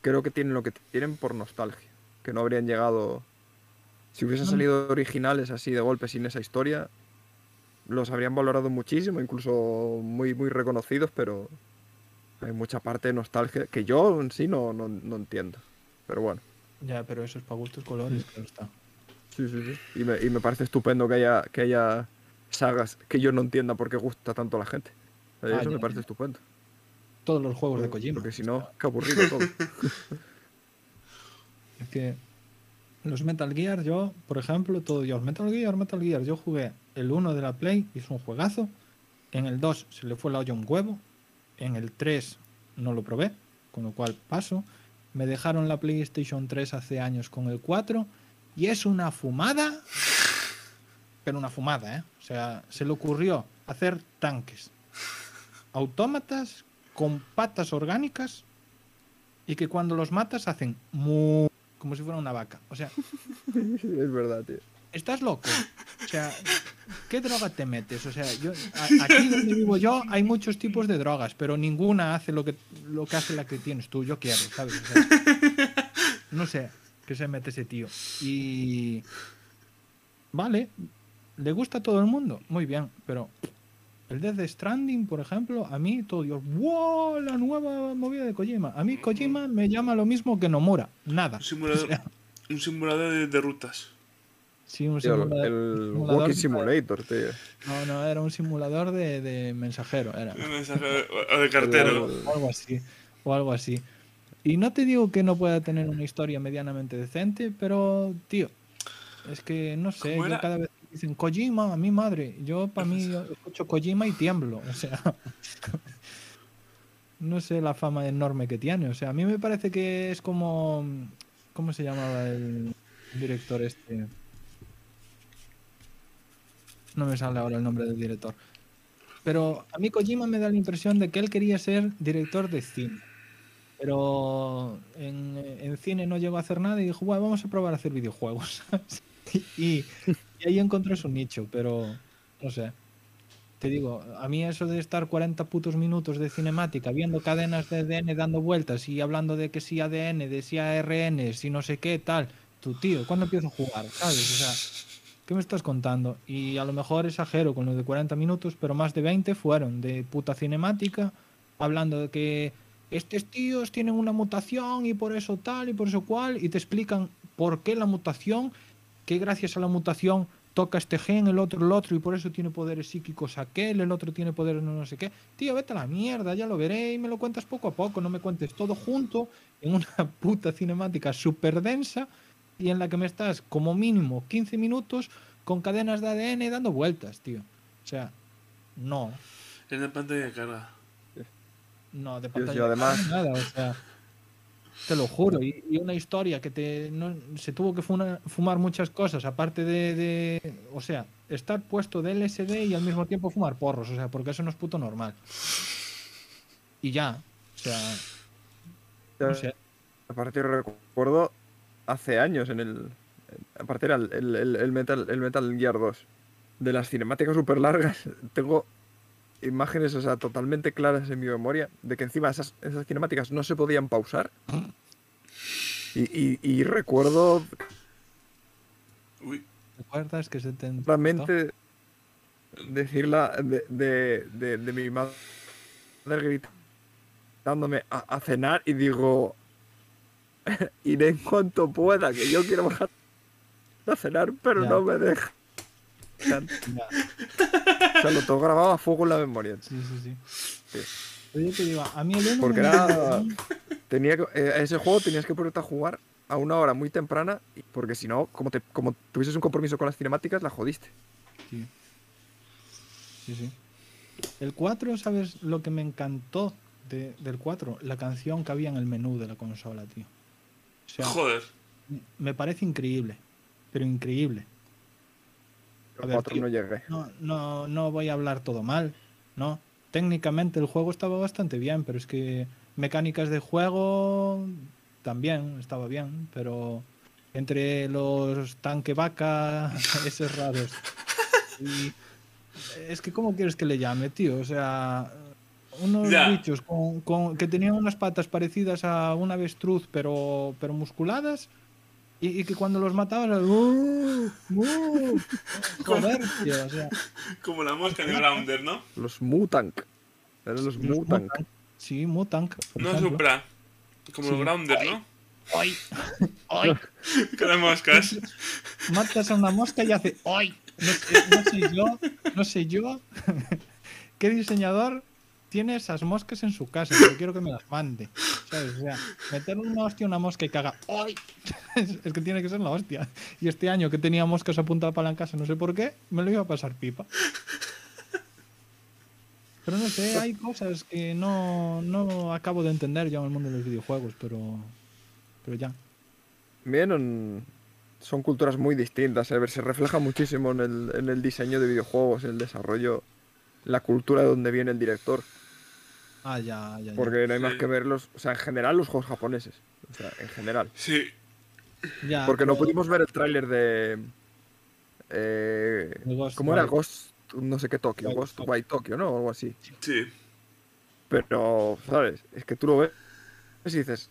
creo que tienen lo que tienen por nostalgia. Que no habrían llegado... Si hubiesen salido originales así de golpe sin esa historia, los habrían valorado muchísimo, incluso muy, muy reconocidos, pero hay mucha parte de nostalgia que yo en sí no, no, no entiendo. Pero bueno. Ya, pero eso es para gustos colores, claro está. Sí, sí, sí. Y me, y me parece estupendo que haya, que haya sagas que yo no entienda por qué gusta tanto a la gente. O sea, Ah, eso me parece ya. estupendo. Todos los juegos de Kojima. Porque si no, qué aburrido todo. Es que los Metal Gear, yo, por ejemplo, todo Dios, Metal Gear, Metal Gear, yo jugué el 1 de la Play, es un juegazo. En el 2 se le fue la olla un huevo. En el 3 no lo probé, con lo cual paso. Me dejaron la PlayStation 3 hace años con el 4 y es una fumada, pero una fumada, ¿eh? O sea, se le ocurrió hacer tanques, autómatas con patas orgánicas y que cuando los matas hacen mu como si fuera una vaca. O sea, es verdad, tío. estás loco. O sea, ¿qué droga te metes? O sea, yo a- aquí donde vivo yo hay muchos tipos de drogas, pero ninguna hace lo que lo que hace la que tienes tú. Yo quiero, ¿sabes? O sea, no sé qué se mete ese tío. Y vale, le gusta a todo el mundo, muy bien, pero el Death Stranding, por ejemplo, a mí todo Dios, ¡wow! La nueva movida de Kojima. A mí Kojima me llama lo mismo que Nomura, nada. Un simulador, O sea, un simulador de, de rutas. sí, un Tío, simulador- el simulador Walking Simulator, tío. No, no, era un simulador de, de mensajero, era. O de cartero. O algo así. O algo así. Y no te digo que no pueda tener una historia medianamente decente, pero, tío, es que no sé, ¿Cómo yo cada vez dicen Kojima, a mi madre, yo para mí yo escucho Kojima y tiemblo, o sea, no sé la fama enorme que tiene, o sea, a mí me parece que es como, ¿cómo se llamaba el director este? No me sale ahora el nombre del director. Pero a mí Kojima me da la impresión de que él quería ser director de cine. Pero en, en cine no llegó a hacer nada y dijo, bueno, vamos a probar a hacer videojuegos. y, ahí encontró su nicho, pero no sé. Te digo, a mí eso de estar 40 putos minutos de cinemática viendo cadenas de ADN dando vueltas y hablando de que si ADN, de si ARN, si no sé qué, tal. Tu tío, ¿cuándo empiezo a jugar? ¿Sabes? O sea, ¿qué me estás contando? Y a lo mejor exagero con lo de 40 minutos, pero más de 20 fueron de puta cinemática, hablando de que estos tíos tienen una mutación y por eso tal y por eso cual, y te explican por qué la mutación, que gracias a la mutación toca este gen, el otro el otro, y por eso tiene poderes psíquicos aquel, el otro tiene poderes no, no sé qué. Tío, vete a la mierda, ya lo veré y me lo cuentas poco a poco, no me cuentes todo junto en una puta cinemática súper densa y en la que me estás como mínimo 15 minutos con cadenas de ADN dando vueltas, tío. O sea, no. Es de pantalla de carga. No, de Dios, pantalla yo además- nada, o sea, te lo juro. Y, y una historia que te no- se tuvo que fumar muchas cosas, aparte de, de- O sea, estar puesto de LSD y al mismo tiempo fumar porros, o sea, porque eso no es puto normal. Y ya, o sea, no sé. Aparte recuerdo hace años en el. Aparte era el, el- Metal, el Metal Gear 2. De las cinemáticas súper largas. Tengo imágenes, o sea, totalmente claras en mi memoria. De que encima esas, esas cinemáticas no se podían pausar. Y, y- y recuerdo Uy, ¿Recuerdas que se te realmente decirla de, de, de, de mi madre gritándome a, a cenar y digo iré en cuanto pueda que yo quiero bajar a cenar pero Ya. no me dejan Ya, o sea lo tengo grabado a fuego en la memoria sí, sí, sí. Sí. Pero yo te digo, a mí el porque me- era tenía que, eh, ese juego tenías que ponerte a jugar a una hora muy temprana y- porque si no como te como tuvieses un compromiso con las cinemáticas la jodiste Sí. Sí, sí. El 4, ¿sabes lo que me encantó de- del 4? La canción que había en el menú de la consola, tío. O sea, joder. me parece increíble. Pero increíble. A el ver, 4 tío. no llegué No, no, no voy a hablar todo mal, ¿no? Técnicamente el juego estaba bastante bien, pero es que mecánicas de juego también estaba bien, pero entre los tanque vaca, esos raros. Y es que, ¿cómo quieres que le llame, tío? O sea, unos Ya. bichos con, con- que tenían unas patas parecidas a un avestruz, pero, pero musculadas. Y, y que cuando los matabas, ¡uh! ¡uh! joder, tío, o sea, Como la mosca de Grounder, ¿no? los Mutank eran los Los Mutank Mutank. Sí, Mutank. No ejemplo. Supra. Como Sí. el Grounder, ¿no? ¡Ay! ¡Ay! Con las moscas. Matas a una mosca y hace ¡Ay! No sé yo, no sé yo. ¿Qué diseñador tiene esas moscas en su casa? Pero quiero que me las mande. ¿Sabes? O sea, meter una hostia a una mosca y que haga ¡Ay! Es, que tiene que ser la hostia. Y este año que tenía moscas apuntadas para la casa, no sé por qué, me lo iba a pasar pipa. Pero no sé, hay cosas que no, no acabo de entender ya en el mundo de los videojuegos, pero, pero ya. Bien, son culturas muy distintas. Se refleja muchísimo en el, en el diseño de videojuegos, en el desarrollo, la cultura de donde viene el director. Ah, ya, ya. ya. Porque no hay más que verlos, o sea, en general los juegos japoneses. O sea, en general. Sí. Ya, Porque no pudimos ver el tráiler de... eh, Ghost ¿Cómo era? Ghost, no sé qué Tokio, White Ghost. White Tokyo, ¿no? O algo así. Sí. Pero, ¿sabes? Es que tú lo ves y dices...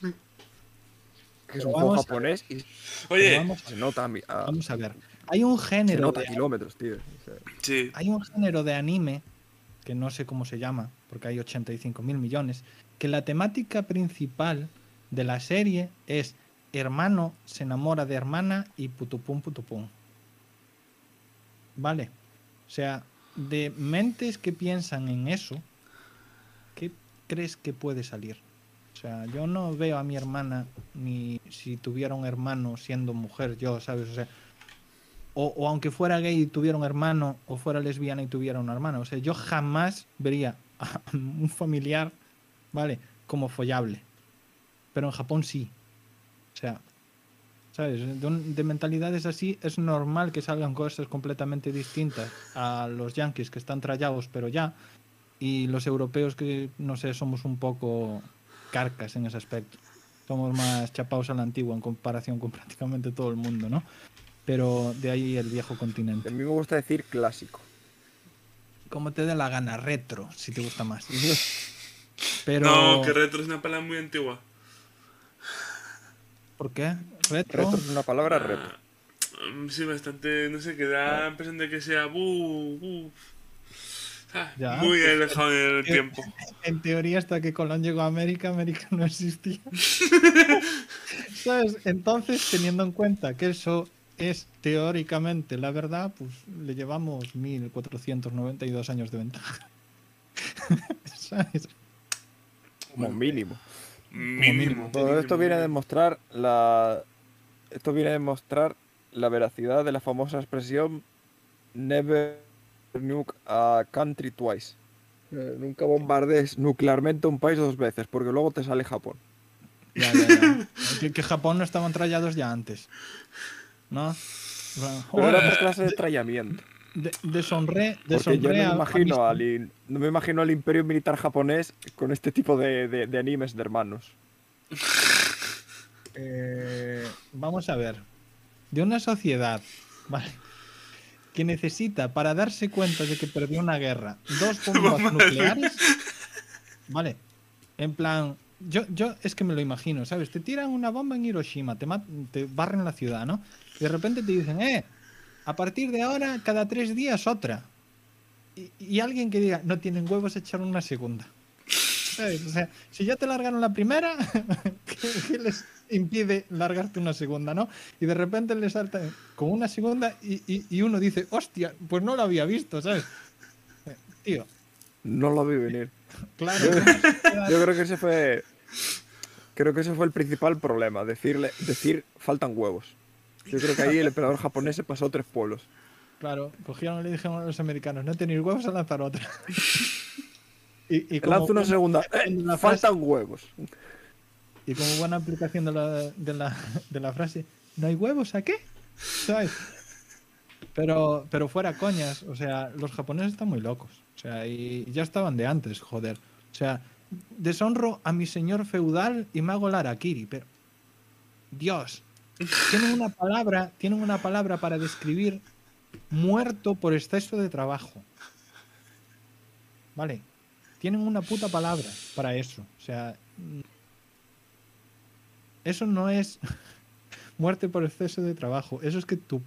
Que es Pero un juego japonés y Oye, vamos, se nota, a vamos a ver. Hay un se género. nota a de- kilómetros, tío. O sea, sí. hay un género de anime que no sé cómo se llama, porque hay 85 mil millones, que la temática principal de la serie es hermano se enamora de hermana y putupum putupum. Vale. O sea, de mentes que piensan en eso, ¿qué crees que puede salir? O sea, yo no veo a mi hermana ni si tuviera un hermano siendo mujer, yo, ¿sabes? O sea, o, o aunque fuera gay y tuviera un hermano, o fuera lesbiana y tuviera una hermana. O sea, yo jamás vería a un familiar, ¿vale? Como follable. Pero en Japón sí. O sea, ¿sabes? De, un- de mentalidades así es normal que salgan cosas completamente distintas a los yankees que están trallados, pero ya. Y los europeos que, no sé, somos un poco carcas en ese aspecto. Somos más chapados a la antigua en comparación con prácticamente todo el mundo, ¿no? Pero de ahí el viejo a continente. mí me gusta decir clásico. Como te dé la gana, retro, si te gusta más. Pero. No, que retro es una palabra muy antigua. ¿Por qué? Retro. Retro es una palabra Ah, retro. mm, Sí, bastante, no sé, que da la impresión de que sea. Ah, Ya, muy pues, alejado en el eh, tiempo. En teoría, hasta que Colón llegó a América, América no existía. ¿Sabes? Entonces, teniendo en cuenta que eso es teóricamente la verdad, pues le llevamos 1492 años de ventaja. ¿Sabes? Como mínimo. Mínimo. Todo esto viene a demostrar la. Esto viene a demostrar la veracidad de la famosa expresión Never nuke a country twice. Eh, nunca bombardees nuclearmente un país dos veces, porque luego te sale Japón. Ya, ya, ya. que, que Japón no estaban trallados ya antes. ¿No? Bueno, Pero ahora era otra clase de trayamiento. de, deshonré, Porque yo deshonré no me a- a imagino al, no me imagino al imperio militar japonés con este tipo de, de- de animes de hermanos. Eh, vamos a ver. De una sociedad, ¿vale? Que necesita, para darse cuenta de que perdió una guerra, dos bombas nucleares. ¿Vale? En plan, yo, yo es que me lo imagino, ¿sabes? Te tiran una bomba en Hiroshima, te, te barren la ciudad, ¿no? Y de repente te dicen, eh, a partir de ahora, cada tres días otra. Y, y alguien que diga, no tienen huevos echar una segunda. ¿Sabes? O sea, si ya te largaron la primera, ¿qué, les impide largarte una segunda, no? Y de repente les salta con una segunda y, y- y uno dice, hostia, pues no lo había visto, ¿sabes? Eh, Tío, No lo vi venir. claro. Yo creo que ese fue. Creo que ese fue el principal problema. Decirle, decir faltan huevos. Yo creo que ahí el emperador japonés se pasó tres pueblos. Claro, cogieron y le dijeron a los americanos, no tenéis huevos a lanzar otra. y, y lanzo una segunda. "Eh, la frase- faltan huevos. y como buena aplicación de la, de la, de la frase, ¿no hay huevos a qué? ¿Sabes? Pero, pero fuera coñas, o sea, los japoneses están muy locos. Sea, y ya estaban de antes, joder. O sea, deshonro a mi señor feudal y me hago el Arakiri, pero. Dios. Tienen una palabra, tienen una palabra para describir muerto por exceso de trabajo. Vale. Tienen una puta palabra para eso. O sea. Eso no es muerte por exceso de trabajo. Eso es que tu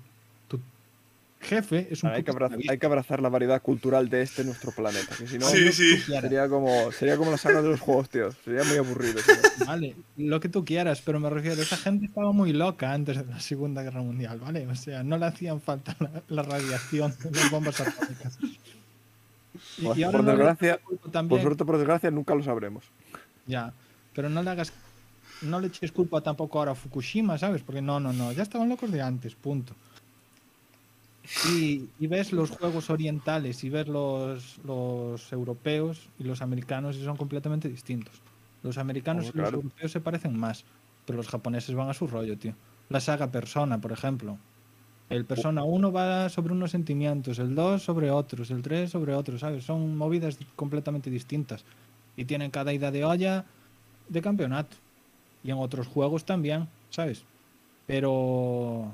jefe es un Hay que, abrazar, esclavista. hay que abrazar la variedad cultural de este nuestro planeta. Que si no, Sí, sí. sería como sería como la saga de los juegos, tío. Sería muy aburrido. tío. Vale, lo que tú quieras, pero me refiero, esa gente estaba muy loca antes de la Segunda Guerra Mundial, ¿vale? O sea, no le hacían falta la, la radiación de las bombas atómicas. Y, ahora por desgracia- culpa Por también, suerte, por desgracia, nunca lo sabremos. ya, pero no le hagas, no le eches culpa tampoco ahora a Fukushima, ¿sabes? Porque no, no, no, ya estaban locos de antes, punto. Y, y ves los juegos orientales y ves los, los europeos y los americanos y son completamente distintos. Los americanos Hombre, y los europeos se parecen más, pero los japoneses van a su rollo, tío. La saga Persona, por ejemplo. El Persona 1 va sobre unos sentimientos, el 2 sobre otros, el 3 sobre otros, ¿sabes? Son movidas completamente distintas. Y tienen cada ida de olla de campeonato. Y en otros juegos también, ¿sabes? Pero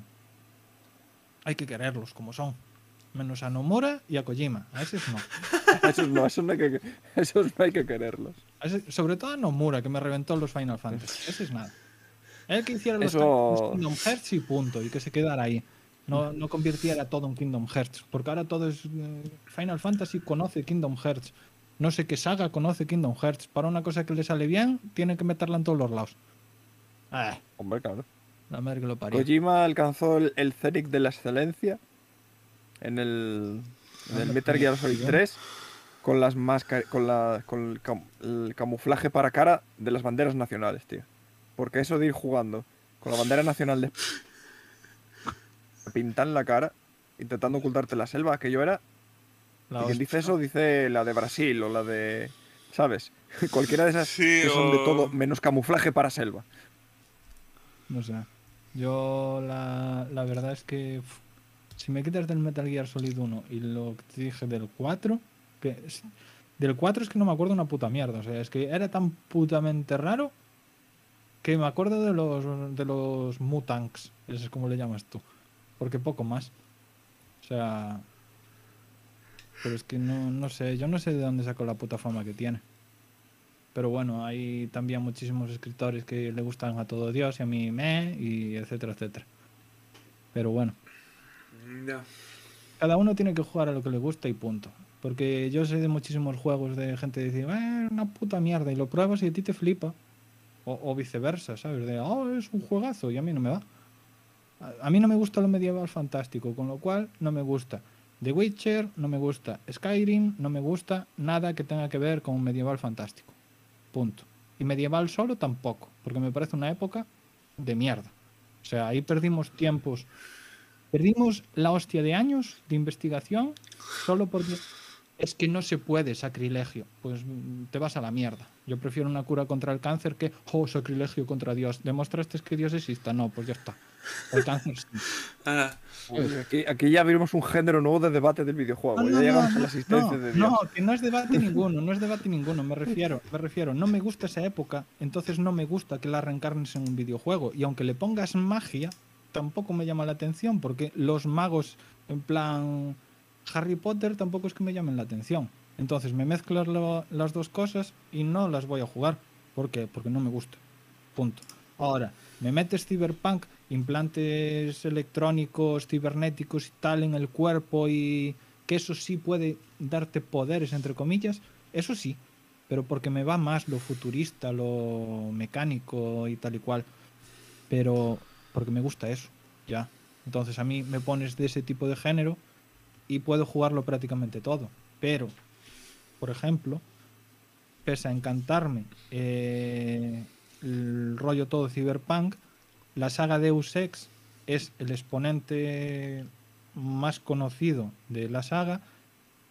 hay que quererlos como son. Menos a Nomura y a Kojima. A esos no. Esos no, esos no hay que, esos no hay que quererlos. A ese- sobre todo a Nomura, que me reventó los Final Fantasy. Ese es nada. El que hiciera los Eso- Kingdom Hearts y punto. Y que se quedara ahí. No, no convirtiera todo en Kingdom Hearts. Porque ahora todo es. eh, Final Fantasy conoce Kingdom Hearts. No sé qué saga conoce Kingdom Hearts. Para una cosa que le sale bien, tiene que meterla en todos los lados. Ah, Hombre, claro. La madre que lo parió. Kojima alcanzó el, el de la excelencia en el, en el Anda, Metal Gear Solid tío. 3 con las máscaras, con, la, con el, cam- el camuflaje para cara de las banderas nacionales, tío. Porque eso de ir jugando con la bandera nacional de pintar en la cara, intentando ocultarte la selva, aquello era. La y quien dice eso dice la de Brasil o la de. ¿Sabes? Cualquiera de esas Sí, que son de todo menos camuflaje para selva. No sé. Yo la, la verdad es que si me quitas del Metal Gear Solid 1 y lo que te dije del 4, que del 4 es que no me acuerdo una puta mierda. O sea, es que era tan putamente raro que me acuerdo de los de los mutanks, eso es como le llamas tú. Porque poco más. O sea, pero es que no, no sé, yo no sé de dónde sacó la puta fama que tiene. Pero bueno, hay también muchísimos escritores que le gustan a todo Dios y a mí me, y etcétera, etcétera. Pero bueno, cada uno tiene que jugar a lo que le gusta y punto. Porque yo sé de muchísimos juegos de gente que dice, eh, una puta mierda, y lo pruebas y a ti te flipa. O, o viceversa, ¿sabes? De, oh, es un juegazo y a mí no me va. A, a mí no me gusta lo medieval fantástico, con lo cual no me gusta. The Witcher no me gusta. Skyrim no me gusta nada que tenga que ver con medieval fantástico. Punto. Y medieval solo tampoco, porque me parece una época de mierda. O sea, ahí perdimos tiempos Perdimos la hostia de años de investigación solo porque es que no se puede sacrilegio. Pues mm, te vas a la mierda. Yo prefiero una cura contra el cáncer que, oh, sacrilegio contra Dios. ¿Demostraste que Dios exista? No, pues ya está. Sí. Ah, Aquí, aquí ya abrimos un género nuevo de debate del videojuego. No, ya no, llegamos no, a la existencia no, de Dios. no, que no es debate ninguno, no es debate ninguno, me refiero, me refiero, no me gusta esa época, entonces no me gusta que la reencarnes en un videojuego. Y aunque le pongas magia, tampoco me llama la atención, porque los magos, en plan Harry Potter, tampoco es que me llamen la atención. Entonces me mezclas lo- las dos cosas y no las voy a jugar. ¿Por qué? Porque no me gusta. Punto. Ahora, me metes Cyberpunk, implantes electrónicos, cibernéticos y tal en el cuerpo y que eso sí puede darte poderes, entre comillas, eso sí, pero porque me va más lo futurista, lo mecánico y tal y cual. Pero porque me gusta eso, ya. Entonces a mí me pones de ese tipo de género y puedo jugarlo prácticamente todo. Pero, por ejemplo, pese a encantarme eh, el rollo todo cyberpunk, la saga Deus Ex es el exponente más conocido de la saga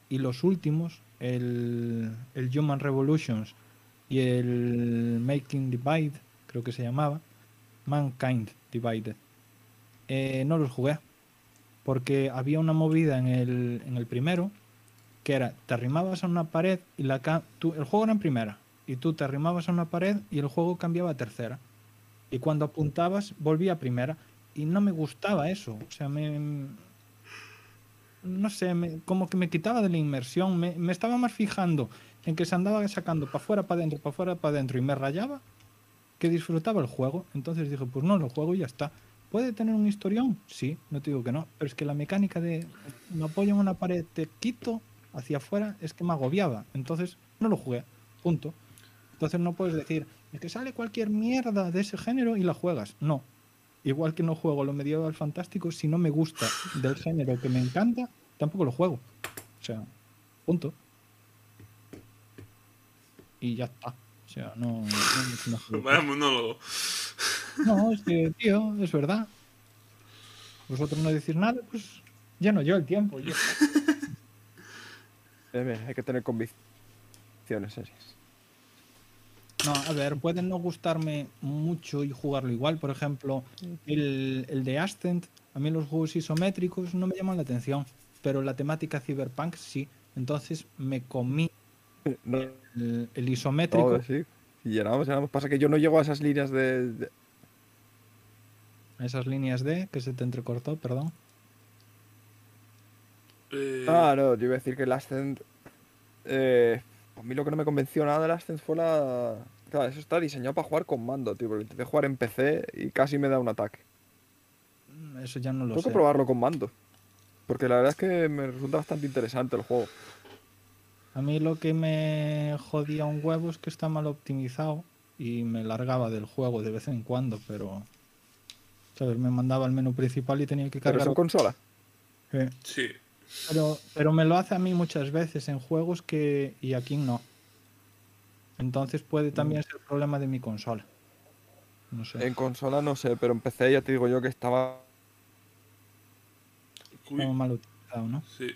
y los últimos, el, Human Revolutions y el Making Divide, creo que se llamaba, Mankind Divided, eh, no los jugué porque había una movida en el, en el primero que era, te arrimabas a una pared y la tú- el juego era en primera y tú te arrimabas a una pared y el juego cambiaba a tercera y cuando apuntabas volvía a primera y no me gustaba eso, o sea, me no sé, me- como que me quitaba de la inmersión, me, me estaba más fijando en que se andaba sacando para afuera, para adentro, para afuera, para adentro y me rayaba que disfrutaba el juego. Entonces dije, pues no, lo juego y ya está. ¿Puede tener un historión? Sí, no te digo que no. Pero es que la mecánica de me apoyo en una pared, te quito hacia afuera, es que me agobiaba. Entonces no lo jugué. Punto. Entonces no puedes decir, es que sale cualquier mierda de ese género y la juegas. No. Igual que no juego lo medieval fantástico, si no me gusta del género que me encanta, tampoco lo juego. O sea, punto. Y ya está. O sea, no. no, no- vaya monólogo. no, es que, tío, es verdad. Vosotros no decís nada, pues ya no yo el tiempo. ya hay que tener convicciones serias. No, a ver, pueden no gustarme mucho y jugarlo igual. Por ejemplo, el, el de Ascent, a mí los juegos isométricos no me llaman la atención, pero la temática cyberpunk sí. Entonces me comí No, el, el isométrico. todo, sí. Y llenamos, llenamos. Pasa que yo no llego a esas líneas de, de- Esas líneas de que se te entrecortó, perdón. Eh, Ah, no, yo iba a decir que el Ascent. Eh, a mí lo que no me convenció nada del Ascent fue la. Claro, eso está diseñado para jugar con mando, tío. Porque intenté jugar en PC y casi me da un ataque. Mm, Eso ya no lo Tengo sé. que probarlo con mando. Porque la verdad es que me resulta bastante interesante el juego. A mí lo que me jodía un huevo es que está mal optimizado y me largaba del juego de vez en cuando, pero. ¿Sabes? Me mandaba al menú principal y tenía que Pero cargar. es en consola. Eh, Sí. Pero, pero me lo hace a mí muchas veces en juegos que. y aquí no. Entonces puede también ser problema de mi consola. No sé. En consola no sé, pero en PC ya te digo yo que estaba Está mal utilizado, ¿no? sí.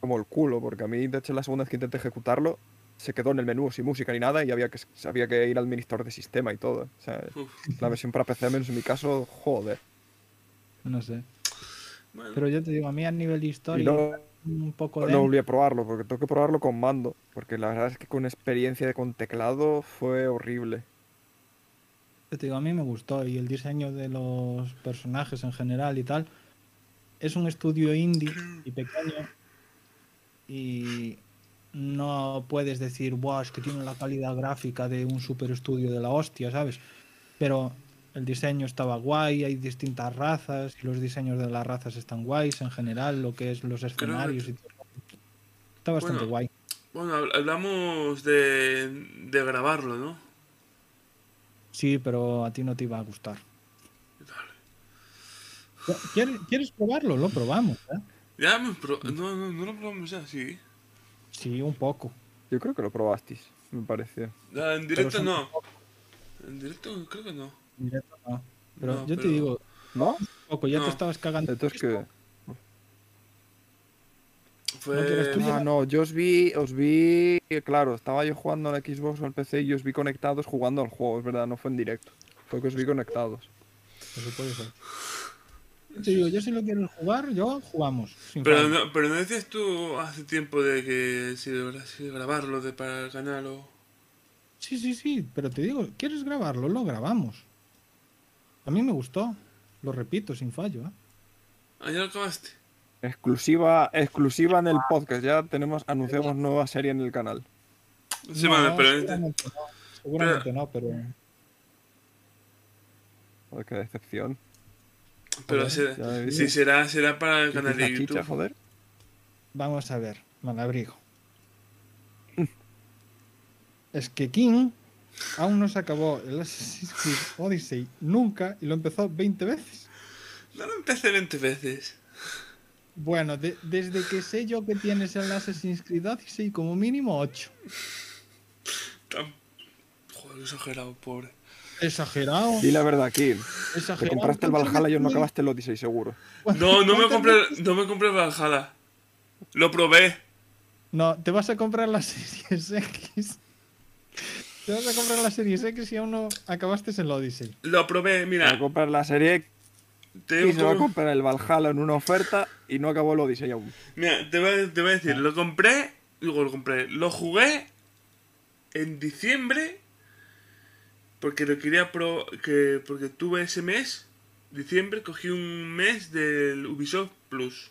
como el culo. Porque a mí, de hecho, la segunda vez que intenté ejecutarlo, se quedó en el menú sin música ni nada y había que, había que ir al administrador de sistema y todo. O sea, Uf. la versión para PC, menos en mi caso, joder. No sé. Bueno, Pero yo te digo, a mí a nivel Y historia, no, un poco no de. volví a probarlo, porque tengo que probarlo con mando. Porque la verdad es que con experiencia de con teclado fue horrible. Yo te digo, a mí me gustó y el diseño de los personajes en general y tal. Es un estudio indie y pequeño y no puedes decir, Buah, es que tiene la calidad gráfica de un super estudio de la hostia, ¿sabes? Pero el diseño estaba guay, hay distintas razas y los diseños de las razas están guays en general, lo que es los escenarios y todo. Está bastante Bueno. guay. bueno, habl- hablamos de, de grabarlo, ¿no? Sí, pero a ti no te iba a gustar. Dale. ¿Quieres, ¿quieres probarlo? Lo probamos, ¿eh? Ya hemos pro- No, no, no lo probamos ya, sí. Sí, un poco. Yo creo que lo probasteis, me pareció. Ya, en directo no. En directo creo que no. Directo no. Pero No, yo te digo, ¿No? poco, ya No. te estabas cagando. Entonces que. Fue. Ah, no, yo os vi, os vi, claro, estaba yo jugando en Xbox o en PC y os vi conectados jugando al juego, es verdad, no fue en directo. Fue que os vi conectados. Eso puede ser. Te digo, yo si lo quiero jugar, yo jugamos. Pero no, pero no decías tú hace tiempo de que si, si grabarlo de para el canal o. Sí, sí, sí, pero te digo, ¿quieres grabarlo? Lo grabamos. A mí me gustó. Lo repito, sin fallo. ¿eh? Ah, ya lo acabaste. Exclusiva, exclusiva en el podcast, ya tenemos, anunciamos nueva serie en el canal. Sí, No, vale, pero. seguramente no, seguramente no, pero Joder, qué decepción. Pero Joder, será- sí, será, será para el ¿Qué canal de la chicha, YouTube. joder? vamos a ver, malabrigo. Es que King aún no se acabó el Assassin's Creed Odyssey nunca y lo empezó 20 veces. No lo empecé 20 veces. Bueno, de- desde que sé yo que tienes el Assassin's Creed Odyssey, como mínimo 8. Tan- Joder, exagerado, pobre. Exagerado. Di la verdad, aquí. Te exagerado. compraste el ¿Cuántas Valhalla y no me- acabaste el Odyssey, seguro. No, no me ¿Cuántas compré, no me compré Valhalla. Lo probé. No, te vas a comprar la Series X. Te vas a comprar la Series X y aún no acabaste el Odyssey. Lo probé, Va a mira. comprar la serie Te y se va a comprar el Valhalla en una oferta y no acabó el Odyssey aún. Mira, te voy, a, te voy a decir, lo compré, digo, lo compré, lo jugué en diciembre porque lo quería pro, que porque tuve ese mes, diciembre, cogí un mes del Ubisoft Plus.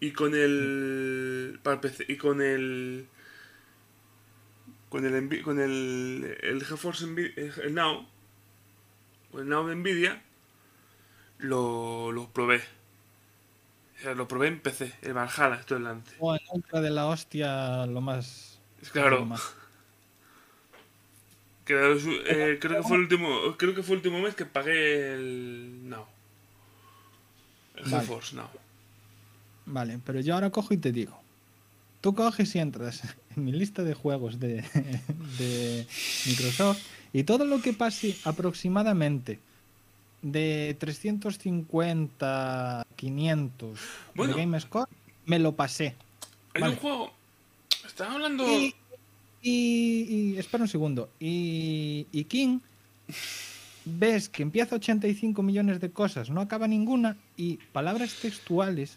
Y con el para PC, y con el con el con el el GeForce Envi- el Now con el Now de Nvidia lo, lo probé. O sea, lo probé en PC, el Valhalla, esto delante. O en ultra de la hostia, lo más. lo Claro, más. creo, eh, creo que fue el último, creo que fue el último mes que pagué el Now. El Vale. GeForce Now. Vale, pero yo ahora cojo y te digo. Tú coges y entras en mi lista de juegos de, de Microsoft y todo lo que pase aproximadamente de 350 500 Bueno. de GameScore, me lo pasé. Hay Vale. un juego. Estaba hablando. Y, y- y- espera un segundo. Y, y King, ves que empieza 85 millones de cosas, no acaba ninguna, y palabras textuales,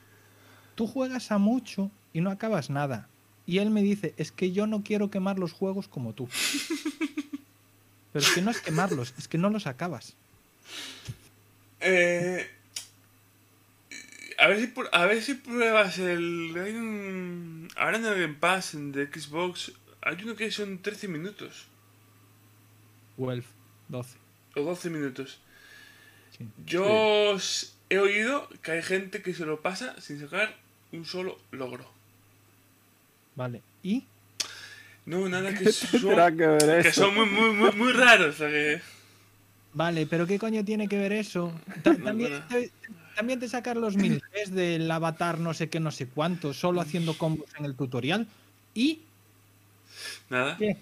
tú juegas a mucho y no acabas nada. Y él me dice, es que yo no quiero quemar los juegos como tú. Pero es que no es quemarlos, es que no los acabas. Eh, a ver si a ver si pruebas el. Hay un. Ahora en el Game Pass de Xbox. Hay uno que son 13 minutos. 12, 12. O 12 minutos. sí. Yo s- he oído que hay gente que se lo pasa sin sacar un solo logro. Vale. ¿Y? No, nada que son, que ver que son muy, muy, muy, muy raros. O sea que. Vale, pero ¿qué coño tiene que ver eso? Ta- También te, también te sacar los mil del avatar no sé qué, no sé cuánto, solo haciendo combos en el tutorial. ¿Y Nada. qué?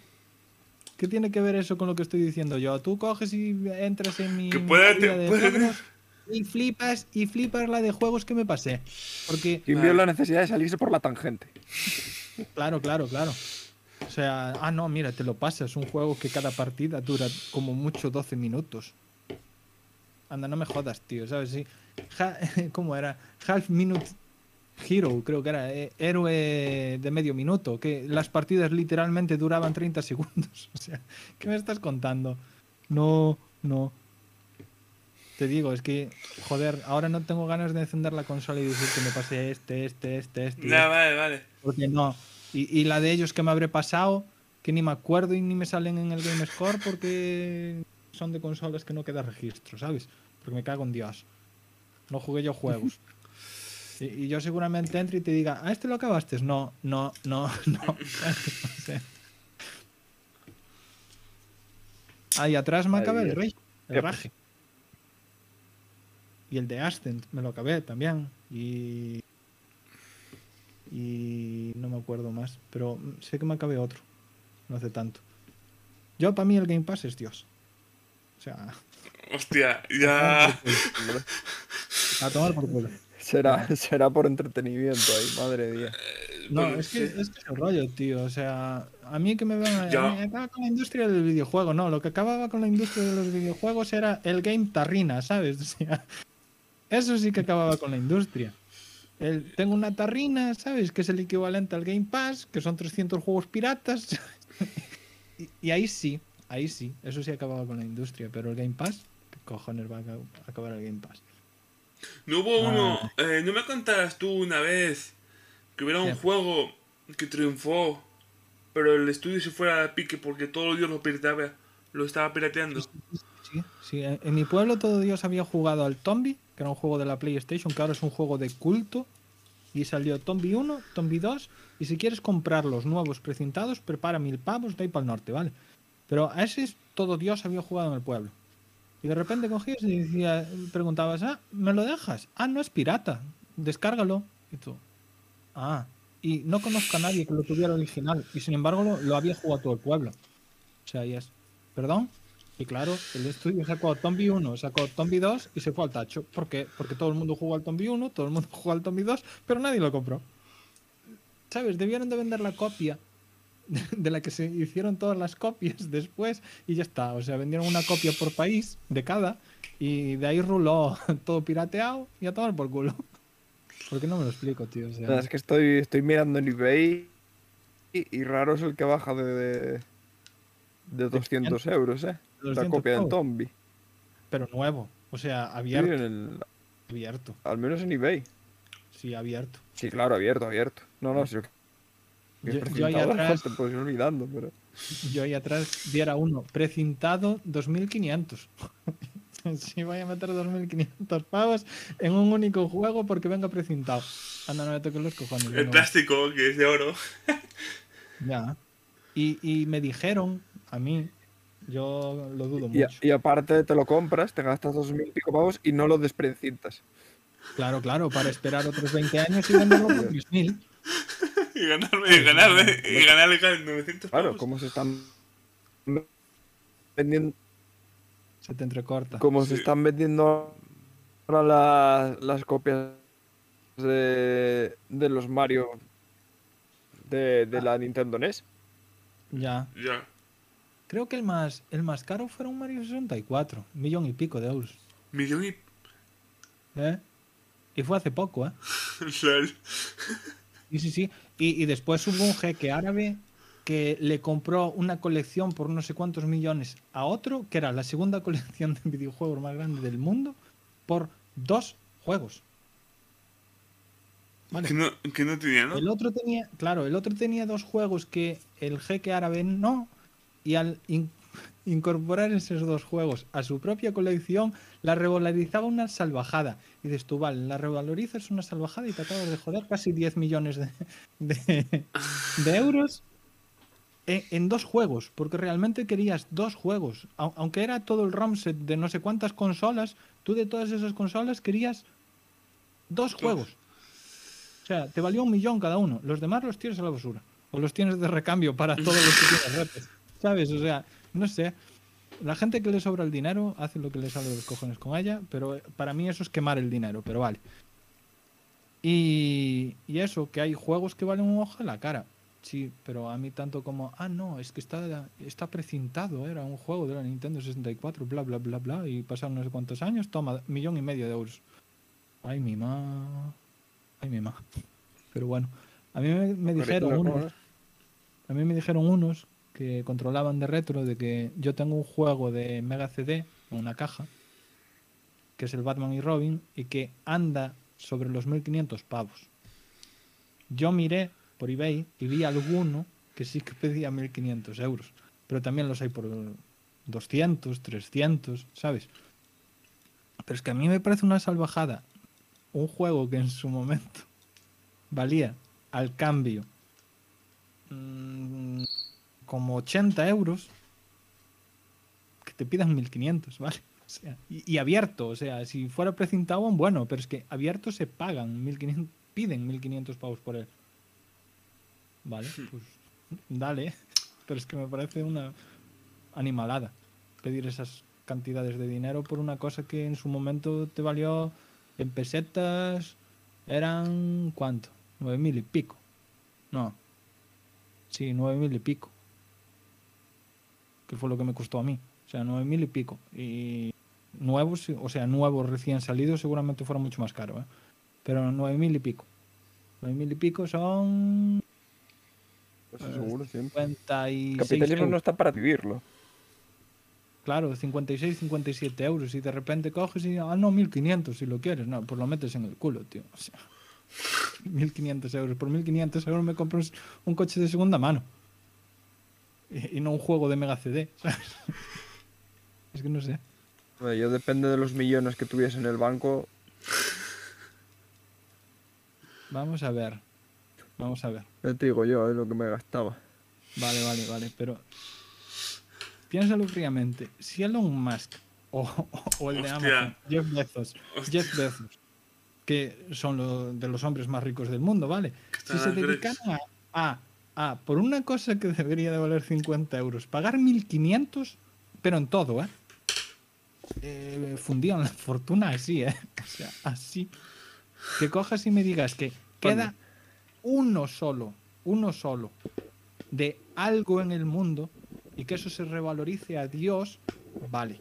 ¿Qué tiene que ver eso con lo que estoy diciendo yo? Tú coges y entras en mi Que puede- movida te de puede- juegos y flipas y flipas la de juegos que me pasé. Porque, Quien vio la necesidad de salirse por la tangente. claro, claro, claro. O sea, ah, no, mira, te lo pasas. Un juego que cada partida dura como mucho 12 minutos. Anda, no me jodas, tío, ¿sabes? ¿Cómo era? Half Minute Hero, creo que era. eh, héroe de medio minuto. Que las partidas literalmente duraban 30 segundos. O sea, ¿qué me estás contando? No, no. Te digo, es que, joder, ahora no tengo ganas de encender la consola y decir que me pasé este, este, este, este. y Nada, vale, vale. porque no. Y, y la de ellos que me habré pasado, que ni me acuerdo y ni me salen en el Game Score porque son de consolas que no queda registro, ¿sabes? Porque me cago en Dios. No jugué yo juegos. Y, y yo seguramente entre y te diga, ¿a este lo acabaste? No, no, no, no. Ahí atrás me Ay, acabé el rey, el raje. Y el de Ascent me lo acabé también. Y y no me acuerdo más, pero sé que me acabé otro, no hace tanto. Yo, para mí, el Game Pass es Dios. O sea, Hostia, ya. a tomar por culo. será, será por entretenimiento ahí, madre mía. No, Bueno, es que sí. es que es el rollo, tío. O sea, a mí que me van a. Mí acaba con la industria del videojuego. No, lo que acababa con la industria de los videojuegos era el game tarrina, ¿sabes? O sea, eso sí que acababa con la industria. El, tengo una tarrina, ¿sabes? Que es el equivalente al Game Pass, que son 300 juegos piratas. y, y ahí sí, ahí sí, eso sí acababa con la industria. Pero el Game Pass, ¿qué cojones va a aca- acabar el Game Pass? No hubo Ah. uno. eh, ¿No me contabas tú una vez que hubiera un juego que triunfó, pero el estudio se fuera a pique porque todo Dios lo pirateaba, lo estaba pirateando? Sí, sí. En, en mi pueblo todo Dios había jugado al Tombi, que era un juego de la PlayStation, que ahora es un juego de culto. Y salió Tombi 1, Tombi 2. Y si quieres comprar los nuevos precintados, prepara mil pavos de ahí para el norte, ¿vale? Pero a ese es todo Dios había jugado en el pueblo. Y de repente cogías y decía, preguntabas, ah, ¿me lo dejas? Ah, no es pirata, descárgalo. Y tú, ah, y no conozco a nadie que lo tuviera original. Y sin embargo lo, lo había jugado todo el pueblo. O sea, y es, ¿perdón? Y claro, el estudio sacó Tombi 1, sacó Tombi 2 y se fue al tacho. ¿Por qué? Porque todo el mundo jugó al Tombi 1, todo el mundo jugó al Tombi 2, pero nadie lo compró. ¿Sabes? Debieron de vender la copia de la que se hicieron todas las copias después y ya está. O sea, vendieron una copia por país de cada y de ahí ruló todo pirateado y a tomar por culo. ¿Por qué no me lo explico, tío? O sea, Nada, es que estoy, estoy mirando en eBay y, y raro es el que baja de, de, de 200 euros, ¿eh? La 200 copia del Tombi. Pero nuevo. O sea, Sí, abierto. en el- Abierto. al menos en eBay. Sí, abierto. Sí, claro, abierto, abierto. No, no, si Yo, yo ahí atrás, te puedes ir olvidando, pero... yo ahí atrás diera uno, precintado 2500. Si voy a meter 2500 pavos en un único juego porque venga precintado. Anda, no me toques los cojones. El plástico, que es de oro. Ya. Y, y me dijeron, a mí, yo lo dudo mucho. y aparte te lo compras, te gastas dos mil y pico pavos y no lo desprecintas. Claro, claro, para esperar otros 20 años y venderlo por 3000. Y ganarme, y ganarle, y ganarle casi 900 Claro, pavos. como se están vendiendo, Se te entrecorta. como se están vendiendo ahora la- las copias de, de los Mario de, de la Nintendo NES. Ya. Ya. Creo que el más, el más caro fue un Mario 64. Un millón y pico de euros. Millón y... ¿Eh? Y fue hace poco, ¿eh? Sí, sí, sí. Y, y después hubo un jeque árabe que le compró una colección por no sé cuántos millones a otro, que era la segunda colección de videojuegos más grande del mundo, por dos juegos. Vale. Que no, que no tenía, ¿no? El otro tenía, claro, el otro tenía dos juegos que el jeque árabe no, y al in- incorporar esos dos juegos a su propia colección, la revalorizaba una salvajada. Y dices tú, vale, la revalorizas una salvajada y te acabas de joder casi 10 millones de, de- de euros en, en dos juegos, porque realmente querías dos juegos. Au- Aunque era todo el ROM set de no sé cuántas consolas, tú de todas esas consolas querías dos juegos. O sea, te valió un millón cada uno. Los demás los tienes a la basura. O los tienes de recambio para todos los que tienes. ¿Sabes? O sea, no sé. La gente que le sobra el dinero hace lo que le sale de los cojones con ella, pero eh, para mí eso es quemar el dinero, pero vale. Y, y eso, que hay juegos que valen un ojo de la cara. Sí, pero a mí tanto como, ah, no, es que está, está precintado, era un juego de la Nintendo 64, bla, bla, bla, bla, y pasaron no sé cuántos años, toma, millón y medio de euros. Ay, mi ma. Ay, mi ma. Pero bueno, a mí me, me dijeron unos, a mí me dijeron unos que controlaban de retro de que yo tengo un juego de Mega CD en una caja, que es el Batman y Robin, y que anda sobre los 1500 pavos. Yo miré por eBay y vi alguno que sí que pedía 1500 euros, pero también los hay por 200, 300, ¿sabes? Pero es que a mí me parece una salvajada un juego que en su momento valía al cambio mm, como 80 euros, que te pidan 1500, ¿vale? O sea, y, y abierto, o sea, si fuera precintado, bueno, pero es que abierto se pagan 1500, piden 1500 pavos por él. Vale, pues dale, pero es que me parece una animalada pedir esas cantidades de dinero por una cosa que en su momento te valió en pesetas eran ¿cuánto? Nueve mil y pico. No. Sí, nueve mil y pico. Que fue lo que me costó a mí. O sea, nueve mil y pico. Y nuevos, o sea, nuevos recién salidos seguramente fueron mucho más caro, ¿eh? Pero nueve mil y pico. Nueve mil y pico son Eso Pues seguro, siempre. 56 El capitalismo euros. no está para vivirlo. Claro, 56, 57 euros. Y de repente coges y, ah, no, 1500 si lo quieres. No, pues lo metes en el culo, tío. O sea, 1500 euros. Por 1500 euros me compro un- un coche de segunda mano. Y, y no un juego de Mega CD. ¿sabes? Es que no sé. Bueno, Yo depende de los millones que tuviese en el banco. Vamos a ver. Vamos a ver. Ya te digo yo, es lo que me gastaba. Vale, vale, vale. Pero piénsalo fríamente. Si Elon Musk o, o el de. Amazon, Jeff Bezos, Hostia. Jeff Bezos, que son lo- de los hombres más ricos del mundo, ¿vale? Si se dedican a, a, a, por una cosa que debería de valer 50 euros, pagar 1500, pero en todo, ¿eh? eh fundían la fortuna así, ¿eh? O sea, así. Que cojas y me digas que queda uno solo, uno solo de algo en el mundo y que eso se revalorice a Dios, vale.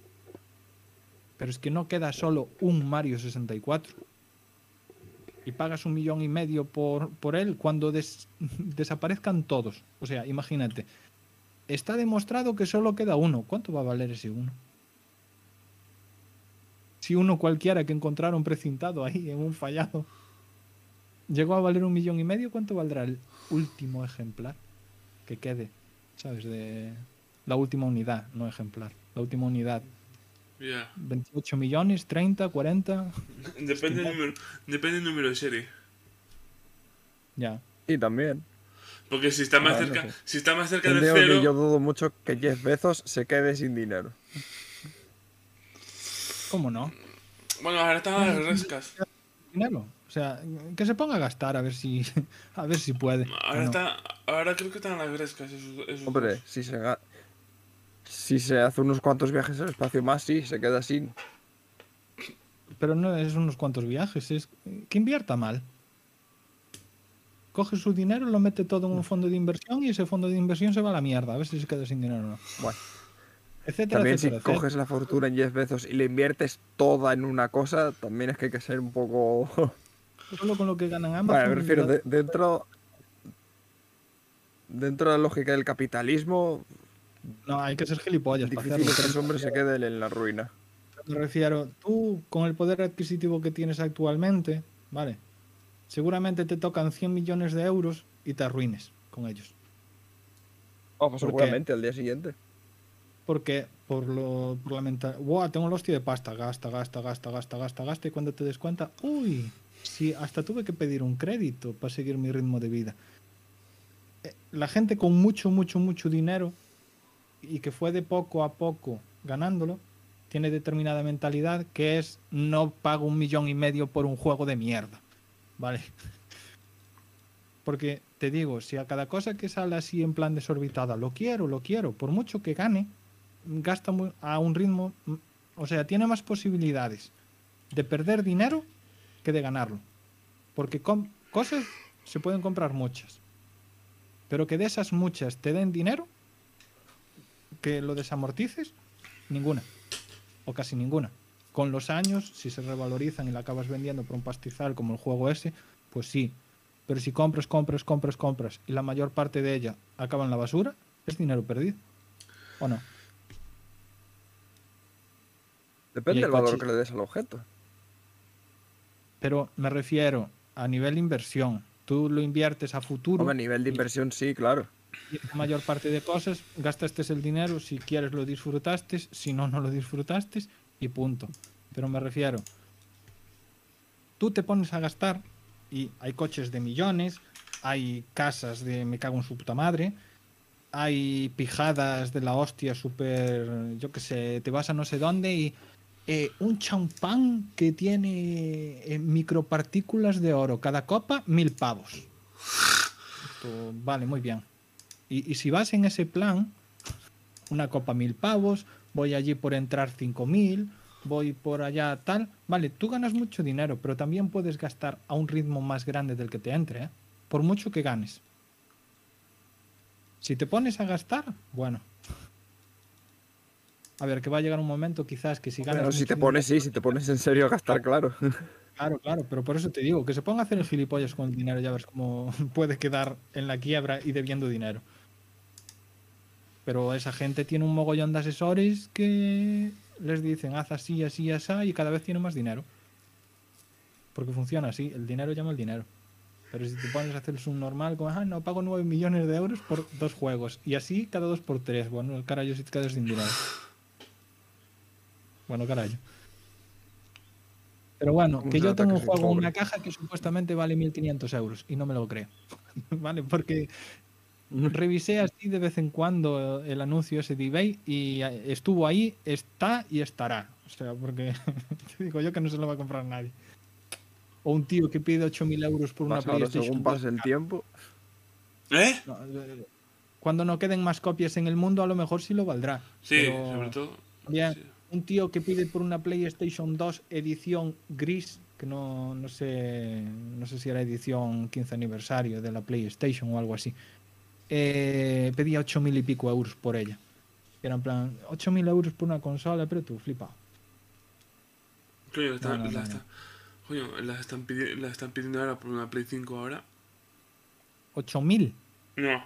Pero es que no queda solo un Mario 64. Y pagas un millón y medio por, por él cuando des- desaparezcan todos. O sea, imagínate. Está demostrado que solo queda uno. ¿Cuánto va a valer ese uno? Si uno cualquiera que encontraron precintado ahí en un fallado llegó a valer un millón y medio, ¿cuánto valdrá el último ejemplar que quede? ¿Sabes? De la última unidad, no ejemplar. La última unidad. Ya. 28 millones, 30, 40. Depende del número, depende del número de serie. Ya. Y también. Porque si está más Ah, no cerca, sé. si está más cerca del cero, que yo dudo mucho que Jeff Bezos se quede sin dinero. ¿Cómo no? bueno, ahora están las rescas. Dinero. O sea, que se ponga a gastar a ver si a ver si puede. Ahora ¿o no? está, ahora creo que están las esos, esos Hombre, dos. si se, ga- si se hace unos cuantos viajes al espacio más, sí, se queda sin. Pero no es unos cuantos viajes, es que invierta mal. Coge su dinero, lo mete todo en un fondo de inversión y ese fondo de inversión se va a la mierda. A ver si se queda sin dinero o no. Bueno, Etcétera, también si etcétera, coges la fortuna en Jeff Bezos y le inviertes toda en una cosa, también es que hay que ser un poco... Solo con lo que ganan. Bueno, me refiero, de- dentro... Dentro de la lógica del capitalismo, No, hay que ser gilipollas para hacerlo. que ese hombre se quede en la ruina. Refiero, tú con el poder adquisitivo que tienes actualmente, ¿vale? Seguramente te tocan 100 millones de euros y te arruines con ellos. Vamos, ¿Por qué? seguramente al día siguiente. Porque por lo por la. Tengo el hostia de pasta, gasta, gasta, gasta, gasta, gasta, gasta, y cuando te des cuenta, uy, sí, hasta tuve que pedir un crédito para seguir mi ritmo de vida. Eh, La gente con mucho, mucho, mucho dinero y que fue de poco a poco ganándolo, tiene determinada mentalidad que es no pago un millón y medio por un juego de mierda. ¿Vale? Porque te digo, si a cada cosa que sale así en plan desorbitada, lo quiero, lo quiero, por mucho que gane, gasta a un ritmo, mm, o sea, tiene más posibilidades de perder dinero que de ganarlo. Porque com- cosas se pueden comprar muchas, pero que de esas muchas te den dinero, que lo desamortices, ninguna, o casi ninguna. Con los años, si se revalorizan y la acabas vendiendo por un pastizal como el juego ese, pues sí. Pero si compras, compras, compras, compras y la mayor parte de ella acaba en la basura, es dinero perdido. ¿O no? Depende del valor que le des al objeto. Pero me refiero a nivel inversión. Tú lo inviertes a futuro Hombre, a nivel de inversión sí, claro. Y la mayor parte de cosas gastaste el dinero, si quieres lo disfrutaste, si no, no lo disfrutaste y punto. Pero me refiero, tú te pones a gastar y hay coches de millones, hay casas de me cago en su puta madre, hay pijadas de la hostia súper, yo qué sé, te vas a no sé dónde y eh, un champán que tiene eh, micropartículas de oro, cada copa mil pavos. Vale, muy bien. Y, y si vas en ese plan, una copa mil pavos, voy allí por entrar cinco mil, voy por allá tal. Vale, tú ganas mucho dinero, pero también puedes gastar a un ritmo más grande del que te entre, ¿eh? por mucho que ganes. Si te pones a gastar, bueno. A ver, que va a llegar un momento quizás que si ganas... Pero si te dinero- pones, sí, si te pones en serio a gastar, claro. Claro, claro, pero por eso te digo, que se ponga a hacer el gilipollas con el dinero, ya ves cómo puede quedar en la quiebra y debiendo dinero. Pero esa gente tiene un mogollón de asesores que les dicen haz así, así, así, y cada vez tiene más dinero. Porque funciona así, el dinero llama el dinero. Pero si te pones a hacer el subnormal, como, ah, no, pago 9 millones de euros por dos juegos. Y así cada dos por tres. Bueno, el carajo si te quedas sin dinero. Bueno, carajo. Pero bueno, ¿Cómo que yo tengo un juego en una caja que supuestamente vale 1.500 euros y no me lo creo. ¿Vale? Porque revisé así de vez en cuando el anuncio ese de eBay y eh, estuvo ahí, está y estará. O sea, porque te digo yo que no se lo va a comprar nadie. O un tío que pide 8.000 euros por una ahora, PlayStation. según pase el tiempo. ¿Eh? No, eh, Cuando no queden más copias en el mundo, a lo mejor sí lo valdrá. Sí, Pero sobre todo. bien, sí. un tío que pide por una PlayStation 2 edición gris, que no, no sé no sé si era edición 15 aniversario de la PlayStation o algo así, eh, pedía 8.000 y pico euros por ella. Era en plan, 8.000 euros por una consola, pero tú flipado. Coño, la están, no, la no, está- coño, la están, pidi- la están pidiendo ahora por una Play 5 ahora. 8.000. No,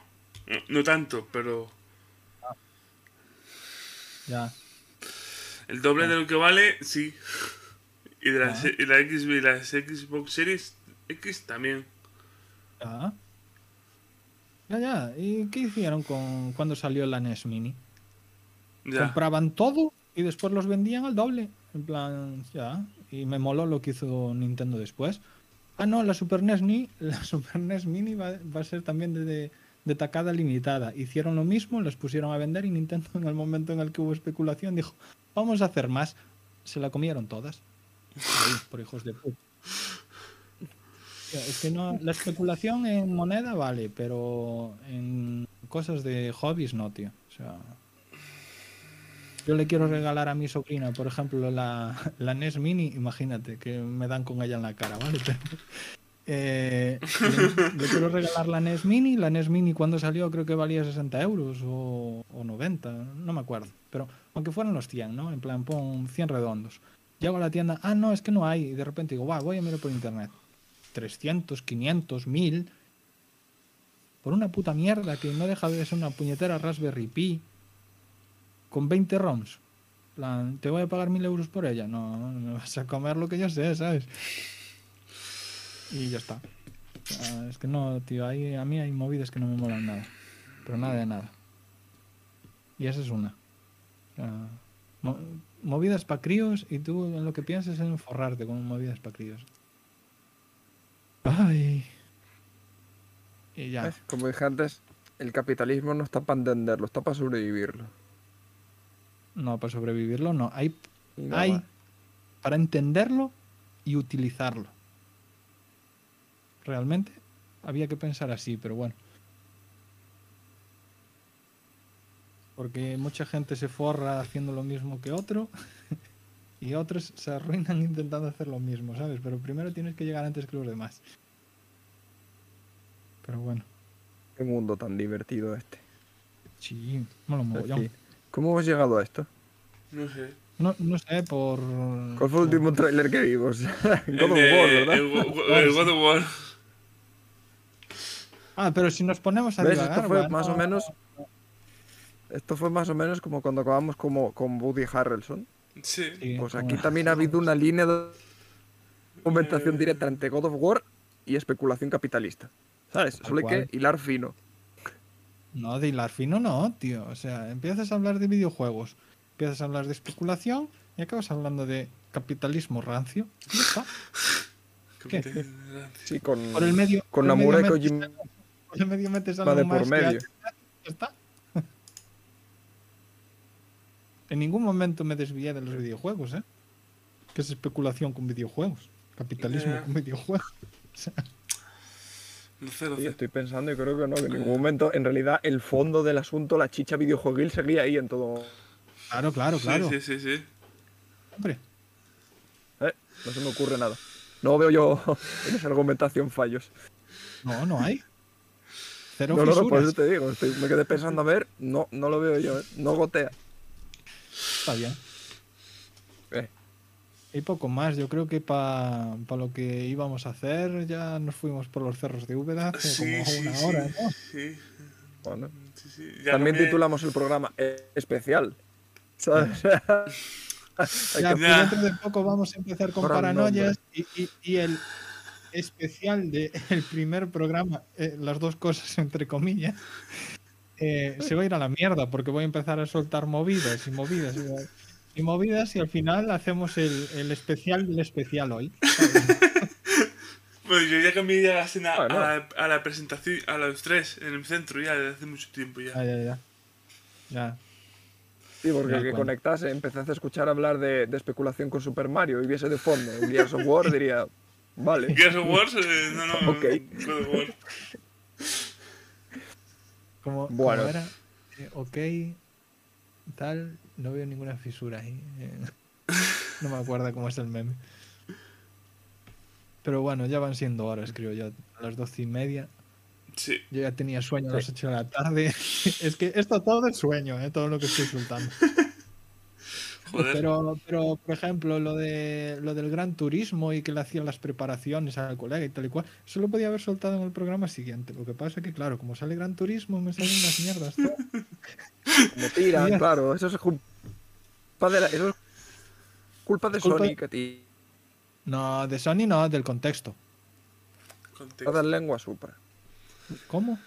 no, no tanto, pero Ya. el doble de lo que vale, sí. Y, de la, Ah. y la X y las Xbox Series X también. Ya. Ya, ya. ¿Y qué hicieron con cuando salió la NES Mini? Ya. compraban todo y después los vendían al doble. En plan, ya. Y me moló lo que hizo Nintendo después. Ah, no, la Super NES, Mini, la Super NES Mini va, va a ser también de, de, de tacada limitada. Hicieron lo mismo, las pusieron a vender y Nintendo en el momento en el que hubo especulación dijo, vamos a hacer más. Se la comieron todas. Por hijos de puta. Es que no, la especulación en moneda vale, pero en cosas de hobbies no, tío. O sea, yo le quiero regalar a mi sobrina, por ejemplo, la, la NES Mini, imagínate que me dan con ella en la cara, ¿vale? Pero, eh, le quiero regalar la NES Mini, la NES Mini cuando salió creo que valía 60 euros o, o 90, no me acuerdo, pero aunque fueran los 100, ¿no? En plan, pon 100 redondos. Llego a la tienda, ah, no, es que no hay, y de repente digo, va, voy a mirar por internet. 300, 500, 1000, por una puta mierda que no deja de ser una puñetera Raspberry Pi con 20 ROMs. Plan, ¿te voy a pagar 1000 euros por ella? No, no vas a comer lo que yo sé, ¿sabes? Y ya está. Es que no, tío, hay, a mí hay movidas que no me molan nada. Pero nada de nada. Y esa es una. Movidas para críos y tú en lo que piensas es en forrarte con movidas para críos. Ay. Y ya. ¿Ves? Como dije antes, el capitalismo no está para entenderlo, está para sobrevivirlo. No, para sobrevivirlo no. Hay, hay para entenderlo y utilizarlo. Realmente había que pensar así, pero bueno. Porque mucha gente se forra haciendo lo mismo que otro y otros se arruinan intentando hacer lo mismo, ¿sabes? Pero primero tienes que llegar antes que los demás. Pero bueno, Qué mundo tan divertido este. sí, mogollón. Aquí. ¿Cómo hemos llegado a esto? No sé. No, no sé, por... ¿Cuál fue el por- último tráiler que vimos? God El of War, ¿verdad? El, Go- el God of War. Ah, pero si nos ponemos a ¿Ves? divagar, Esto fue bueno, más o menos. Esto fue más o menos como cuando acabamos como, con Woody Harrelson. Sí. sí, Pues aquí también ha habido una línea de argumentación directa entre God of War y especulación capitalista. ¿Sabes? Solo hay cual. que hilar fino. No, de hilar fino no, tío. O sea, empiezas a hablar de videojuegos, empiezas a hablar de especulación y acabas hablando de capitalismo rancio. Y ya está. ¿Qué? Sí, con, Por el medio. con por el medio Namura y metes- Kojima Por el medio metes de algo por más que medio. ya está. En ningún momento me desvié de los videojuegos, ¿eh? Que es especulación con videojuegos. Capitalismo con videojuegos. O sea, No sé, no Sí, sé. estoy pensando y creo que no, que en ningún momento, en realidad, el fondo del asunto, la chicha videojueguil, seguía ahí en todo. claro, claro, Sí, claro. Sí, sí, sí. Hombre, Eh, no se me ocurre nada. No veo yo en esa argumentación fallos. No, no hay. Cero No, no, no, por eso te digo. estoy- me quedé pensando a ver. No, no lo veo yo, ¿eh? No gotea. Está bien. Eh, Y poco más. Yo creo que para lo que íbamos a hacer ya nos fuimos por los cerros de Úbeda hace Sí, como sí, una sí, hora, ¿no? sí, bueno. sí, sí. Ya También titulamos el programa eh, especial. ¿Sabes? Ya, pues dentro de poco vamos a empezar con paranoias y, y- y el especial del primer programa, eh, las dos cosas entre comillas, eh, se va a ir a la mierda porque voy a empezar a soltar movidas y movidas y, y movidas y al final hacemos el, el especial del especial hoy. Pues yo ya cambié ya la escena Bueno. a, la, a la presentación, a los tres en el centro ya desde hace mucho tiempo ya. Ya, ya, ya. Ya. Sí, porque Me que conectase, empezase a escuchar hablar de, de especulación con Super Mario y viese de fondo Gears of War, diría, vale. Gears of War, eh, no, no, Ok. God of War. Como, Bueno. era? Eh, ok, tal, no veo ninguna fisura ahí. eh. no me acuerdo cómo es el meme. Pero bueno, ya van siendo horas, creo yo, a las doce y media. Sí. Yo ya tenía sueño a las 8 de la tarde. es que esto todo es sueño, ¿eh? todo lo que estoy soltando. Joder. Pero, pero, por ejemplo, lo de lo del gran turismo y que le hacían las preparaciones al colega y tal y cual, eso lo podía haber soltado en el programa siguiente. Lo que pasa es que, claro, como sale gran turismo, me salen unas mierdas. Como tiran, claro, eso es culpa de la, eso es culpa de Culpa- Sony que ti No, de Sony no, del contexto. Contexto. dar lengua supra. ¿Cómo?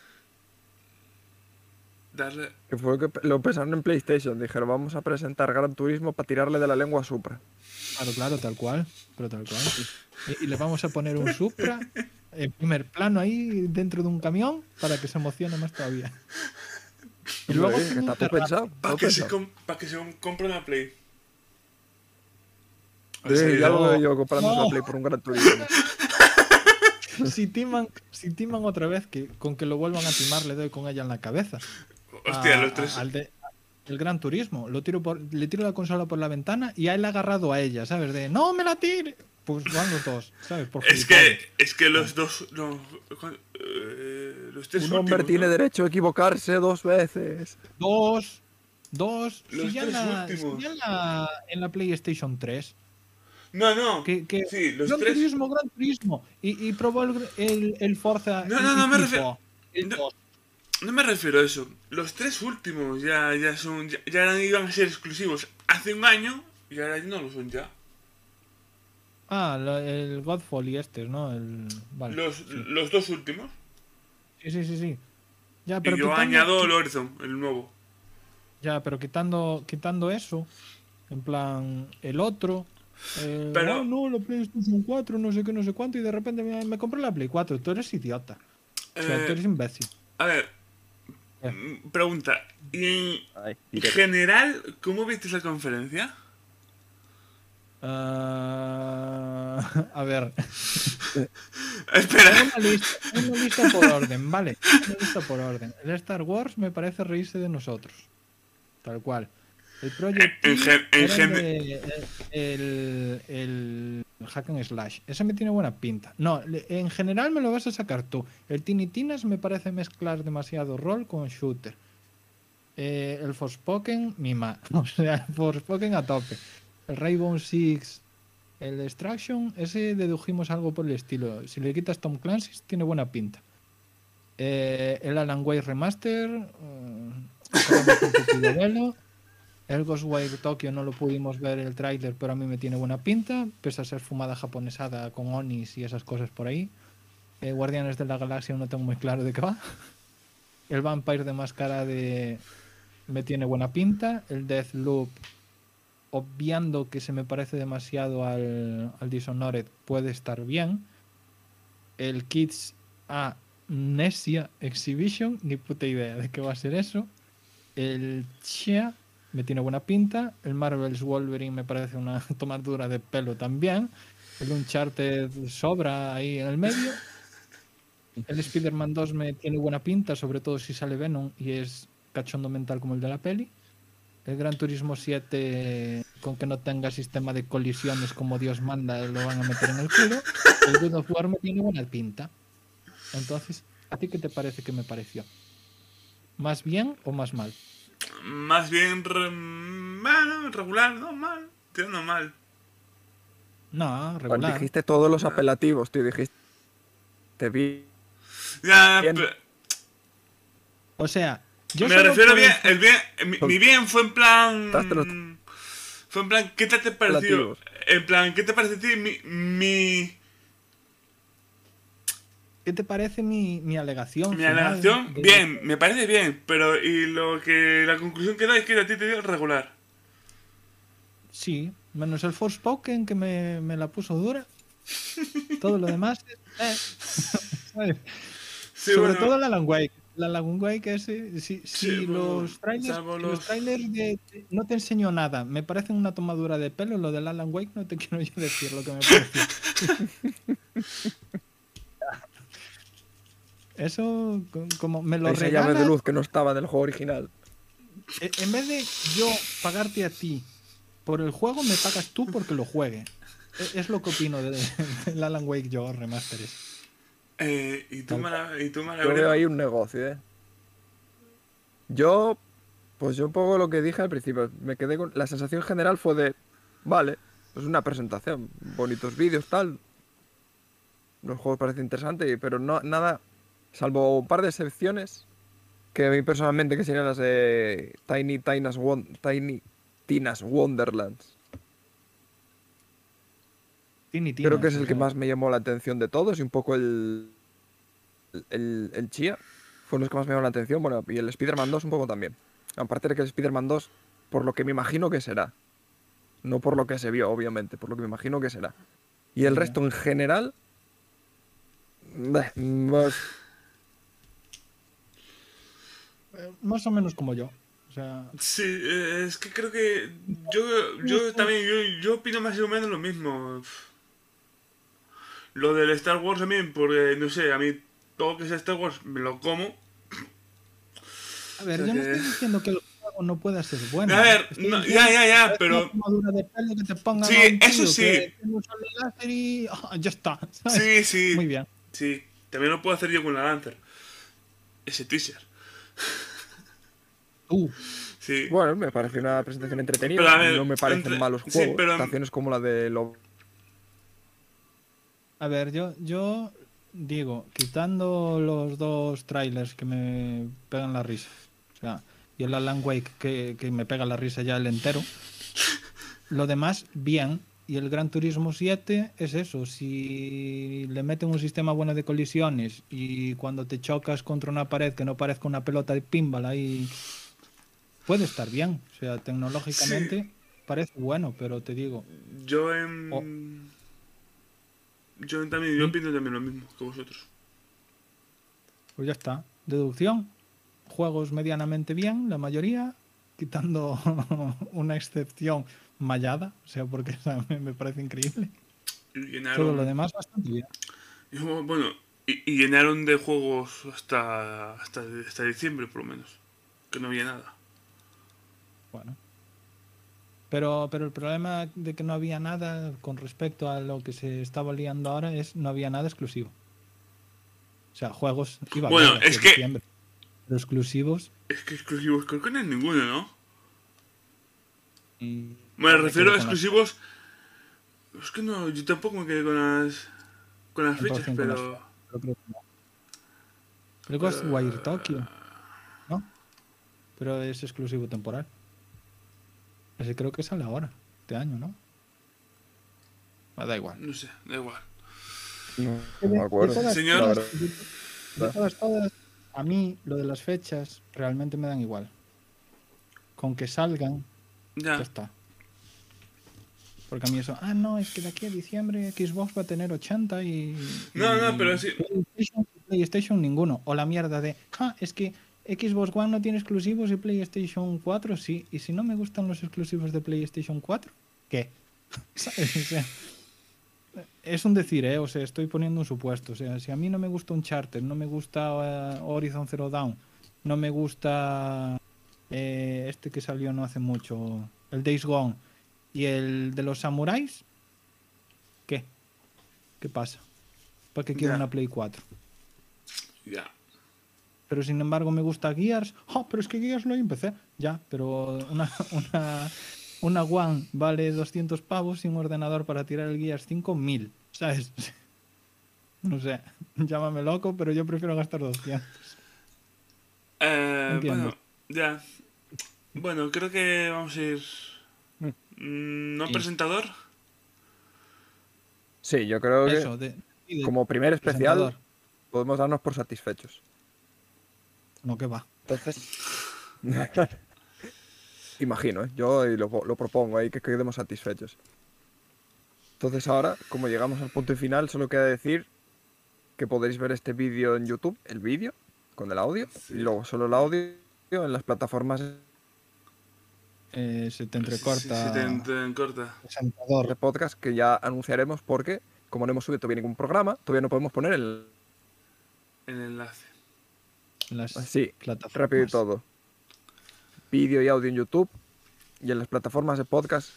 Darle. Que fue lo que lo pensaron en PlayStation, dijeron, vamos a presentar Gran Turismo para tirarle de la lengua a Supra. Claro, claro, tal cual. Pero tal cual. Y, y le vamos a poner un Supra en primer plano ahí dentro de un camión para que se emocione más todavía. Y luego que un está todo pensado. Para que, se pa' que se compre una Play. Sí, Sí, ya lo veo yo comprando No. una Play por un Gran Turismo. Si timan, si timan otra vez, que con que lo vuelvan a timar le doy con ella en la cabeza. Hostia, A- los tres. a- al de- el Gran Turismo. Lo tiro por, le tiro la consola por la ventana y a él agarrado a ella, ¿sabes? De no me la tire. Pues van los dos, ¿sabes? Por Es que, es que los dos. No, eh, los tres Un hombre últimos, tiene ¿no? derecho a equivocarse dos veces. Dos. Dos. Los si ya, en tres la, si últimos. ya la, en la PlayStation 3. No, no. Que, que Sí, los Gran tres. Turismo, Gran Turismo. Y, y probó el, el, el Forza. No, no, no me refiero- El no. No me refiero a eso. Los tres últimos ya, ya son. Ya, ya iban a ser exclusivos hace un año y ahora no lo son ya. Ah, el Godfall y este, ¿no? El, vale. Los, sí. los dos últimos. Sí, sí, sí, sí. Ya, pero y yo quitando- añado el Horizon, el nuevo. Ya, pero quitando, quitando eso, en plan, el otro. eh, Pero- "Ah, no, la PlayStation 4, no sé qué, no sé cuánto, y de repente me, me compré la Play 4. Tú eres idiota. O sea, Eh, tú eres imbécil. A ver, pregunta. ¿Y en Ay, general, cómo viste la conferencia? Ah, a ver, Espera. una lista, una lista por orden, ¿vale? Una lista por orden. El Star Wars me parece reírse de nosotros. Tal cual. El Project En T gen- en era gen- de- el, el Hack and Slash. Ese me tiene buena pinta. No, en general me lo vas a sacar tú. El Tiny Tinas me parece mezclar demasiado rol con shooter. Eh, el Forspoken, mima. O sea, el Forspoken a tope. El Rainbow Six, el Extraction, ese dedujimos algo por el estilo. Si le quitas Tom Clancy, tiene buena pinta. Eh, el Alan Wake Remaster, eh, El Ghostwire Tokyo no lo pudimos ver el tráiler, pero a mí me tiene buena pinta, pese a ser fumada japonesada con Onis y esas cosas por ahí. Eh, Guardianes de la Galaxia no tengo muy claro de qué va. El Vampire de máscara de me tiene buena pinta. El Deathloop, obviando que se me parece demasiado al, Dishonored, puede estar bien. El Kids Amnesia Exhibition, ni puta idea de qué va a ser eso. El Chia me tiene buena pinta. El Marvel's Wolverine me parece una tomadura de pelo también. El Uncharted sobra ahí en el medio. El Spider-Man 2 me tiene buena pinta, sobre todo si sale Venom y es cachondo mental como el de la peli. El Gran Turismo 7 con que no tenga sistema de colisiones como Dios manda, lo van a meter en el culo. El God of War me tiene buena pinta. Entonces, ¿a ti qué te parece que me pareció? ¿Más bien o más mal? Más bien re- bueno, regular, no mal. Tirando mal. No, regular. Dijiste todos los apelativos, tío. Dijiste. Te vi. Ya, Bien. pero- O sea, yo me refiero bien, el bien, mi, mi bien fue en plan. Fue en plan, ¿qué te, te pareció? En plan, ¿qué te parece a ti mi. mi ¿Qué te parece mi, mi alegación? Mi alegación, de- bien, me parece bien, pero y lo que la conclusión que da es que a ti te dio regular. Sí, menos el Forspoken que me, me la puso dura. Todo lo demás. eh, ¿sabes? Sí, Sobre bueno, todo el Alan Wake. El Alan Wake ese, si, si Sí, bueno, los trailers, los- los trailers de- de- no te enseño nada, me parecen una tomadura de pelo, lo del Alan Wake no te quiero yo decir lo que me pareció. Eso co- como me lo Esa llave de luz que no estaba del juego original. e- en vez de yo pagarte a ti por el juego, me pagas tú porque lo juegue. E- Es lo que opino de- del Alan Wake yo remasteres. eh, y tú, mala, y tú, Yo veo ahí un negocio, ¿eh? Yo, pues yo un poco lo que dije al principio, me quedé con... La sensación general fue de, vale, es una presentación, bonitos vídeos, tal. Los juegos parecen interesantes, pero no nada, salvo un par de excepciones, que a mí personalmente, que serían las de Tiny, Tinas, Won- Tiny Tinas Wonderlands. Tini Creo que es el que más me llamó la atención de todos y un poco el. El, el Chia. Fueron los que más me llamaron la atención. Bueno, y el Spider-Man 2 un poco también. Aparte de que el Spider-Man 2, por lo que me imagino que será. No por lo que se vio, obviamente, por lo que me imagino que será. Y el resto en general. más- Más o menos como yo. O sea, Sí, eh, es que creo que yo, yo también, yo, yo opino más o menos lo mismo. Lo del Star Wars mí, porque no sé, a mí todo que sea Star Wars me lo como. a ver, O sea yo no que- estoy diciendo que el juego no pueda ser bueno. A ver, no, ya, ya, ya, pero... una Sí, un eso sí. que y ah, ya está. ¿sabes? Sí, sí. Muy bien. Sí, también lo puedo hacer yo con la Lancer. Ese teaser. Sí. Bueno, me parece una presentación entretenida. Pero a ver, no me parecen entre- malos sí, juegos. pero- Canciones como la de lo A ver, yo, yo digo, quitando los dos trailers que me pegan la risa, o sea, y el Alan Wake que, que me pega la risa ya el entero, lo demás, bien. Y el Gran Turismo 7 es eso, si le meten un sistema bueno de colisiones y cuando te chocas contra una pared que no parezca una pelota de pinball ahí, puede estar bien. O sea, tecnológicamente parece bueno, pero te digo, Yo en... Oh. Yo también, yo ¿Sí? opino también lo mismo que vosotros. Pues ya está. Deducción. Juegos medianamente bien, la mayoría, quitando una excepción mallada, o sea, porque me me parece increíble. Y Todo llenaron... lo demás bastante bien. bueno, y, y llenaron de juegos hasta, hasta, hasta diciembre, por lo menos. Que no había nada. Bueno. Pero, pero el problema de que no había nada con respecto a lo que se estaba liando ahora es no había nada exclusivo. O sea, juegos iba Bueno, es que- diciembre. Pero exclusivos. Es que exclusivos creo que no hay ninguno, ¿no? Me refiero a las- exclusivos... Es que no, yo tampoco me quedé con las... Con las fechas, 100% con las pero... creo que no. El Ghostwire Tokyo. ¿No? Pero es exclusivo temporal. Ese creo que sale ahora, este año, ¿no? Ah, da igual. No sé, da igual. No, no me acuerdo. De todas Señor. De todas, todas, a mí lo de las fechas realmente me dan igual. Con que salgan, ya Ya. está. Porque a mí eso, ah, no, es que de aquí a diciembre Xbox va a tener 80 y. No, y no, pero sí. PlayStation, PlayStation ninguno. O la mierda de, ah, es que Xbox One no tiene exclusivos y PlayStation 4 sí. Y si no me gustan los exclusivos de PlayStation 4, ¿qué? ¿Sabes? O sea, es un decir, ¿eh? O sea, estoy poniendo un supuesto. O sea, si a mí no me gusta Uncharted, no me gusta eh, Horizon Zero Dawn, no me gusta eh, este que salió no hace mucho, el Days Gone, ¿Y el de los samuráis? ¿Qué? ¿Qué pasa? ¿Para qué quiero una Play 4? Ya. Pero sin embargo me gusta Gears. ¡Oh, pero es que Gears lo empecé. Ya, pero una, una, una One vale 200 pavos y un ordenador para tirar el Gears 5, 1000. ¿Sabes? No sé, llámame loco, pero yo prefiero gastar 200. Eh, bueno, ya. Bueno, creo que vamos a ir. Mm, ¿No Sí. presentador? Sí, yo creo que Eso, de, y de como primer especial podemos darnos por satisfechos. No, que va. Entonces, imagino, ¿eh? yo y lo, lo propongo ahí que quedemos satisfechos. Entonces ahora, como llegamos al punto final, solo queda decir que podréis ver este vídeo en YouTube, el vídeo, con el audio, y luego solo el audio en las plataformas Eh, se te Sí, entrecorta. sí, sí, te, te encorta. presentador. podcast que ya anunciaremos porque, como no hemos subido todavía ningún programa, todavía no podemos poner el... El enlace. Las Sí, plataformas. rápido y todo. Vídeo y audio en YouTube y en las plataformas de podcast,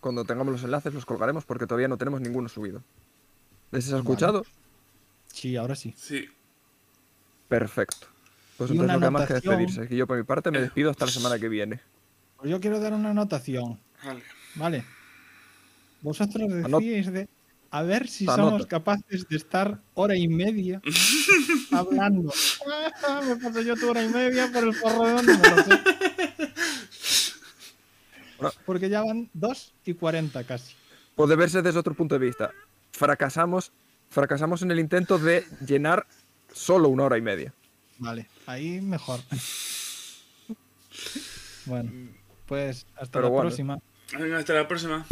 cuando tengamos los enlaces los colgaremos porque todavía no tenemos ninguno subido. ¿Les has Vale. escuchado? Sí, ahora sí. Sí. Perfecto. Pues Y entonces no queda más que despedirse. Que yo por mi parte me despido hasta la semana que viene. Pues yo quiero dar una anotación. Vale. Vale. Vosotros decís de a ver si Anota. somos capaces de estar hora y media hablando. Ah, me paso yo tu hora y media por el forro de. Porque ya van 2 y 40 casi. Puede verse desde otro punto de vista. Fracasamos, fracasamos en el intento de llenar solo una hora y media. Vale, ahí mejor. Bueno, pues hasta Pero la bueno. próxima. Venga, hasta la próxima.